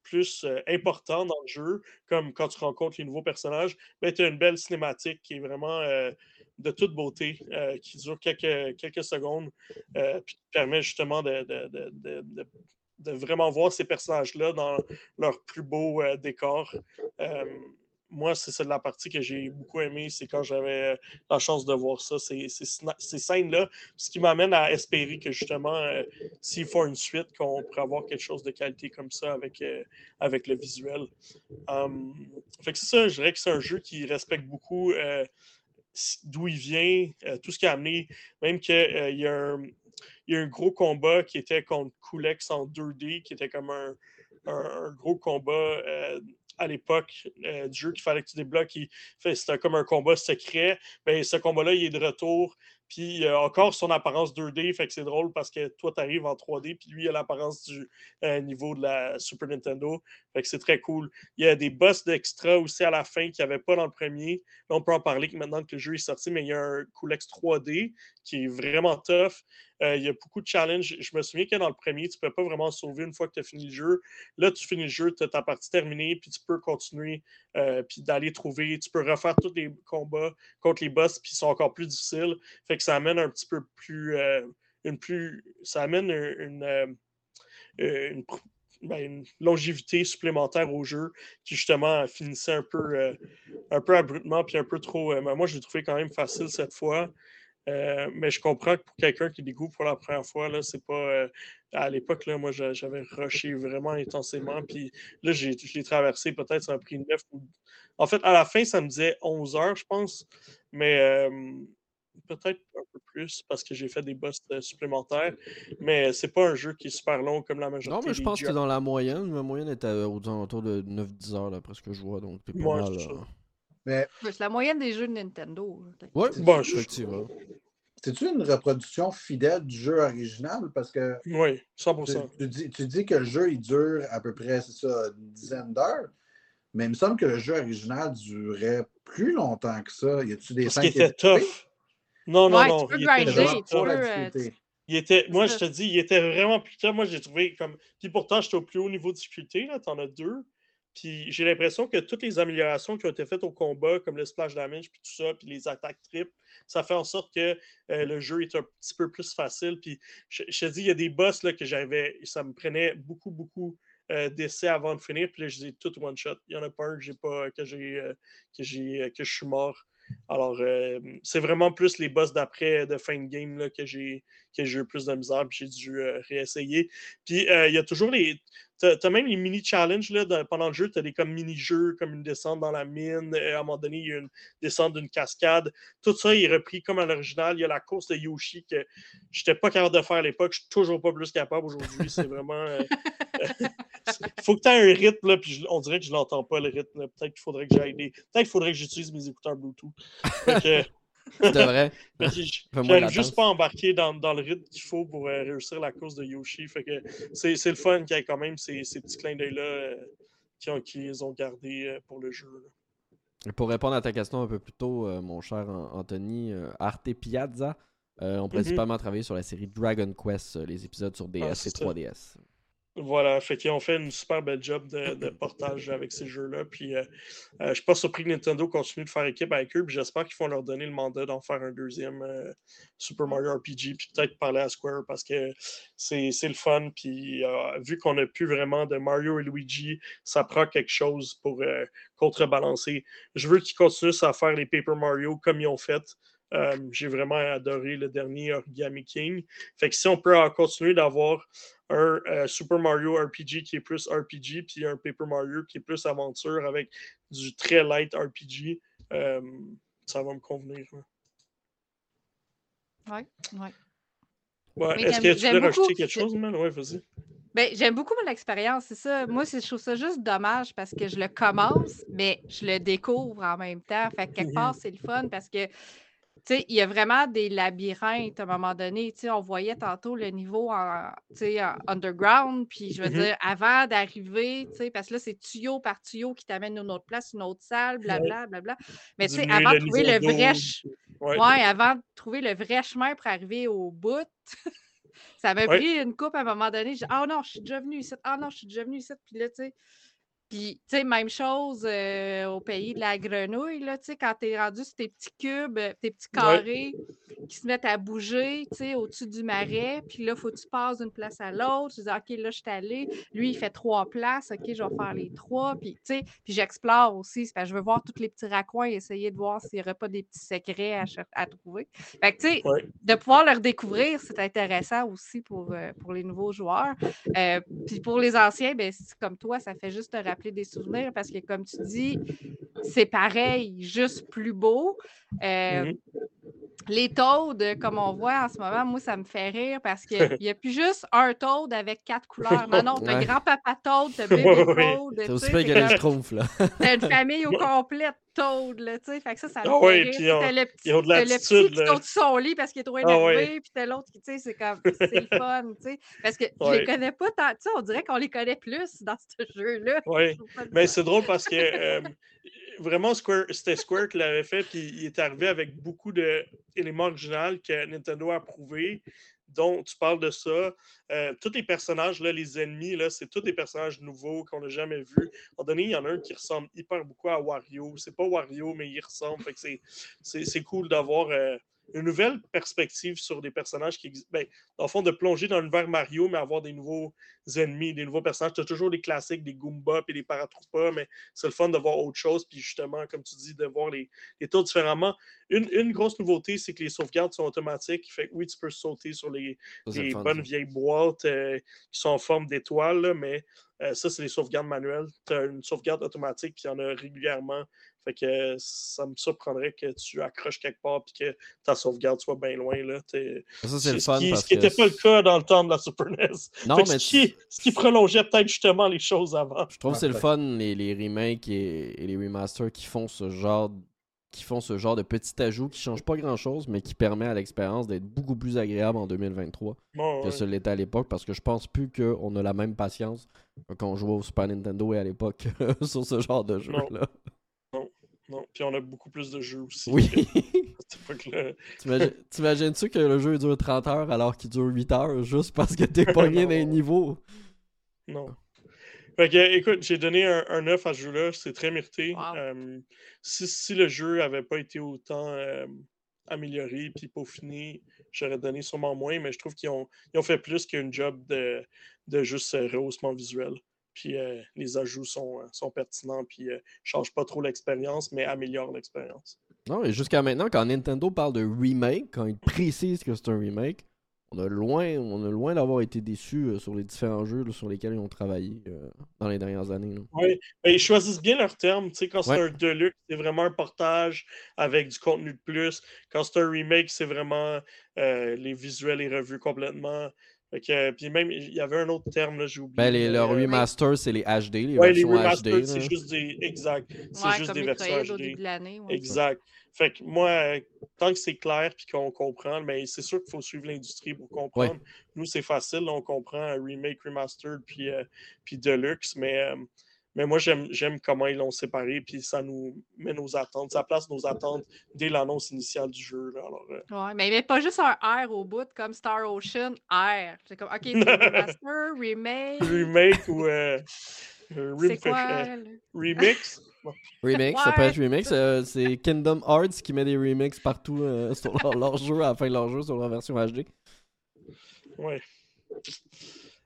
plus euh, importants dans le jeu, comme quand tu rencontres les nouveaux personnages, ben, tu as une belle cinématique qui est vraiment de toute beauté, qui dure quelques, quelques secondes, puis qui permet justement de de vraiment voir ces personnages-là dans leur plus beau décor. Euh, moi, c'est la partie que j'ai beaucoup aimée, c'est quand j'avais euh, la chance de voir ça, ces, scènes-là, ce qui m'amène à espérer que justement, s'il faut une suite, qu'on pourrait avoir quelque chose de qualité comme ça avec, avec le visuel. fait que c'est ça, je dirais que c'est un jeu qui respecte beaucoup d'où il vient, tout ce qui a amené, même qu'il y un y a un gros combat qui était contre Kulex en 2D, qui était comme un, gros combat euh, à l'époque euh, du jeu qu'il fallait que tu débloques. C'était comme un combat secret. Ben, ce combat-là, il est de retour. Puis encore son apparence 2D, fait que c'est drôle parce que toi, tu arrives en 3D, puis lui, il a l'apparence du euh, niveau de la Super Nintendo. C'est très cool. Il y a des boss d'extra aussi à la fin qu'il n'y avait pas dans le premier. On peut en parler maintenant que le jeu est sorti, mais il y a un Coolx 3D qui est vraiment tough. Euh, il y a beaucoup de challenges. Je me souviens que dans le premier, tu ne peux pas vraiment sauver une fois que tu as fini le jeu. Là, tu finis le jeu, tu as ta partie terminée, puis tu peux continuer, euh, puis d'aller trouver. Tu peux refaire tous les combats contre les boss, puis ils sont encore plus difficiles. Fait que ça amène un petit peu plus. Euh, une plus ça amène une, ben, une, longévité supplémentaire au jeu qui justement finissait un peu, un peu abruptement puis un peu trop. moi, je l'ai trouvé quand même facile cette fois. Euh, mais je comprends que pour quelqu'un qui découvre pour la première fois, là, c'est pas. Euh, à l'époque, là, moi, j'avais rushé vraiment intensément. Puis là, je l'ai traversé, peut-être, ça a pris 9 ou. En fait, à la fin, ça me disait 11 heures, je pense. Mais euh, peut-être un peu plus parce que j'ai fait des boss supplémentaires. Mais c'est pas un jeu qui est super long comme la majorité. Non, mais je pense que dans la moyenne. La moyenne est autour de 9-10 heures, d'après ce que je vois. Donc, t'es pas mal. Mais... C'est la moyenne des jeux de Nintendo. Oui, bon, effectivement. C'est-tu une reproduction fidèle du jeu original? Parce que. Oui, 100%. Tu, dis, tu dis, que le jeu, il dure à peu près, c'est ça, une dizaine d'heures. Mais il me semble que le jeu original durait plus longtemps que ça. Y a-tu des Parce qu'il était tough. Non, non, non. Tu peux il grinder, tu Il était, moi, je te dis, il était vraiment plus tough. Moi, j'ai trouvé comme. Puis pourtant, j'étais au plus haut niveau de difficulté. Tu en as deux. Puis j'ai l'impression que toutes les améliorations qui ont été faites au combat, comme le splash damage, puis tout ça, puis les attaques triples, ça fait en sorte que euh, le jeu est un petit peu plus facile. Puis je, te dis, il y a des boss là, que j'avais, ça me prenait beaucoup, beaucoup euh, d'essais avant de finir. Puis là, je dis tout one shot. Il n'y en a pas un que j'ai pas, que j'ai, euh, que j'ai, que je suis mort. Alors, c'est vraiment plus les boss d'après de fin de game là, que j'ai eu plus de misère, puis j'ai dû réessayer. Puis il y a toujours les. Tu as, même les mini-challenges pendant le jeu, tu as des comme mini-jeux, comme une descente dans la mine. À un moment donné, il y a une descente d'une cascade. Tout ça est repris comme à l'original. Il y a la course de Yoshi que je n'étais pas capable de faire à l'époque. Je suis toujours pas plus capable aujourd'hui. C'est vraiment. *laughs* Il faut que tu aies un rythme, puis on dirait que je l'entends pas, le rythme. Peut-être qu'il faudrait que j'aille. Peut-être qu'il faudrait que j'utilise mes écouteurs Bluetooth. C'est *laughs* vrai. *laughs* J'aime juste pas embarquer dans, dans le rythme qu'il faut pour euh, réussir la course de Yoshi. Fait que c'est le fun qu'il y ait quand même ces, ces petits clins d'œil-là euh, qu'ils ont, ont, gardés euh, pour le jeu. Pour répondre à ta question un peu plus tôt, euh, mon cher Anthony, euh, Arte Piazza ont principalement travaillé sur la série Dragon Quest, les épisodes sur DS ah, et 3DS. Voilà, fait qu'ils ont fait une super belle job de, portage avec ces jeux-là. Puis euh, euh, je suis pas surpris que Nintendo continue de faire équipe avec eux. Puis j'espère qu'ils vont leur donner le mandat d'en faire un deuxième euh, Super Mario RPG. Puis peut-être parler à Square parce que c'est le fun. Puis vu qu'on n'a plus vraiment de Mario et Luigi, ça prend quelque chose pour contrebalancer. Je veux qu'ils continuent à faire les Paper Mario comme ils ont fait. J'ai vraiment adoré le dernier Origami King. Fait que si on peut continuer d'avoir un euh, Super Mario RPG qui est plus RPG, puis un Paper Mario qui est plus aventure avec du très light RPG. Euh, ça va me convenir. Oui, oui. Ouais, Est-ce que tu veux rajouter quelque chose, man? Ouais, vas-y. Ben, j'aime beaucoup mon expérience, c'est ça. Moi, je trouve ça juste dommage parce que je le commence, mais je le découvre en même temps. Fait que quelque mhm. part, c'est le fun parce que il y a vraiment des labyrinthes à un moment donné. On voyait tantôt le niveau en, underground, puis je veux mmh dire, avant d'arriver, parce que là, c'est tuyau par tuyau qui t'amène à une autre place, une autre salle, blablabla. Bla, bla, Mais tu sais, avant de trouver le vrai ouais. avant de trouver le vrai chemin pour arriver au bout, *laughs* ça m'a pris une coupe à un moment donné. J'ai Ah non, je suis déjà venu ici. Ah non, je suis déjà venu ici. Puis là, tu sais. Puis, tu sais, même chose euh, au pays de la grenouille, là, tu sais, quand t'es rendu sur tes petits cubes, euh, tes petits carrés qui se mettent à bouger, tu sais, au-dessus du marais, puis là, faut que tu passes d'une place à l'autre. Je dis, OK, là, je suis allée. Lui, il fait trois places. OK, je vais faire les trois. Puis, tu sais, puis j'explore aussi. Parce que je veux voir tous les petits raccoins et essayer de voir s'il n'y aurait pas des petits secrets à, trouver. Fait que, tu sais, de pouvoir le redécouvrir, c'est intéressant aussi pour, euh, pour les nouveaux joueurs. puis pour les anciens, ben, comme toi, ça fait juste te rappeler des souvenirs parce que, comme tu dis, c'est pareil, juste plus beau. Euh, mm-hmm. Les Toads, comme on voit en ce moment, moi, ça me fait rire parce qu'il *laughs* n'y a plus juste un Toad avec quatre couleurs. Non, non, t'as grand-papa Toad, t'as *laughs* bébé Toad. C'est aussi bien que les Schtroumpfs, là. *laughs* T'as une famille au complet Toad, là, tu sais. Fait que ça, ça me ah fait rire. Puis t'as le petit, le petit qui saute son lit parce qu'il est trop ah énervé, puis t'as l'autre qui, tu sais, c'est comme, c'est le fun, tu sais. Parce que je les connais pas tant, tu sais, on dirait qu'on les connaît plus dans ce jeu-là. Oui, mais c'est drôle parce que... Euh, vraiment, Square, c'était Square qui l'avait fait, puis il est arrivé avec beaucoup d'éléments originaux que Nintendo a approuvés. Donc, tu parles de ça. Euh, tous les personnages, là, les ennemis, là, c'est tous des personnages nouveaux qu'on n'a jamais vus. Moment donné, il y en a un qui ressemble hyper beaucoup à Wario. C'est pas Wario, mais il ressemble. c'est cool d'avoir euh, une nouvelle perspective sur des personnages qui existent. Ben, dans le fond, de plonger dans l'univers Mario, mais avoir des nouveaux ennemis, des nouveaux personnages. Tu as toujours les classiques, des Goombas et des Paratroopas, mais c'est le fun de voir autre chose. Puis justement, comme tu dis, de voir les, les tours différemment. Une, grosse nouveauté, c'est que les sauvegardes sont automatiques. Fait que oui, tu peux sauter sur les, bonnes vieilles boîtes euh, qui sont en forme d'étoiles, mais euh, ça, c'est les sauvegardes manuelles. Tu as une sauvegarde automatique, puis il y en a régulièrement fait que ça me surprendrait que tu accroches quelque part et que ta sauvegarde soit bien loin. Là. Ça, c'est le fun. Ce qui n'était pas le cas dans le temps de la Super NES. Non, mais ce, qui, ce, qui, prolongeait peut-être justement les choses avant. Je trouve que c'est le fun, les, les remakes et, les remasters qui font ce genre qui font ce genre de petit ajout qui change pas grand chose, mais qui permet à l'expérience d'être beaucoup plus agréable en 2023 que ce l'était à l'époque, parce que je pense plus qu'on a la même patience qu'on jouait au Super Nintendo et à l'époque *laughs* sur ce genre de jeu-là. Non, puis on a beaucoup plus de jeux aussi. Oui. *laughs* *laughs* T'imagines-tu que le jeu dure 30 heures alors qu'il dure 8 heures juste parce que t'es pogné dans les niveaux? Non. Fait que, écoute, j'ai donné un, un 9 à ce jeu-là, c'est très mérité. Euh, si, si, le jeu avait pas été autant euh, amélioré puis peaufiné, j'aurais donné sûrement moins, mais je trouve qu'ils ont, ils ont fait plus qu'un job de, de juste euh, rehaussement visuel. Puis euh, les ajouts sont, sont pertinents, puis ne euh, changent pas trop l'expérience, mais améliorent l'expérience. Non, et jusqu'à maintenant, quand Nintendo parle de remake, quand ils précisent que c'est un remake, on a loin, on a loin d'avoir été déçus sur les différents jeux sur lesquels ils ont travaillé dans les dernières années. Oui, ben, ils choisissent bien leurs termes. Tu sais, quand c'est un deluxe, c'est vraiment un portage avec du contenu de plus. Quand c'est un remake, c'est vraiment les visuels et revus complètement puis même, il y avait un autre terme, j'ai oublié. Ben, les, le remaster, c'est les HD, les ouais, versions les remasters, c'est juste des... Exact. C'est juste des versions HD. De exact. Fait que moi, tant que c'est clair puis qu'on comprend, mais c'est sûr qu'il faut suivre l'industrie pour comprendre. Nous, c'est facile, on comprend un remake, remastered puis, euh, puis deluxe, mais... Euh, Mais moi, j'aime j'aime comment ils l'ont séparé, puis ça nous met nos attentes, ça place nos attentes dès l'annonce initiale du jeu. là. Alors, euh, Ouais, mais il met pas juste un R au bout comme Star Ocean, R. C'est comme, OK, c'est *laughs* remaster, remake. remake ou euh, euh, rem- quoi? euh, le- remix? *laughs* Remix, ça peut être remix. euh, c'est Kingdom Hearts qui met des remixes partout euh, sur leur, leur jeu à la fin de leur jeu sur leur version HD. Ouais.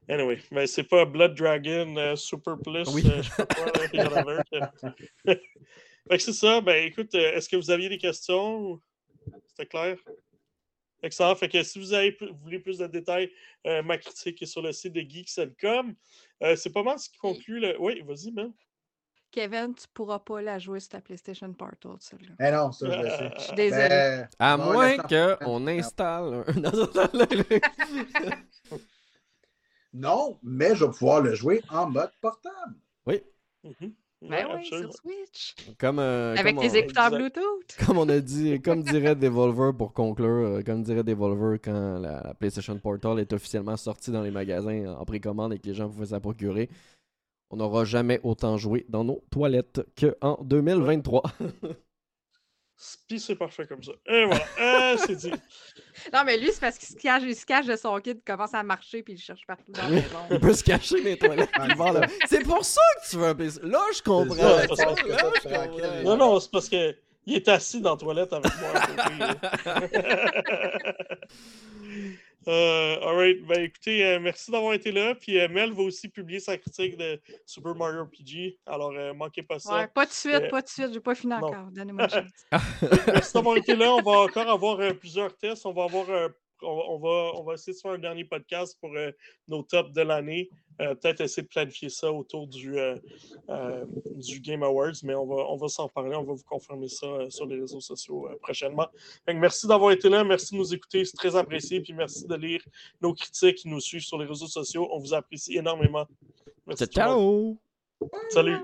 Anyway, mais c'est pas Blood Dragon euh, Super Plus. Oui. euh, je sais pas quoi, là, il y en avait un que- fait que c'est ça. Ben écoute, euh, est-ce que vous aviez des questions? C'était clair? Excellent. Fait que si vous avez vous voulez plus de détails, euh, ma critique est sur le site de Geeks.com. Euh, c'est pas mal ce qui conclut le. Oui, vas-y, Mel. Kevin, tu pourras pas la jouer sur ta PlayStation Portal, celle-là. Eh non, ça, je le sais. Je suis désolée. Ben, À bon, moins qu'on installe un. *laughs* *laughs* Non, mais je vais pouvoir le jouer en mode portable. Mhm. Ben Ouais, oui, sur Switch. comme, euh, Avec comme les on- écouteurs. Bluetooth. *laughs* Comme on a dit, comme dirait Devolver pour conclure, euh, comme dirait Devolver quand la, la PlayStation Portal est officiellement sortie dans les magasins en précommande et que les gens pouvaient s'en procurer, on n'aura jamais autant joué dans nos toilettes qu'en 2023. *laughs* Puis c'est parfait comme ça. Et voilà. Euh, c'est dit. *laughs* Non, mais lui, c'est parce qu'il se cache, il se cache de son kit, il commence à marcher, puis il cherche partout dans la maison. On peut se cacher les toilettes. *laughs* C'est pour ça que tu veux un PC. Là, je comprends. ça, c'est ça, Là, c'est je ça, comprends. tranquille. Non, non, c'est parce que il est assis dans la toilette avec moi *laughs* Euh, alright, ben écoutez, euh, merci d'avoir été là. Puis euh, Mel va aussi publier sa critique de Super Mario RPG. Alors, euh, manquez pas ça. Ouais, pas de suite, pas de suite, j'ai pas fini non. encore. Donnez-moi une *laughs* chance. Merci d'avoir été là. On va encore avoir plusieurs tests. On va avoir on, va- on va, on va essayer de faire un dernier podcast pour euh, nos tops de l'année. Euh, Peut-être essayer de planifier ça autour du, euh, du Game Awards, mais on va, on va s'en parler. On va vous confirmer ça sur les réseaux sociaux prochainement. Merci d'avoir été là. Merci de nous écouter. C'est très apprécié. Puis merci de lire nos critiques qui nous suivent sur les réseaux sociaux. On vous apprécie énormément. Merci. Ciao! Salut.